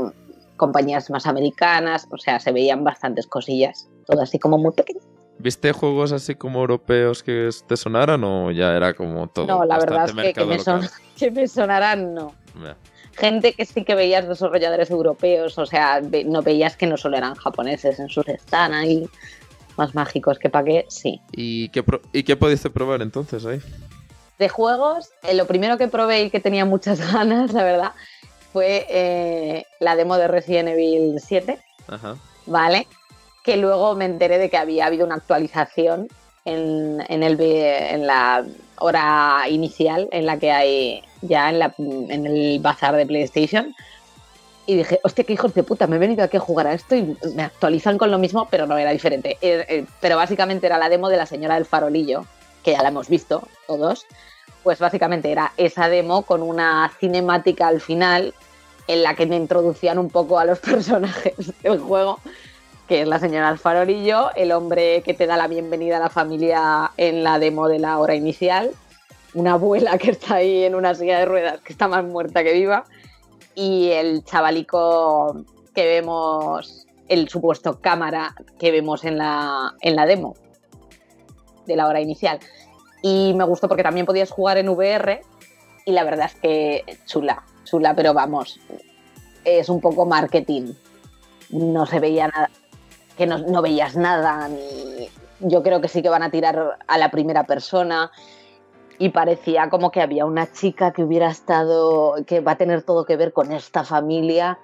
compañías más americanas, o sea, se veían bastantes cosillas, todo así como muy pequeño. ¿Viste juegos así como europeos que te sonaran o ya era como todo? No, la verdad es que, que, me son- *laughs* que me sonaran, no. Gente que sí que veías desarrolladores europeos, o sea, ve- no veías que no solo eran japoneses en sus están ahí más mágicos que pa' qué, sí. ¿Y qué, pro- ¿Y qué pudiste probar entonces ahí? De juegos, eh, lo primero que probé y que tenía muchas *laughs* ganas, la verdad, fue eh, la demo de Resident Evil 7, Ajá. ¿vale? Que luego me enteré de que había habido una actualización en, en el, en la hora inicial, en la que hay ya en, la- en el bazar de PlayStation. Y dije, hostia, qué hijos de puta, me he venido aquí a jugar a esto y me actualizan con lo mismo, pero no era diferente. Eh, eh, pero básicamente era la demo de la señora del farolillo, que ya la hemos visto todos. Pues básicamente era esa demo con una cinemática al final en la que me introducían un poco a los *laughs* personajes del juego, que es la señora del farolillo, el hombre que te da la bienvenida a la familia en la demo de la hora inicial, una abuela que está ahí en una silla de ruedas que está más muerta que viva, y el chavalico que vemos, el supuesto cámara que vemos en la, en la demo de la hora inicial. Y me gustó porque también podías jugar en VR y la verdad es que chula, chula, pero vamos, es un poco marketing. No se veía nada, que no, no veías nada, ni yo creo que sí que van a tirar a la primera persona y parecía como que había una chica que hubiera estado, que va a tener todo que ver con esta familia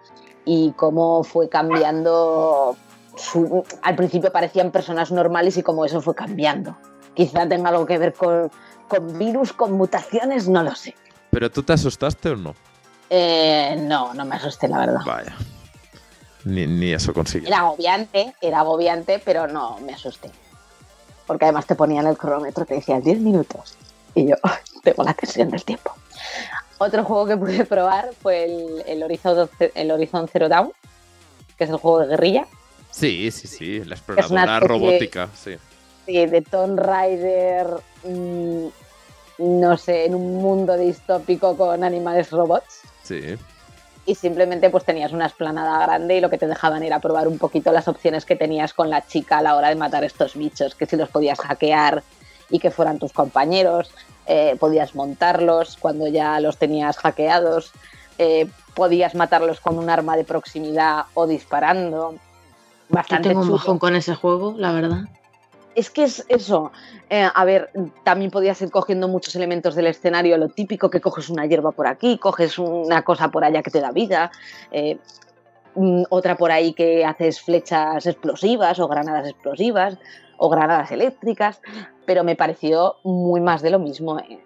y cómo fue cambiando. su- al principio parecían personas normales y cómo eso fue cambiando. Quizá tenga algo que ver con, con virus, con mutaciones, no lo sé. ¿Pero tú te asustaste o no? Eh, no, no me asusté, la verdad. Vaya. Ni, ni eso consiguió. Era agobiante, era agobiante, pero no me asusté. Porque además te ponían el cronómetro, te decían 10 minutos. Y yo, "Ay, *laughs* tengo la tensión del tiempo. Otro juego que pude probar fue el, el, Horizon, el Horizon Zero Dawn, que es el juego de guerrilla. Sí, sí, sí. La exploradora robótica, sí. De, de Tomb Raider, mm, no sé, en un mundo distópico con animales robots. Sí. y simplemente pues tenías una esplanada grande y lo que te dejaban era probar un poquito las opciones que tenías con la chica a la hora de matar estos bichos, que si los podías hackear y que fueran tus compañeros, eh, podías montarlos cuando ya los tenías hackeados, eh, podías matarlos con un arma de proximidad o disparando. Yo Bastante tengo un bajón con ese juego, la verdad. Es que es eso. Eh, a ver, también podías ir cogiendo muchos elementos del escenario, lo típico que coges una hierba por aquí, coges una cosa por allá que te da vida, eh, mm, otra por ahí que haces flechas explosivas o granadas explosivas o granadas eléctricas, pero me pareció muy más de lo mismo. eh.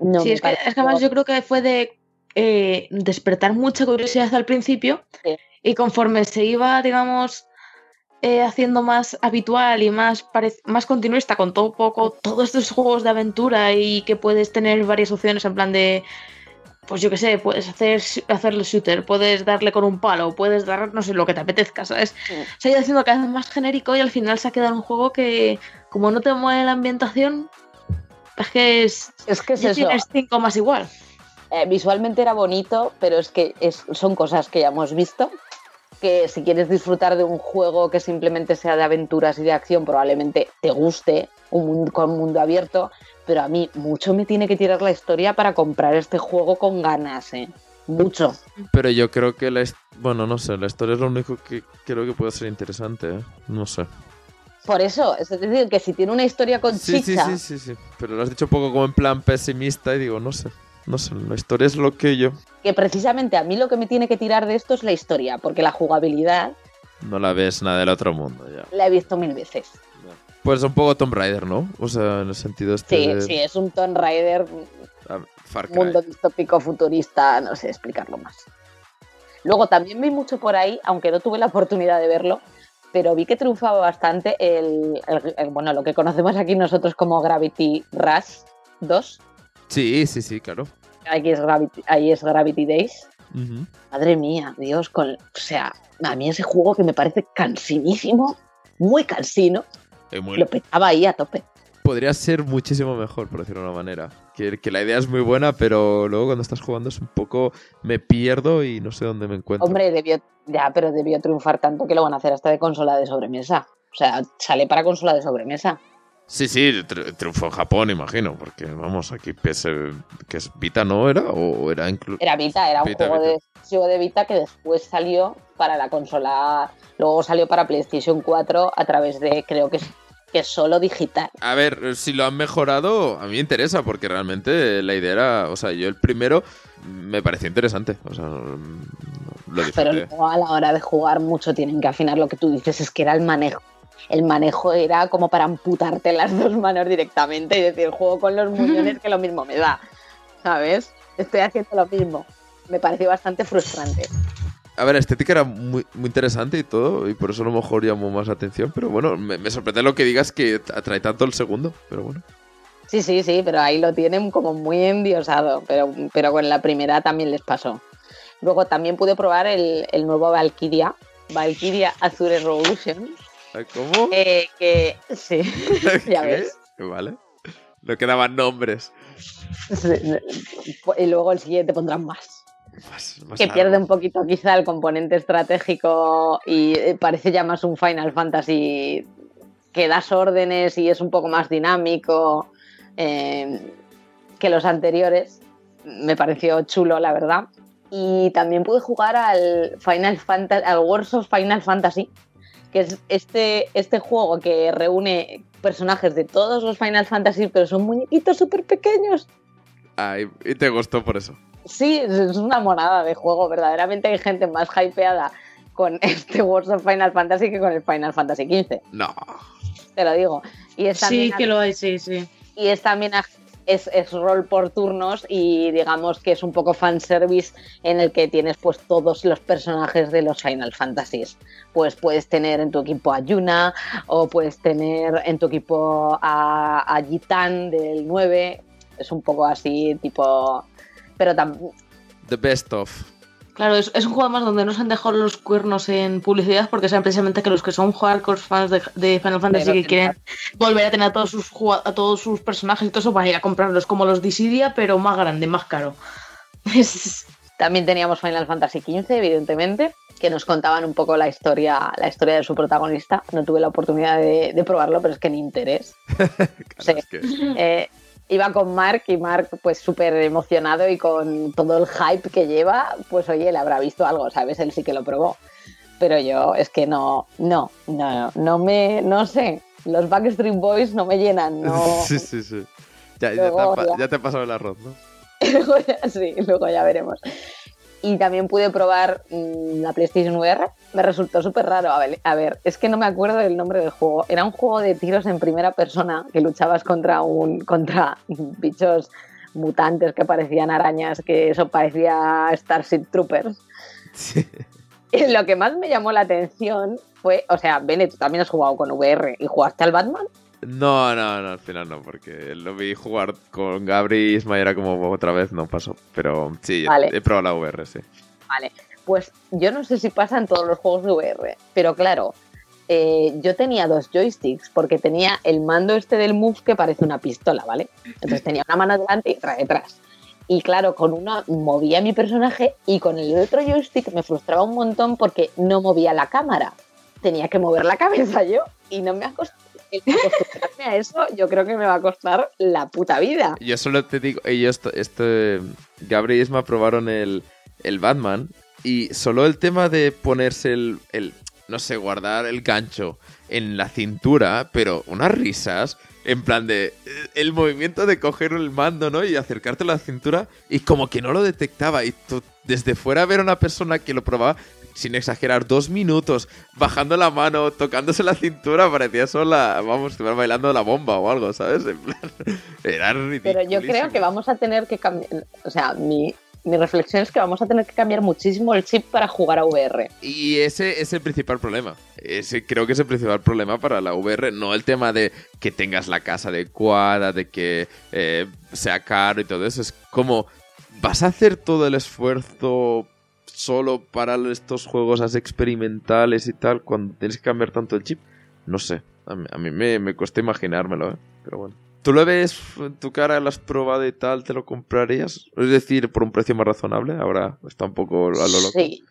No sí, es que, es que además yo creo que fue de despertar mucha curiosidad al principio Sí. y conforme se iba, digamos, eh, haciendo más habitual y más, más continuista con todo poco, todos estos juegos de aventura y que puedes tener varias opciones en plan de, pues yo qué sé, puedes hacer, hacerle shooter, puedes darle con un palo, puedes dar, no sé, lo que te apetezca, ¿sabes? Sí. Se ha ido haciendo cada vez más genérico y al final se ha quedado un juego que, como no te mueve la ambientación, es que es, Es que es ya eso. tienes cinco más igual. Eh, visualmente era bonito, pero es que es- son cosas que ya hemos visto. Que si quieres disfrutar de un juego que simplemente sea de aventuras y de acción, probablemente te guste un mundo, con mundo abierto. Pero a mí mucho me tiene que tirar la historia para comprar este juego con ganas, ¿eh? Mucho. Pero yo creo que la... Bueno, no sé, la historia es lo único que creo que puede ser interesante, ¿eh? No sé. Por eso, es decir, que si tiene una historia con Sí, sí, chicha, sí, sí, sí. Pero lo has dicho un poco como en plan pesimista y digo, no sé. No sé, la historia es lo que yo... que precisamente a mí lo que me tiene que tirar de esto es la historia, porque la jugabilidad No la ves nada del otro mundo ya. la he visto mil veces. Pues un poco Tomb Raider, ¿no? O sea, en el sentido este Sí, de... sí, es un Tomb Raider Ah, Far Cry. mundo distópico futurista, no sé explicarlo más. Luego también vi mucho por ahí, aunque no tuve la oportunidad de verlo, pero vi que triunfaba bastante el, el- el- bueno, lo que conocemos aquí nosotros como Gravity Rush 2. Sí, sí, sí, claro. Aquí es Gravity, ahí es Gravity Days. Madre mía, Dios, con, o sea, a mí ese juego que me parece cansinísimo, muy cansino, muy- lo petaba ahí a tope. Podría ser muchísimo mejor, por decirlo de una manera. Que, que la idea es muy buena, pero luego cuando estás jugando es un poco... Me pierdo y no sé dónde me encuentro. Hombre, debió, ya, pero debió triunfar tanto que lo van a hacer hasta de consola de sobremesa. O sea, sale para consola de sobremesa. Sí, sí, tri- triunfó en Japón, imagino, porque vamos, aquí PS, que es Vita, ¿no era? ¿O era incluso...? Era Vita, era un Vita, juego Vita. de exclusivo de Vita que después salió para la consola, luego salió para PlayStation 4 a través de, creo que es, que solo digital. A ver, si lo han mejorado, a mí me interesa, porque realmente la idea era... O sea, yo el primero me pareció interesante. O sea, lo Pero luego a la hora de jugar mucho tienen que afinar lo que tú dices, es que era el manejo. El manejo era como para amputarte las dos manos directamente y decir, juego con los muñones que lo mismo me da. ¿Sabes? Estoy haciendo lo mismo. Me pareció bastante frustrante. A ver, la estética era muy, muy interesante y todo, y por eso a lo mejor llamó más atención, pero bueno, me, me sorprende lo que digas que atrae tanto el segundo, pero bueno. Sí, sí, sí, pero ahí lo tienen como muy endiosado, pero, pero con la primera también les pasó. Luego también pude probar el, el nuevo Valkyria, Valkyria Azure Revolution, ¿Cómo? eh, que sí, *laughs* *laughs* ya ¿Qué? ves. Vale. No quedaban nombres. Y luego el siguiente pondrán más. Más- más Que largo. pierde un poquito quizá el componente estratégico y eh, parece ya más un Final Fantasy que das órdenes y es un poco más dinámico eh, que los anteriores. Me pareció chulo, la verdad. Y también pude jugar al Final Fantasy, al Wars of Final Fantasy, que es este, este juego que reúne personajes de todos los Final Fantasy, pero son muñequitos súper pequeños. Ay, y te gustó por eso. Sí, es una monada de juego. Verdaderamente hay gente más hypeada con *laughs* este Wars of Final Fantasy que con el Final Fantasy XV. No. Te lo digo. Y es también, Sí, que lo hay, sí, sí. y es también a- es, es rol por turnos y digamos que es un poco fanservice en el que tienes pues todos los personajes de los Final Fantasies. Pues puedes tener en tu equipo a Yuna o puedes tener en tu equipo a, a Gitan del 9. Es un poco así, tipo... Pero también The best of. Claro, es, es un juego más donde no se han dejado los cuernos en publicidad porque saben precisamente que los que son hardcore fans de, de Final Fantasy Pero que quieren volver a tener a todos sus a todos sus personajes y todo eso van a ir a comprarlos como los Dissidia, pero más grande, más caro. *laughs* También teníamos Final Fantasy XV, evidentemente, que nos contaban un poco la historia, la historia de su protagonista. No tuve la oportunidad de, de probarlo, pero es que ni interés. *laughs* Claro, Sí. es que- Eh, iba con Mark y Mark pues súper emocionado y con todo el hype que lleva, pues oye, le habrá visto algo, ¿sabes? Él sí que lo probó. Pero yo es que no, no, no, no me, no sé. Los Backstreet Boys no me llenan, no. *laughs* Sí, sí, sí. Ya, ya te, ha, pa- ya. ya te ha pasado el arroz, ¿no? *laughs* luego ya, sí, luego ya veremos. Y también pude probar mm, la PlayStation VR. Me resultó súper raro. A ver, a ver, es que no me acuerdo del nombre del juego. Era un juego de tiros en primera persona que luchabas contra un contra *laughs* bichos mutantes que parecían arañas, que eso parecía Starship Troopers. Sí. Y lo que más me llamó la atención fue, o sea, Bene, tú también has jugado con VR y jugaste al Batman. No, no, no, al final no, porque lo vi jugar con Gabri y Isma y era como otra vez, no pasó. Pero sí, Vale. he probado la VR, sí. Vale, pues yo no sé si pasa en todos los juegos de VR, pero claro, eh, yo tenía dos joysticks porque tenía el mando este del Move que parece una pistola, ¿vale? Entonces tenía una mano delante y otra detrás. Y claro, con una movía mi personaje y con el otro joystick me frustraba un montón porque no movía la cámara. Tenía que mover la cabeza yo y no me el acostumbrarme a eso, yo creo que me va a costar la puta vida. Yo solo te digo, ellos, este, Gabri y Isma probaron el, el Batman y solo el tema de ponerse el, el, no sé, guardar el gancho en la cintura, pero unas risas, en plan de el movimiento de coger el mando, ¿no? Y acercarte a la cintura y como que no lo detectaba y tú desde fuera ver a una persona que lo probaba sin exagerar, dos minutos, bajando la mano, tocándose la cintura, parecía eso la, vamos, estuviera bailando la bomba o algo, ¿sabes? En plan, *laughs* era ridículo. Pero yo creo que vamos a tener que cambiar, o sea, mi, mi reflexión es que vamos a tener que cambiar muchísimo el chip para jugar a VR. Y ese es el principal problema. Ese creo que es el principal problema para la VR. No el tema de que tengas la casa adecuada, de que eh, sea caro y todo eso. Es como, ¿vas a hacer todo el esfuerzo solo para estos juegos así experimentales y tal cuando tienes que cambiar tanto el chip? No sé. A mí, me, me cuesta imaginármelo, ¿eh? Pero bueno. ¿Tú lo ves en tu cara, lo has probado y tal, te lo comprarías? Es decir, por un precio más razonable. Ahora está un poco a lo loco. Sí,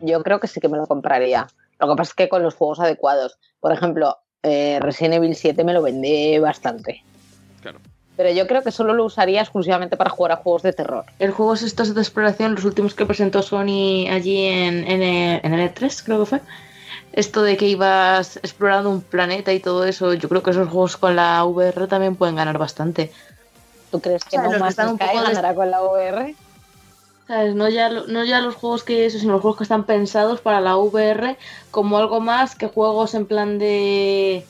yo creo que sí que me lo compraría. Lo que pasa es que con los juegos adecuados. Por ejemplo, eh, Resident Evil 7 me lo vendé bastante. Claro. Pero yo creo que solo lo usaría exclusivamente para jugar a juegos de terror. El juego es estos de exploración, los últimos que presentó Sony allí en, en, el, en el E3, creo que fue. Esto de que ibas explorando un planeta y todo eso, yo creo que esos juegos con la VR también pueden ganar bastante. ¿Tú crees que O sea, los no que más están un poco ganará con la VR? ¿Sabes? No ya, no ya los juegos que eso, sino los juegos que están pensados para la VR como algo más que juegos en plan de.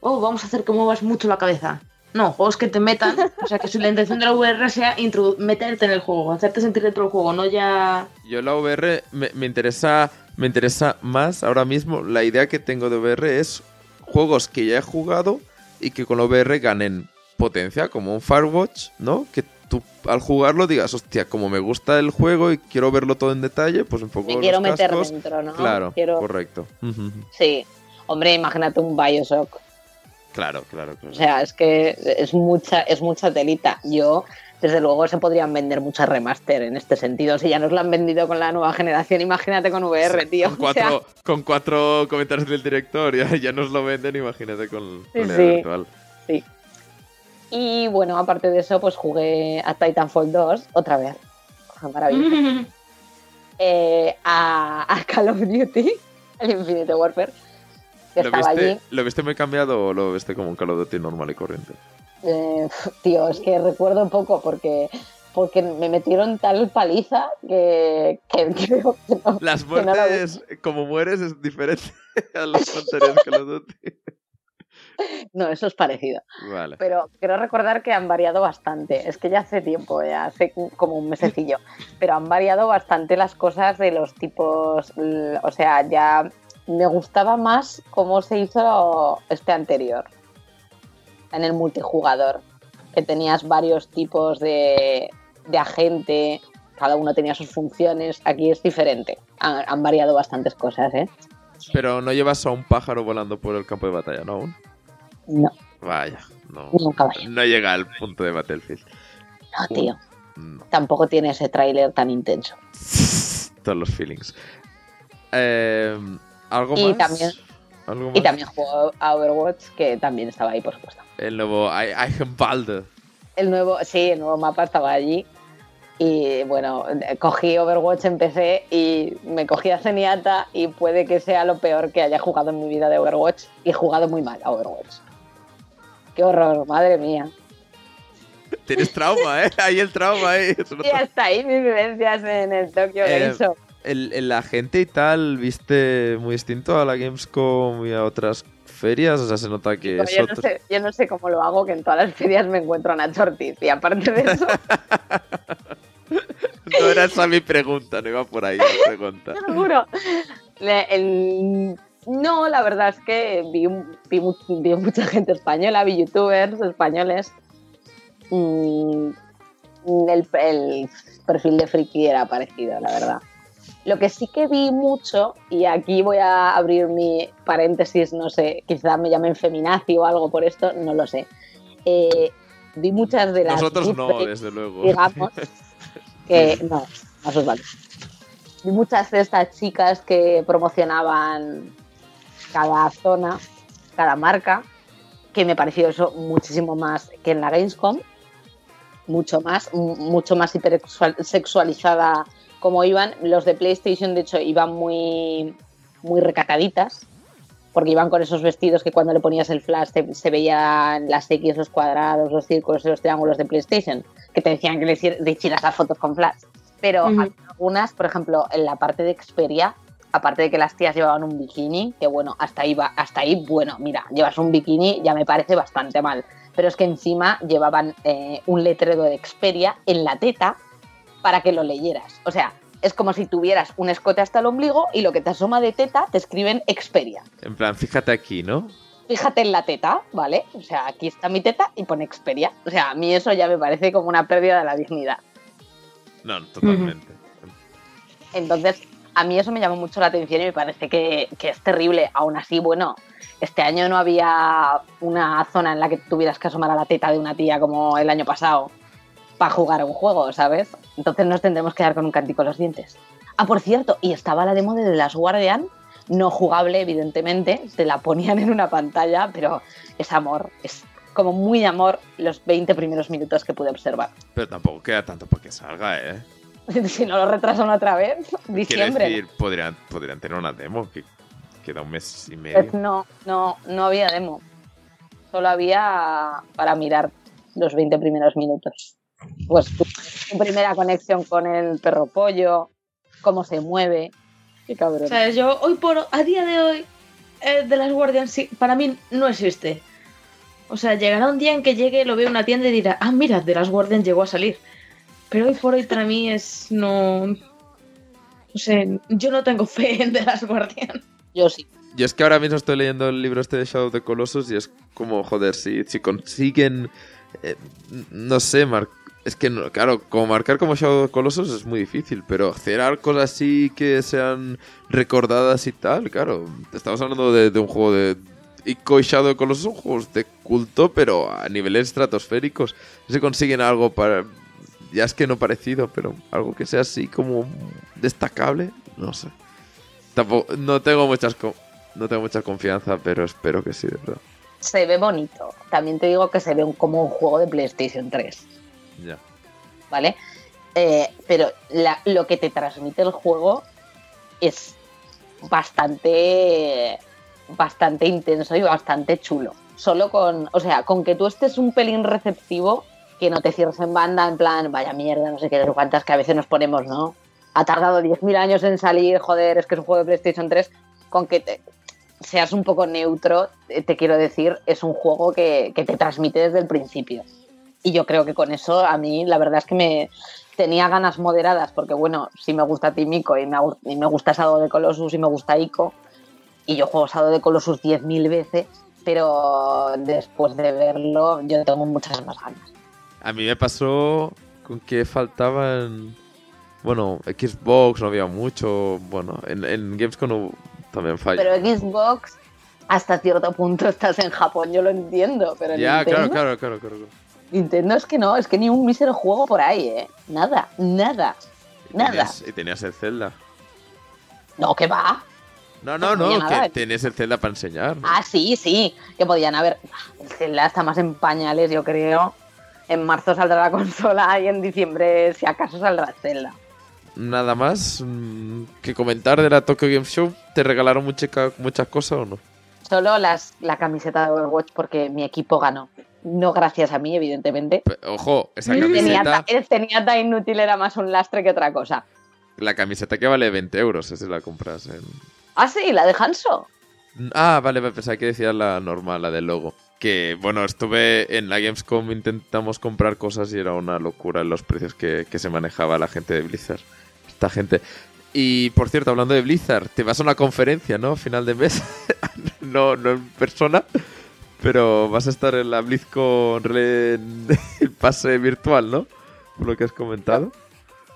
Oh, vamos a hacer que muevas mucho la cabeza. No, juegos que te metan. O sea, que si la intención de la VR sea introdu- meterte en el juego, hacerte sentir dentro del juego, no ya. Yo la VR me, me interesa me interesa más ahora mismo. La idea que tengo de VR es juegos que ya he jugado y que con la VR ganen potencia, como un Firewatch, ¿no? Que tú al jugarlo digas, hostia, como me gusta el juego y quiero verlo todo en detalle, pues un poco Me los quiero meter cascos. dentro, ¿no? Claro, Quiero- correcto. Sí. Hombre, imagínate un Bioshock. Claro, claro, claro. O sea, es que es mucha, es mucha telita. Yo, desde luego, se podrían vender muchas remaster en este sentido. Si ya nos lo han vendido con la nueva generación, imagínate con VR, tío. Con O sea, cuatro, con cuatro comentarios del director ya, ya nos lo venden, imagínate con, Sí, con la sí. virtual. sí. Y bueno, aparte de eso, pues jugué a Titanfall 2 otra vez. Maravilloso. *laughs* Eh, a, a Call of Duty, el Infinite Warfare, que ¿Lo estaba viste, allí. ¿Lo viste muy cambiado o lo viste como un Call of Duty normal y corriente? Eh, tío, es que recuerdo poco porque porque me metieron tal paliza que, que *laughs* creo que no. Las que no muertes, como mueres, es diferente *laughs* a los anteriores Call of Duty. No, eso es parecido. Vale. Pero quiero recordar que han variado bastante. Es que ya hace tiempo, ya hace como un mesecillo. Pero han variado bastante las cosas de los tipos. O sea, ya me gustaba más cómo se hizo este anterior. En el multijugador. Que tenías varios tipos de, de agente. Cada uno tenía sus funciones. Aquí es diferente. Han, han variado bastantes cosas, ¿eh? Pero no llevas a un pájaro volando por el campo de batalla, ¿no? Aún. No, Vaya, no. nunca vaya. No llega al punto de Battlefield. No, tío. No. Tampoco tiene ese tráiler tan intenso. *laughs* Todos los feelings. Eh, ¿Algo Y más? también- ¿Algo Y más? también jugó a Overwatch, que también estaba ahí, por supuesto. El nuevo Eichenwalde. El nuevo, sí, el nuevo mapa estaba allí. Y bueno, cogí Overwatch, empecé y me cogí a Zenyatta y puede que sea lo peor que haya jugado en mi vida de Overwatch. Y he jugado muy mal a Overwatch. Qué horror, madre mía. Tienes trauma, ¿eh? Ahí el trauma, ¿eh? *laughs* Y hasta ahí mis vivencias en el Tokyo Eh, Show. el, el- la gente y tal, ¿viste muy distinto a la Gamescom y a otras ferias? O sea, se nota que es yo, no sé, yo no sé cómo lo hago, que en todas las ferias me encuentro a Nacho Ortiz. Y aparte de eso, *laughs* No era esa mi pregunta, no iba por ahí la pregunta. *laughs* Te juro. El- No, la verdad es que vi, vi vi mucha gente española, vi youtubers españoles. El, el perfil de Friki era parecido, la verdad. Lo que sí que vi mucho, y aquí voy a abrir mi paréntesis, no sé, quizá me llamen feminazi o algo por esto, no lo sé. Eh, vi muchas de las. Nosotros no, desde luego. digamos, *laughs* que no, no os vale. Vi muchas de estas chicas que promocionaban cada zona, cada marca, que me pareció eso muchísimo más que en la Gamescom, mucho más, mu- mucho más hipersexualizada como iban. Los de PlayStation, de hecho, iban muy, muy recataditas, porque iban con esos vestidos que cuando le ponías el flash se, se veían las X, los cuadrados, los círculos y los triángulos de PlayStation, que te decían que le, hici- le hicieras las fotos con flash. Pero Ujú. había algunas, por ejemplo, en la parte de Xperia, aparte de que las tías llevaban un bikini, que bueno, hasta ahí, va, hasta ahí, bueno, mira, llevas un bikini ya me parece bastante mal. Pero es que encima llevaban eh, un letrero de Xperia en la teta para que lo leyeras. O sea, es como si tuvieras un escote hasta el ombligo y lo que te asoma de teta te escriben Xperia. En plan, fíjate aquí, ¿no? Fíjate en la teta, ¿vale? O sea, aquí está mi teta y pone Xperia. O sea, a mí eso ya me parece como una pérdida de la dignidad. No, totalmente. Entonces, a mí eso me llamó mucho la atención y me parece que, que es terrible. Aún así, bueno, este año no había una zona en la que tuvieras que asomar a la teta de una tía como el año pasado para jugar a un juego, ¿sabes? Entonces nos tendremos que dar con un cantico en los dientes. Ah, por cierto, y estaba la demo de The Last Guardian, no jugable, evidentemente, te la ponían en una pantalla, pero es amor, es como muy amor los 20 primeros minutos que pude observar. Pero tampoco queda tanto para que salga, ¿eh? *laughs* si no lo retrasan otra vez, diciembre. decir, podrían, podrían tener una demo que queda un mes y Pues medio. no, no, no había demo. Solo había para mirar los 20 primeros minutos. Pues tu, tu primera conexión con el perro pollo, cómo se mueve. Qué cabrón. O sea, yo hoy por a día de hoy eh, de las Guardians sí, para mí no existe. O sea, llegará un día en que llegue, lo veo en una tienda y dirá, ah, mira, de las Guardians llegó a salir. Pero hoy por hoy para mí es no. No sé, yo no tengo fe en de las Guardians. Yo sí. Yo es que ahora mismo estoy leyendo el libro este de Shadow of the Colossus y es como, joder, si, si consiguen, eh, no sé, mar- es que, claro, como marcar como Shadow of Colossus es muy difícil, pero hacer algo así que sean recordadas y tal, claro, estamos hablando de, un juego de... Ico y Shadow of Colossus son juegos de culto, pero a niveles estratosféricos. Si consiguen algo para... Ya es que no parecido, pero algo que sea así como destacable, no sé. Tampoco, no tengo muchas no tengo mucha confianza, pero espero que sí, de verdad. Se ve bonito. También te digo que se ve como un juego de PlayStation 3. ¿Vale? Eh, pero lo que te transmite el juego es bastante, bastante intenso y bastante chulo. Solo con, o sea, con que tú estés un pelín receptivo, que no te cierres en banda, en plan, vaya mierda, no sé qué, cuántas que a veces nos ponemos, ¿no? Ha tardado 10.000 años en salir, joder, es que es un juego de PlayStation 3, con que te- seas un poco neutro, eh, te quiero decir, es un juego que, que te transmite desde el principio. Y yo creo que con eso a mí la verdad es que me tenía ganas moderadas, porque bueno, si me gusta Timico y me, y me gusta Sado de Colossus y me gusta Ico, y yo juego Sado de Colossus 10.000 veces, pero después de verlo yo tengo muchas más ganas. A mí me pasó con que faltaban. Bueno, Xbox no había mucho. Bueno, en, en Gamescom no- también falla. Pero Xbox, hasta cierto punto estás en Japón, yo lo entiendo, pero ya, Nintendo, claro, claro, claro, claro. Nintendo es que no, es que ni un mísero juego por ahí, ¿eh? Nada, nada, nada. tenías- y tenías el Zelda. No, que va. No, no, No no, que tenías el Zelda para enseñar. Ah, sí, sí, que podían haber. El Zelda está más en pañales, yo creo. En marzo saldrá la *laughs* consola y en diciembre, si acaso, saldrá el Zelda. Nada más mm, que comentar de la Tokyo Game Show. ¿Te regalaron mucha- muchas cosas o no? Solo las, la camiseta de Overwatch porque mi equipo ganó. No gracias a mí, evidentemente. Ojo, esa Tenía, camiseta, ta- tenía tan inútil, era más un lastre que otra cosa. la camiseta que vale 20 euros, esa la compras en... Ah, sí, la de Hanso. Ah, vale, pensaba que decía la normal, la del logo. Que, bueno, estuve en la Gamescom, intentamos comprar cosas y era una locura los precios que, que se manejaba la gente de Blizzard. Esta gente. Y, por cierto, hablando de Blizzard, te vas a una conferencia, ¿no? Final de mes. *laughs* no, no en persona, pero vas a estar en la BlizzCon en *laughs* el pase virtual, ¿no? Por lo que has comentado.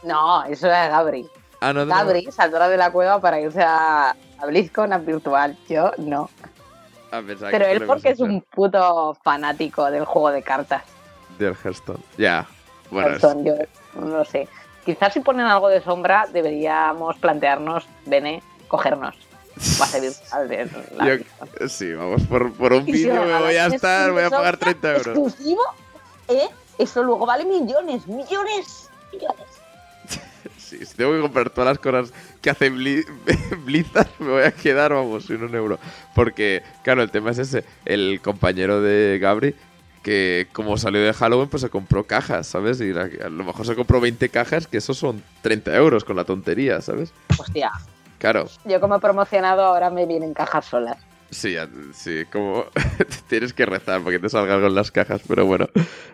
No, eso era Gabri. Ah, no, no. Gabri saldrá de la cueva para irse a, a BlizzCon, a virtual. Yo no. Ah, Pero él porque es un puto fanático del juego de cartas. Del Hearthstone. Ya. Bueno, es- Hearthstone, yo no sé. Quizás si ponen algo de sombra deberíamos plantearnos, Bene, cogernos. Base virtual de la Yo-. Sí, vamos, por, por un vídeo me voy a estar, voy a pagar sombra 30 euros. Exclusivo, ¿eh? Eso luego vale millones, millones, millones. *laughs* Sí, si tengo que comprar todas las cosas que hace Bli- *laughs* Blizzard, me voy a quedar, vamos, sin un euro. Porque, claro, el tema es ese. El compañero de Gabri, que como salió de Halloween, pues se compró cajas, ¿sabes? Y a lo mejor se compró 20 cajas, que eso son 30 euros con la tontería, ¿sabes? Hostia, Claro. yo como he promocionado ahora me vienen cajas solas. Sí, sí, como *laughs* tienes que rezar para que te salga algo en las cajas, pero bueno,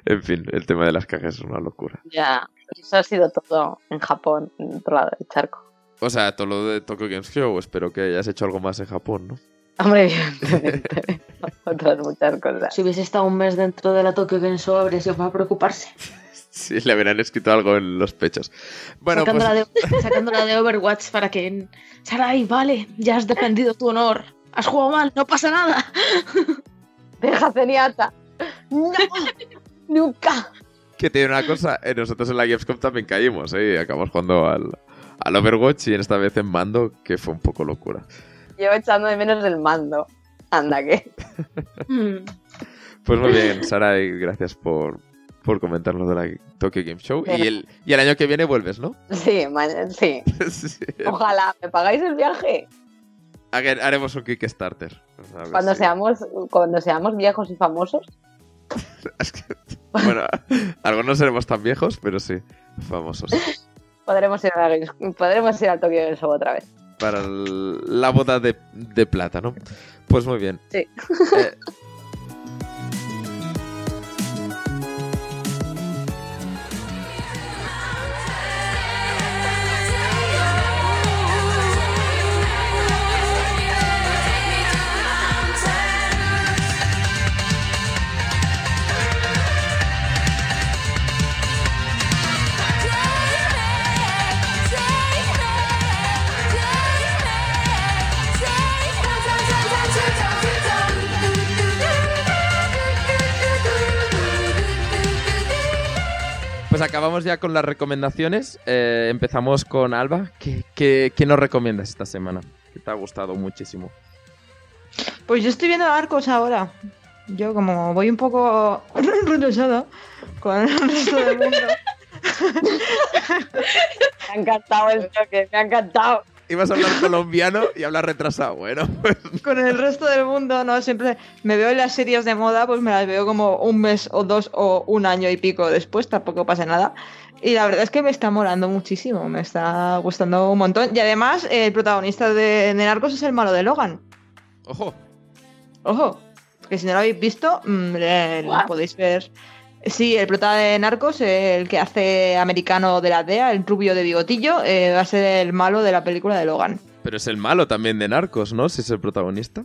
en fin, el tema de las cajas es una locura. Ya, eso ha sido todo en Japón, en otro lado del charco. O sea, todo lo de Tokyo Games Show, espero que hayas hecho algo más en Japón, ¿no? Hombre, *laughs* evidentemente. *laughs* Otras muchas cosas. Si hubiese estado un mes dentro de la Tokyo Game Show, habría sido para preocuparse. Sí, le habrían escrito algo en los pechos. Bueno, pues sacándola, de, sacándola de Overwatch para que. Sarai, vale, ya has defendido tu honor. Has jugado mal, no pasa nada. *laughs* Deja Zenyatta. No, *laughs* nunca. que tiene una cosa, eh, nosotros en la Gamescom también caímos, ¿eh? Y acabamos jugando al, al Overwatch y en esta vez en mando, que fue un poco locura. Llevo echando de menos el mando. Anda que. Mm. *laughs* Pues muy bien, Sara, y gracias por, por comentarnos de la Tokyo Game Show. Y el, y el año que viene vuelves, ¿no? *laughs* Sí, sí. *laughs* Sí. Ojalá, ¿me pagáis el viaje? Haremos un Kickstarter. Cuando si- seamos, cuando seamos viejos y famosos. *laughs* Es que- bueno, algunos seremos tan viejos, pero sí, famosos. Podremos ir, a la podremos ir al Tokyo Game Show otra vez. Para el- la boda de, de plata, ¿no? Pues muy bien. Sí. Eh, Pues acabamos ya con las recomendaciones. Eh, empezamos con Alba. ¿Qué, qué, qué nos recomiendas esta semana? Que te ha gustado muchísimo. Pues yo estoy viendo Arcos ahora. Yo como voy un poco *clears throat* retrasada con el resto del mundo. *laughs* Me ha encantado el toque, me ha encantado. Ibas a hablar colombiano y hablar retrasado. Bueno, pues con el resto del mundo, ¿no? Siempre me veo en las series de moda, pues me las veo como un mes o dos o un año y pico después, tampoco pasa nada. Y la verdad es que me está molando muchísimo, me está gustando un montón. Y además, el protagonista de, de Narcos es el malo de Logan. ojo. Ojo, que si no lo habéis visto, mm, le- lo podéis ver. Sí, el prota de Narcos, el que hace americano de la DEA, el rubio de bigotillo, eh, va a ser el malo de la película de Logan. Pero es el malo también de Narcos, ¿no? Si es el protagonista.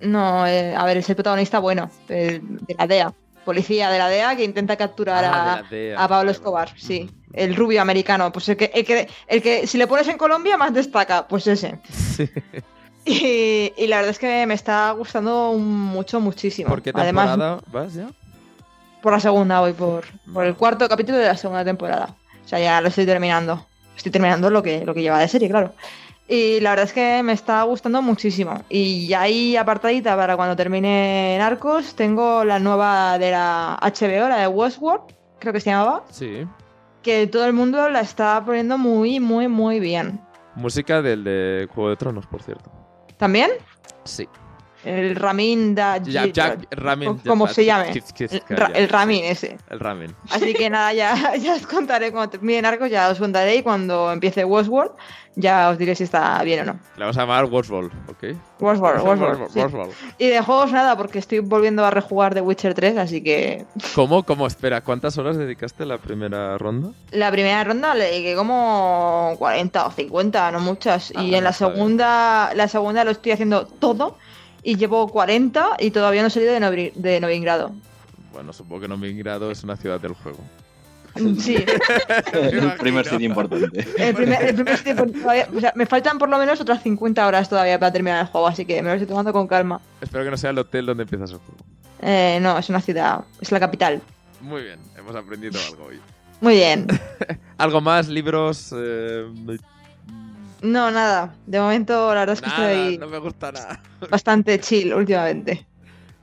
No, eh, a ver, es el protagonista bueno, el- de la DEA. Policía de la DEA que intenta capturar Ah, a, DEA. Pablo Escobar, sí. El rubio americano, pues el que, el que, el que si le pones en Colombia más destaca, pues ese. Sí. *laughs* Y, y la verdad es que me está gustando mucho, muchísimo. ¿Por qué Además, temporada vas ya? Por la segunda voy, por, por el cuarto capítulo de la segunda temporada. O sea, ya lo estoy terminando. Estoy terminando lo que, lo que lleva de serie, claro. Y la verdad es que me está gustando muchísimo. Y ya ahí apartadita para cuando termine Narcos, tengo la nueva de la HBO, la de Westworld, creo que se llamaba, Sí. que todo el mundo la está poniendo muy, muy, muy bien. Música del de Juego de Tronos, por cierto. ¿También? Sí. El Ramin da... Jack Ramin. como se llame. El, Ra- el Ramin ese. El Ramin. Así que nada, ya, *laughs* ya os contaré cuando termine Narcos, ya os contaré y cuando empiece Westworld, ya os diré si está bien o no. Le vamos a llamar Westworld, ¿ok? Westworld, Westworld. sí. Westworld. Y de juegos nada, porque estoy volviendo a rejugar The Witcher 3, así que ¿Cómo? ¿Cómo? Espera, ¿cuántas horas dedicaste a la primera ronda? la primera ronda le dediqué como 40 o 50, no muchas. Ah, y en la bien. segunda, la segunda lo estoy haciendo todo y llevo 40 y todavía no he salido de, Novi- de Novigrado. Bueno, supongo que Novigrado es una ciudad del juego. Sí, *laughs* el primer sitio importante. el primer, el primer tiempo todavía- o sea, me faltan por lo menos otras 50 horas todavía para terminar el juego, así que me lo estoy tomando con calma. Espero que no sea el hotel donde empiezas el juego. Eh, no, es una ciudad, es la capital. Muy bien, hemos aprendido algo hoy. Muy bien. *laughs* ¿Algo más? ¿Libros? Eh, No, nada. De momento, la verdad es que nada, estoy no me gusta nada. bastante chill últimamente.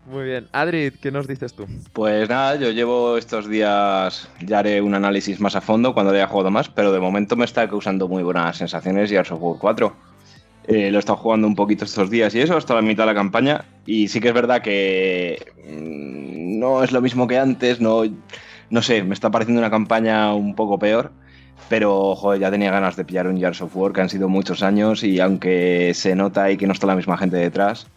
Muy bien. Adri, ¿qué nos dices tú? Pues nada, yo llevo estos días, ya haré un análisis más a fondo cuando haya jugado más, pero de momento me está causando muy buenas sensaciones Gears of War 4. Eh, lo he estado jugando un poquito estos días y eso, hasta la mitad de la campaña. Y sí que es verdad que mm, no es lo mismo que antes, no, no sé, me está pareciendo una campaña un poco peor. Pero, joder, ya tenía ganas de pillar un Gears of War, que han sido muchos años y aunque se nota ahí que no está la misma gente detrás,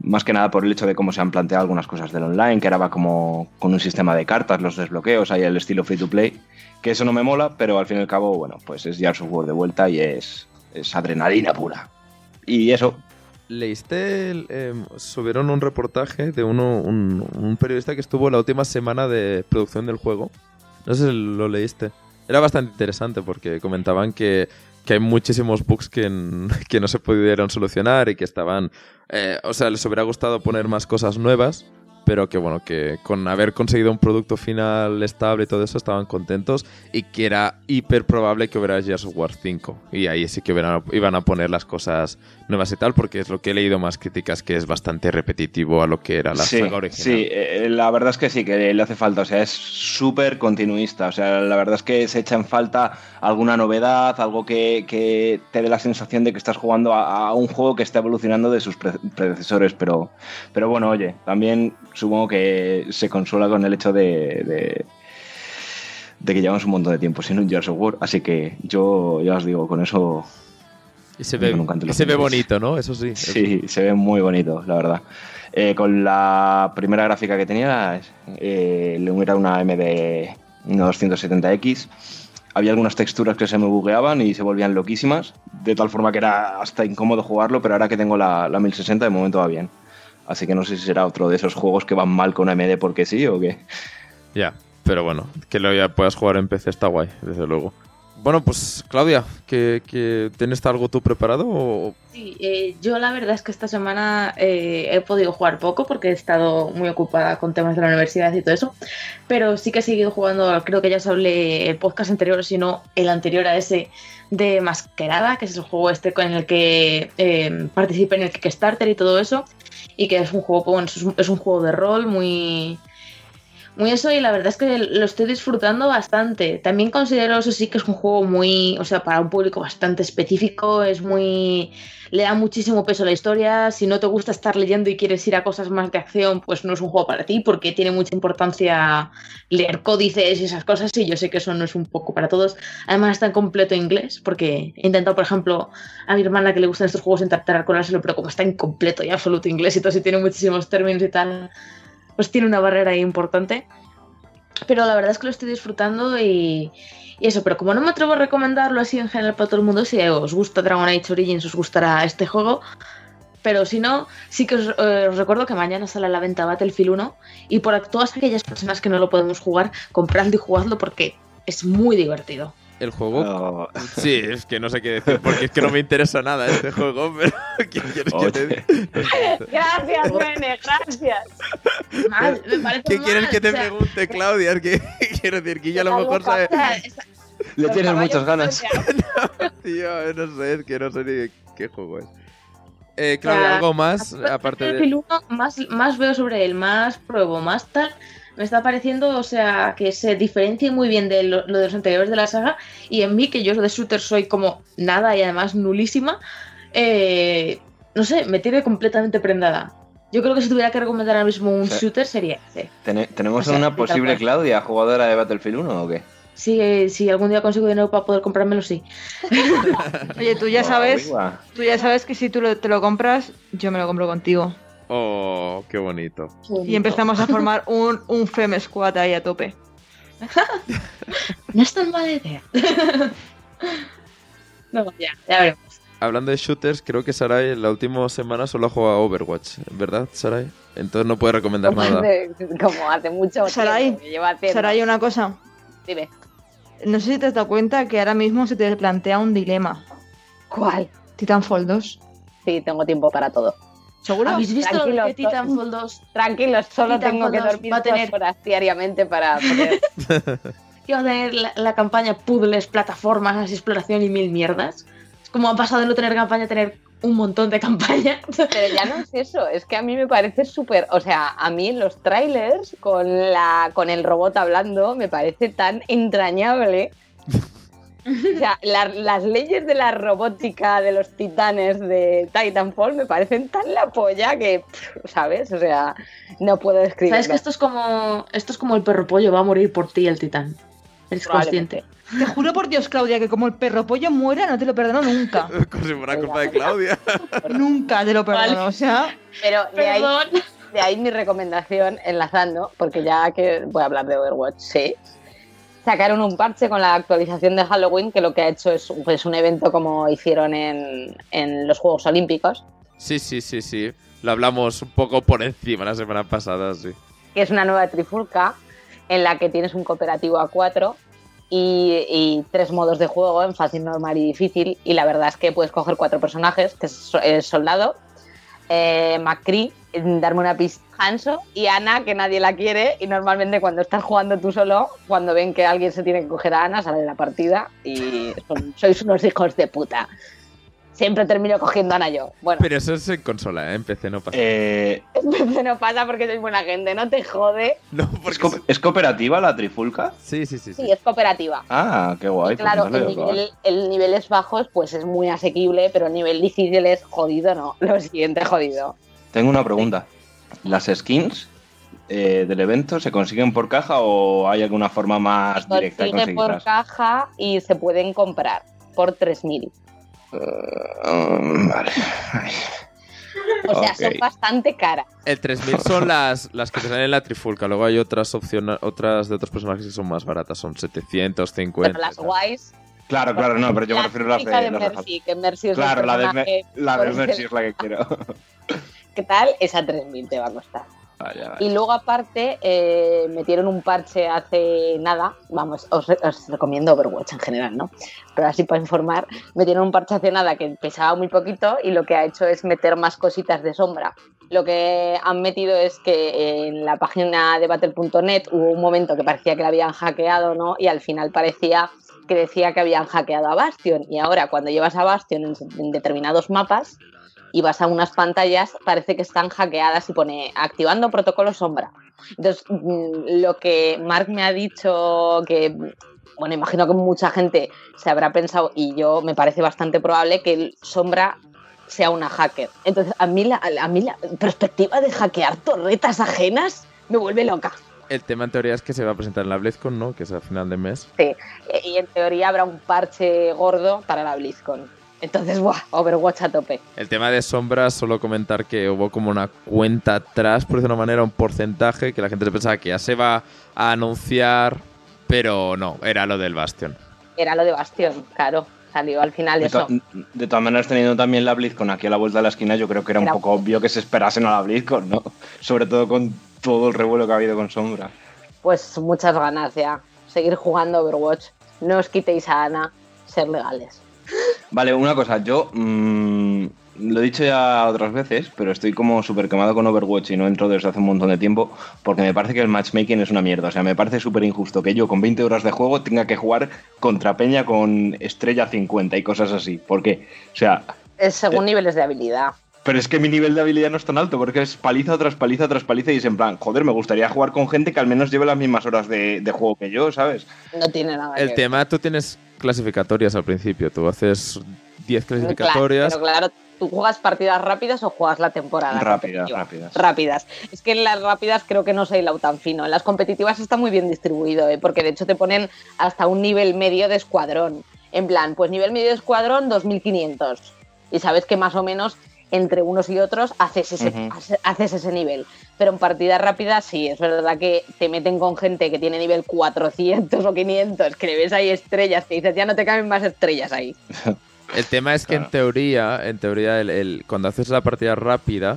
Más que nada por el hecho de cómo se han planteado algunas cosas del online, que ahora va como con un sistema de cartas, los desbloqueos, hay el estilo free to play, que eso no me mola, pero al fin y al cabo, bueno, pues es ya software de vuelta y es, es adrenalina pura. Y eso, ¿Leíste? em, subieron un reportaje de uno, un, un periodista que estuvo la última semana de producción del juego. No sé si lo leíste. Era bastante interesante porque comentaban que, que hay muchísimos bugs que, *laughs* que no se pudieron solucionar y que estaban... eh, o sea, les hubiera gustado poner más cosas nuevas, pero que bueno, que con haber conseguido un producto final estable y todo eso estaban contentos y que era hiper probable que hubiera Gears of War 5. Y ahí sí que iban a poner las cosas nuevas y tal, porque es lo que he leído más críticas, que es bastante repetitivo a lo que era la sí, saga original. sí, eh, la verdad es que sí, que le hace falta, o sea, es súper continuista, o sea, la verdad es que se echa en falta alguna novedad, algo que, que te dé la sensación de que estás jugando a, a un juego que está evolucionando de sus pre- predecesores, pero, pero bueno, oye, también supongo que se consuela con el hecho de, de, de que llevamos un montón de tiempo sin un Gears of War, así que yo ya os digo, con eso Y se ve, y se ve bonito, ¿no? Eso sí. Sí, se ve muy bonito, la verdad. Eh, con la primera gráfica que tenía, eh, era una MD 270X. Había algunas texturas que se me bugueaban y se volvían loquísimas, de tal forma que era hasta incómodo jugarlo, pero ahora que tengo la, la 1060 de momento va bien. Así que no sé si será otro de esos juegos que van mal con AMD porque sí o qué. Ya, pero bueno, que lo ya puedas jugar en PC está guay, desde luego. Bueno, pues Claudia, ¿que, que tienes algo tú preparado? O... Sí, eh, yo la verdad es que esta semana eh, he podido jugar poco porque he estado muy ocupada con temas de la universidad y todo eso, pero sí que he seguido jugando, creo que ya os hablé el podcast anterior, si no el anterior a ese de Masquerada, que es el juego este con el que eh, participé en el Kickstarter y todo eso, y que es un juego, es un juego de rol muy muy eso y la verdad es que lo estoy disfrutando bastante. También considero eso sí que es un juego muy, o sea, para un público bastante específico, es muy le da muchísimo peso a la historia. Si no te gusta estar leyendo y quieres ir a cosas más de acción, pues no es un juego para ti porque tiene mucha importancia leer códices y esas cosas y yo sé que eso no es un poco para todos. Además está en completo inglés porque he intentado, por ejemplo, a mi hermana que le gustan estos juegos intentar colárselo, pero como está en completo y absoluto inglés y todo y tiene muchísimos términos y tal, pues tiene una barrera ahí importante. Pero la verdad es que lo estoy disfrutando y, eso, pero como no me atrevo a recomendarlo así en general para todo el mundo, si os gusta Dragon Age Origins, os gustará este juego. Pero si no, sí que os, eh, recuerdo que mañana sale a la venta Battlefield 1 y por todas aquellas personas que no lo podemos jugar, compradlo y jugadlo porque es muy divertido. El juego... Oh, Sí, es que no sé qué decir, porque es que no me interesa nada este juego, pero *laughs* ¿qué quieres que te Oye. diga? Gracias, Bene, gracias. Mal, me parece ¿Qué mal, quieres que te o sea, pregunte, Claudia? Es que quiero decir que yo a lo mejor sabe... o *laughs* le Los tienes muchas ganas. blanqueados. Tío, no sé, es que no sé ni qué juego es. Eh, Claudia, sea, ¿algo más? Aparte del de... Battlefield 1, más, más veo sobre él, más pruebo, más tal. Me está pareciendo, o sea, que se diferencia muy bien de lo, lo de los anteriores de la saga. Y en mí, que yo de shooter soy como nada y además nulísima, eh, no sé, me tiene completamente prendada. Yo creo que si tuviera que recomendar ahora mismo un Sí. shooter sería ese. Tene- ¿Tenemos O sea, una sí, posible. Claudia, jugadora de Battlefield 1 o qué? Si, eh, si algún día consigo dinero para poder comprármelo, sí. *laughs* Oye, tú ya sabes, tú ya sabes que si tú lo- te lo compras, yo me lo compro contigo. Oh, qué bonito. Y empezamos a formar un, un Fem Squad ahí a tope. *laughs* No es tan mala idea. *laughs* no, ya, ya veremos. Hablando de shooters, creo que Sarai en la última semana solo ha jugado a Overwatch, ¿verdad, Sarai? Entonces no puede recomendar Como nada. hace, como hace mucho Sarai, tiempo que lleva haciendo. Sara, hay una cosa. Dime, No sé si te has dado cuenta que ahora mismo se te plantea un dilema. ¿cuál? Titanfall 2. Sí, tengo tiempo para todo. ¿Seguro? ¿Habéis visto lo Tranquilo, que Titanfall 2 Tranquilos, solo Titanfall tengo que 2 dormir va a tener- horas diariamente para poder... *laughs* *laughs* iba a tener la, la campaña puzzles, plataformas, exploración y mil mierdas? Es como ha pasado de no tener campaña a tener un montón de campaña. *laughs* Pero ya no es eso, es que a mí me parece súper... O sea, a mí los trailers con, la, con el robot hablando me parece tan entrañable. *laughs* O sea, la- las leyes de la robótica de los titanes de Titanfall me parecen tan la polla que, ¿sabes? O sea, no puedo describirlo. ¿Sabes que esto es como esto es como el perro pollo va a morir por ti el titán? Eres consciente. Te juro por Dios, Claudia, que como el perro pollo muera, no te lo perdono nunca. *laughs* Como si fuera culpa de Claudia. *laughs* nunca te lo perdono. Vale. O sea, Pero de ahí, Perdón. de ahí mi recomendación, enlazando, porque ya que voy a hablar de Overwatch, sí. Sacaron un parche con la actualización de Halloween que lo que ha hecho es pues, un evento como hicieron en, en los Juegos Olímpicos, Sí, sí, sí, sí. Lo hablamos un poco por encima la semana pasada, sí. que es una nueva trifulca en la que tienes un cooperativo a cuatro y, y tres modos de juego en fácil, normal y difícil. Y la verdad es que puedes coger cuatro personajes, que es el soldado, eh, McCree, darme una pista, Hanso y Ana, que nadie la quiere. Y normalmente cuando estás jugando tú solo, cuando ven que alguien se tiene que coger a Ana, sale de la partida y son- *laughs* sois unos hijos de puta. Siempre termino cogiendo a Ana yo. Bueno, Pero eso es en consola, ¿eh? En PC no pasa. Eh, *laughs* no pasa porque sois buena gente, no te jode. no, ¿es, porque... co- es cooperativa la trifulca? Sí, sí, sí. sí. Sí, es cooperativa. Ah, qué guay. Y pues claro, no lo el, nivel, el niveles bajos pues es muy asequible, pero el nivel difícil es jodido, no. *laughs* Lo siguiente jodido. Tengo una pregunta. ¿Las skins eh, del evento se consiguen por caja o hay alguna forma más directa de Consigue por conseguirlas? caja y se pueden comprar por 3.000. Um, vale. Ay. O sea, son bastante caras. El 3000 son las, las que te salen en la trifulca. Luego hay otras opciones, otras de otros personajes que son más baratas. Son 750. Pero las guays. Claro, claro, no, pero yo me la refiero a las de, de Mercy, que Mercy es Claro, la de, Me- la de Mercy es la que quiero. *laughs* ¿Qué tal? Esa 3.000 te va a costar. Vaya, vaya. Y luego aparte eh, metieron un parche hace nada, vamos, os, os recomiendo Overwatch en general, ¿no? Pero así para informar, metieron un parche hace nada que pesaba muy poquito y lo que ha hecho es meter más cositas de sombra. Lo que han metido es que en la página de battle.net hubo un momento que parecía que la habían hackeado, ¿no? Y al final parecía que decía que habían hackeado a Bastion. Y ahora cuando llevas a Bastion en, en determinados mapas, y vas a unas pantallas, parece que están hackeadas y pone activando protocolo sombra. Entonces, mm, lo que Mark me ha dicho, que, bueno, imagino que mucha gente se habrá pensado, y yo me parece bastante probable que el sombra sea una hacker. Entonces, a mí la, a mí la perspectiva de hackear torretas ajenas me vuelve loca. El tema en teoría es que se va a presentar en la BlizzCon, ¿no? Que es a final de mes. Sí, y en teoría habrá un parche gordo para la BlizzCon. Entonces, ¡buah! Overwatch a tope. El tema de sombras, solo comentar que hubo como una cuenta atrás, por decirlo de una manera, un porcentaje que la gente se pensaba que ya se va a anunciar, pero no, era lo del Bastion. Era lo de Bastión, claro. Salió al final De, eso. de todas maneras, teniendo también la BlizzCon aquí a la vuelta de la esquina, yo creo que era un Era- poco obvio que se esperasen a la BlizzCon, ¿no? Sobre todo con todo el revuelo que ha habido con Sombra. Pues muchas ganas ya. Seguir jugando Overwatch. No os quitéis a Ana. Ser legales. Vale, una cosa, yo mm, lo he dicho ya otras veces, pero estoy como súper quemado con Overwatch y no entro desde hace un montón de tiempo porque me parece que el matchmaking es una mierda. O sea, me parece súper injusto que yo con 20 horas de juego tenga que jugar contra Peña con estrella 50 y cosas así. ¿Por qué? O sea, Es según niveles de habilidad. pero es que mi nivel de habilidad no es tan alto porque es paliza tras paliza tras paliza y es en plan, joder, me gustaría jugar con gente que al menos lleve las mismas horas de, de juego que yo, ¿sabes? No tiene nada que El ver. tema, tú tienes clasificatorias al principio, tú haces 10 Claro, clasificatorias. pero claro, ¿tú juegas partidas rápidas o juegas la temporada? Rápidas, rápidas. Rápidas. Es que en las rápidas creo que no se ha hilado tan fino. En las competitivas está muy bien distribuido, ¿eh? porque de hecho te ponen hasta un nivel medio de escuadrón. En plan, pues nivel medio de escuadrón 2500. Y sabes que más o menos entre unos y otros haces ese, haces ese nivel. Pero en partidas rápidas sí, es verdad que te meten con gente que tiene nivel 400 o 500, que le ves ahí estrellas, que dices, ya no te caben más estrellas ahí. *laughs* El tema es que Claro. en teoría, en teoría, el, el- cuando haces la partida rápida,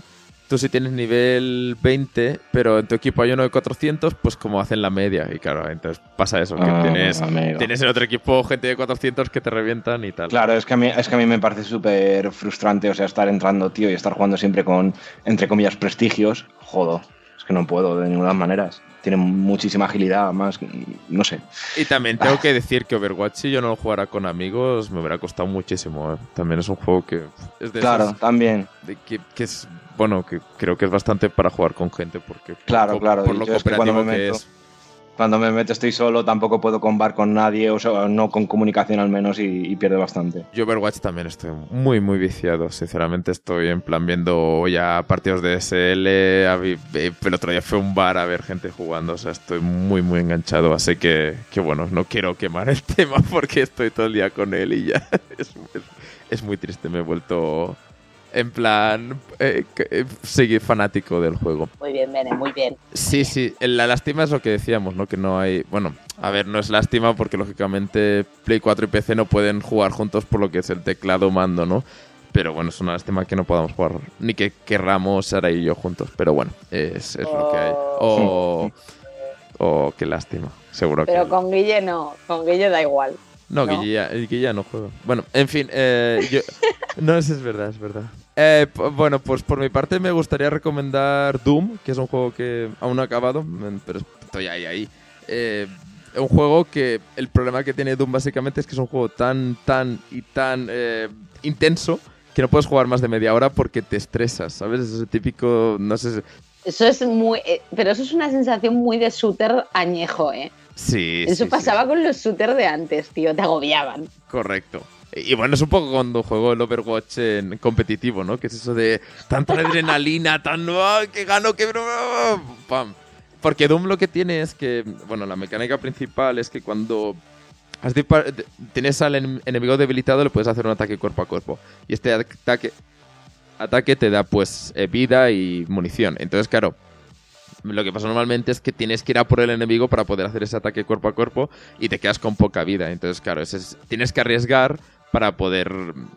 tú si tienes nivel 20, pero en tu equipo hay uno de 400, pues como hacen la media. Y claro, entonces pasa eso, que Ah, tienes, tienes en otro equipo gente de 400 que te revientan y tal. Claro, es que a mí, es que a mí me parece súper frustrante, o sea, estar entrando, tío, y estar jugando siempre con, entre comillas, prestigios. Jodo, es que no puedo de ninguna manera. Tiene muchísima agilidad, más, no sé. Y también tengo que decir que Overwatch, si yo no lo jugara con amigos, me hubiera costado muchísimo. ¿eh? También es un juego que es de Claro, esos también. de que, que es, bueno, que creo que es bastante para jugar con gente porque por, Claro, co- claro, por lo yo es que cooperativo que meto- es. Cuando me meto estoy solo, tampoco puedo combar con nadie, o sea, no con comunicación al menos, y, y pierdo bastante. Yo Overwatch también estoy muy, muy viciado. Sinceramente estoy en plan viendo ya partidos de SL. El otro día fue un bar a ver gente jugando. O sea, estoy muy, muy enganchado. Así que, que bueno, no quiero quemar el *laughs* tema porque estoy todo el día con él y ya. *laughs* Es- es muy triste. Me he vuelto en plan... eh, eh, seguir fanático del juego. Muy bien, Bene, muy bien. Sí, sí, la lástima es lo que decíamos, ¿no? Que no hay... Bueno, a ver, no es lástima porque lógicamente Play 4 y PC no pueden jugar juntos por lo que es el teclado mando, ¿no? Pero bueno, es una lástima que no podamos jugar, ni que querramos Sara y yo juntos. Pero bueno, es, es lo que hay. O... O qué lástima, seguro Pero que... con Guille no, con Guille da igual. No, ¿no? Guille, ya, el Guille ya no juega. Bueno, en fin, eh, yo... *laughs* No, eso es verdad, es verdad. Eh, bueno, pues por mi parte me gustaría recomendar Doom, que es un juego que aún no he acabado, pero estoy ahí, ahí. Eh, un juego que el problema que tiene Doom básicamente es que es un juego tan, tan y tan eh, intenso que no puedes jugar más de media hora porque te estresas, ¿sabes? Es ese típico, no sé, Eso es muy. eh, pero eso es una sensación muy de shooter añejo, ¿eh? Sí. Eso sí, pasaba sí, con los shooters de antes, tío, te agobiaban. Correcto. Y bueno, es un poco cuando juego el Overwatch en competitivo, ¿no? Que es eso de tanta adrenalina, tan... ¡ah, que gano, que... ¡Pam! Porque Doom lo que tiene es que, bueno, la mecánica principal es que cuando has tienes al enem- enemigo debilitado le puedes hacer un ataque cuerpo a cuerpo. Y este ataque, ataque te da pues eh, vida y munición. Entonces, claro, lo que pasa normalmente es que tienes que ir a por el enemigo para poder hacer ese ataque cuerpo a cuerpo y te quedas con poca vida. Entonces, claro, es- tienes que arriesgar para poder mm,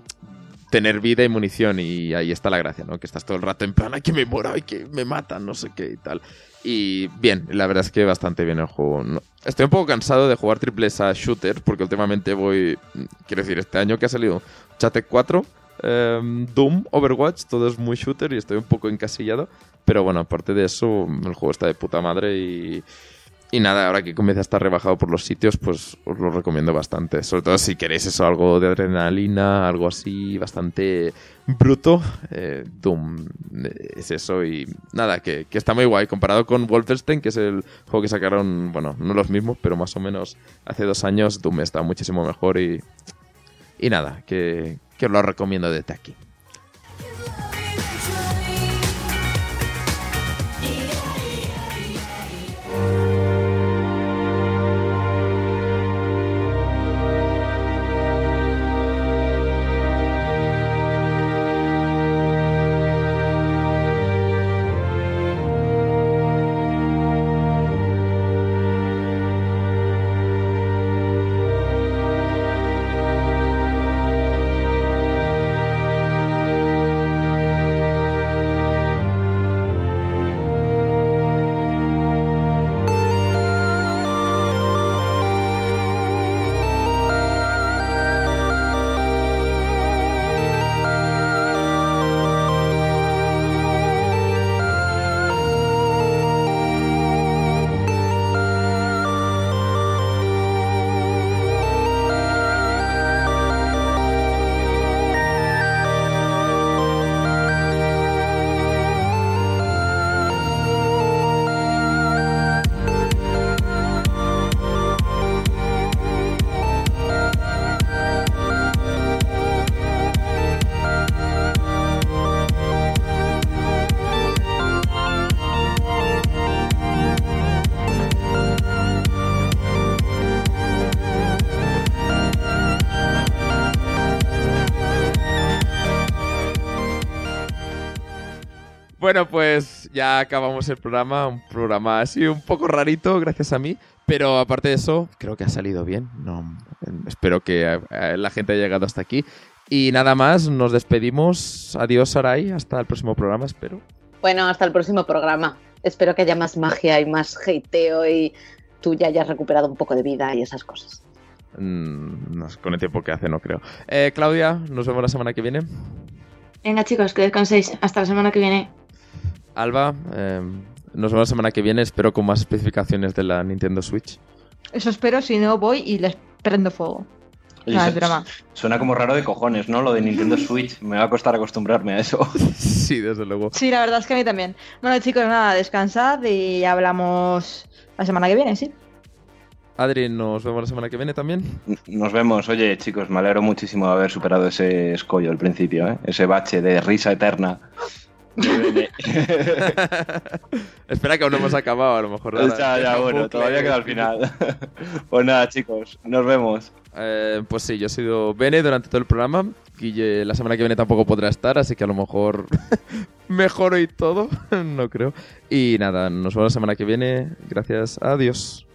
tener vida y munición y ahí está la gracia, ¿no? Que estás todo el rato en plan, ay, que me muero, ay, que me matan, no sé qué y tal. Y bien, la verdad es que bastante bien el juego. No- Estoy un poco cansado de jugar triples a shooter porque últimamente voy, mm, quiero decir, este año que ha salido Chatec 4, em, Doom, Overwatch, todo es muy shooter y estoy un poco encasillado. Pero bueno, aparte de eso, el juego está de puta madre y, y nada, ahora que comienza a estar rebajado por los sitios, pues os lo recomiendo bastante. Sobre todo si queréis eso, algo de adrenalina, algo así bastante bruto. eh, Doom eh, es eso y nada, que, que está muy guay. Comparado con Wolfenstein, que es el juego que sacaron, bueno, no los mismos, pero más o menos hace dos años, Doom está muchísimo mejor y, y nada, que, que lo recomiendo desde aquí. Bueno, pues ya acabamos el programa, un programa así un poco rarito, gracias a mí, pero aparte de eso, creo que ha salido bien. No, espero que eh, la gente haya llegado hasta aquí. Y nada más, nos despedimos. Adiós, Sarai, hasta el próximo programa, espero. Bueno, hasta el próximo programa. Espero que haya más magia y más hateo y tú ya hayas recuperado un poco de vida y esas cosas. Mm, no con el tiempo que hace, no creo. Eh, Claudia, nos vemos la semana que viene. Venga, chicos, que descanséis. Hasta la semana que viene. Alba, eh, nos vemos la semana que viene, espero con más especificaciones de la Nintendo Switch. Eso espero, si no voy y les prendo fuego. Oye, No, es broma. Suena como raro de cojones, ¿no? Lo de Nintendo Switch. Me va a costar acostumbrarme a eso. *laughs* sí, desde luego. Sí, la verdad es que a mí también. Bueno, chicos, nada, descansad y hablamos la semana que viene, sí. Adri, nos vemos la semana que viene también. Nos vemos. Oye, chicos, me alegro muchísimo de haber superado ese escollo al principio, ¿eh? ese bache de risa eterna. *laughs* Espera que aún no hemos acabado, a lo mejor. Ya, ya, bueno, todavía queda al final. *laughs* pues nada, chicos, nos vemos. Eh, pues sí, yo he sido Bene durante todo el programa. Guille la semana que viene tampoco podrá estar, así que a lo mejor *laughs* mejoro y todo, no creo. Y nada, nos vemos la semana que viene. Gracias, adiós.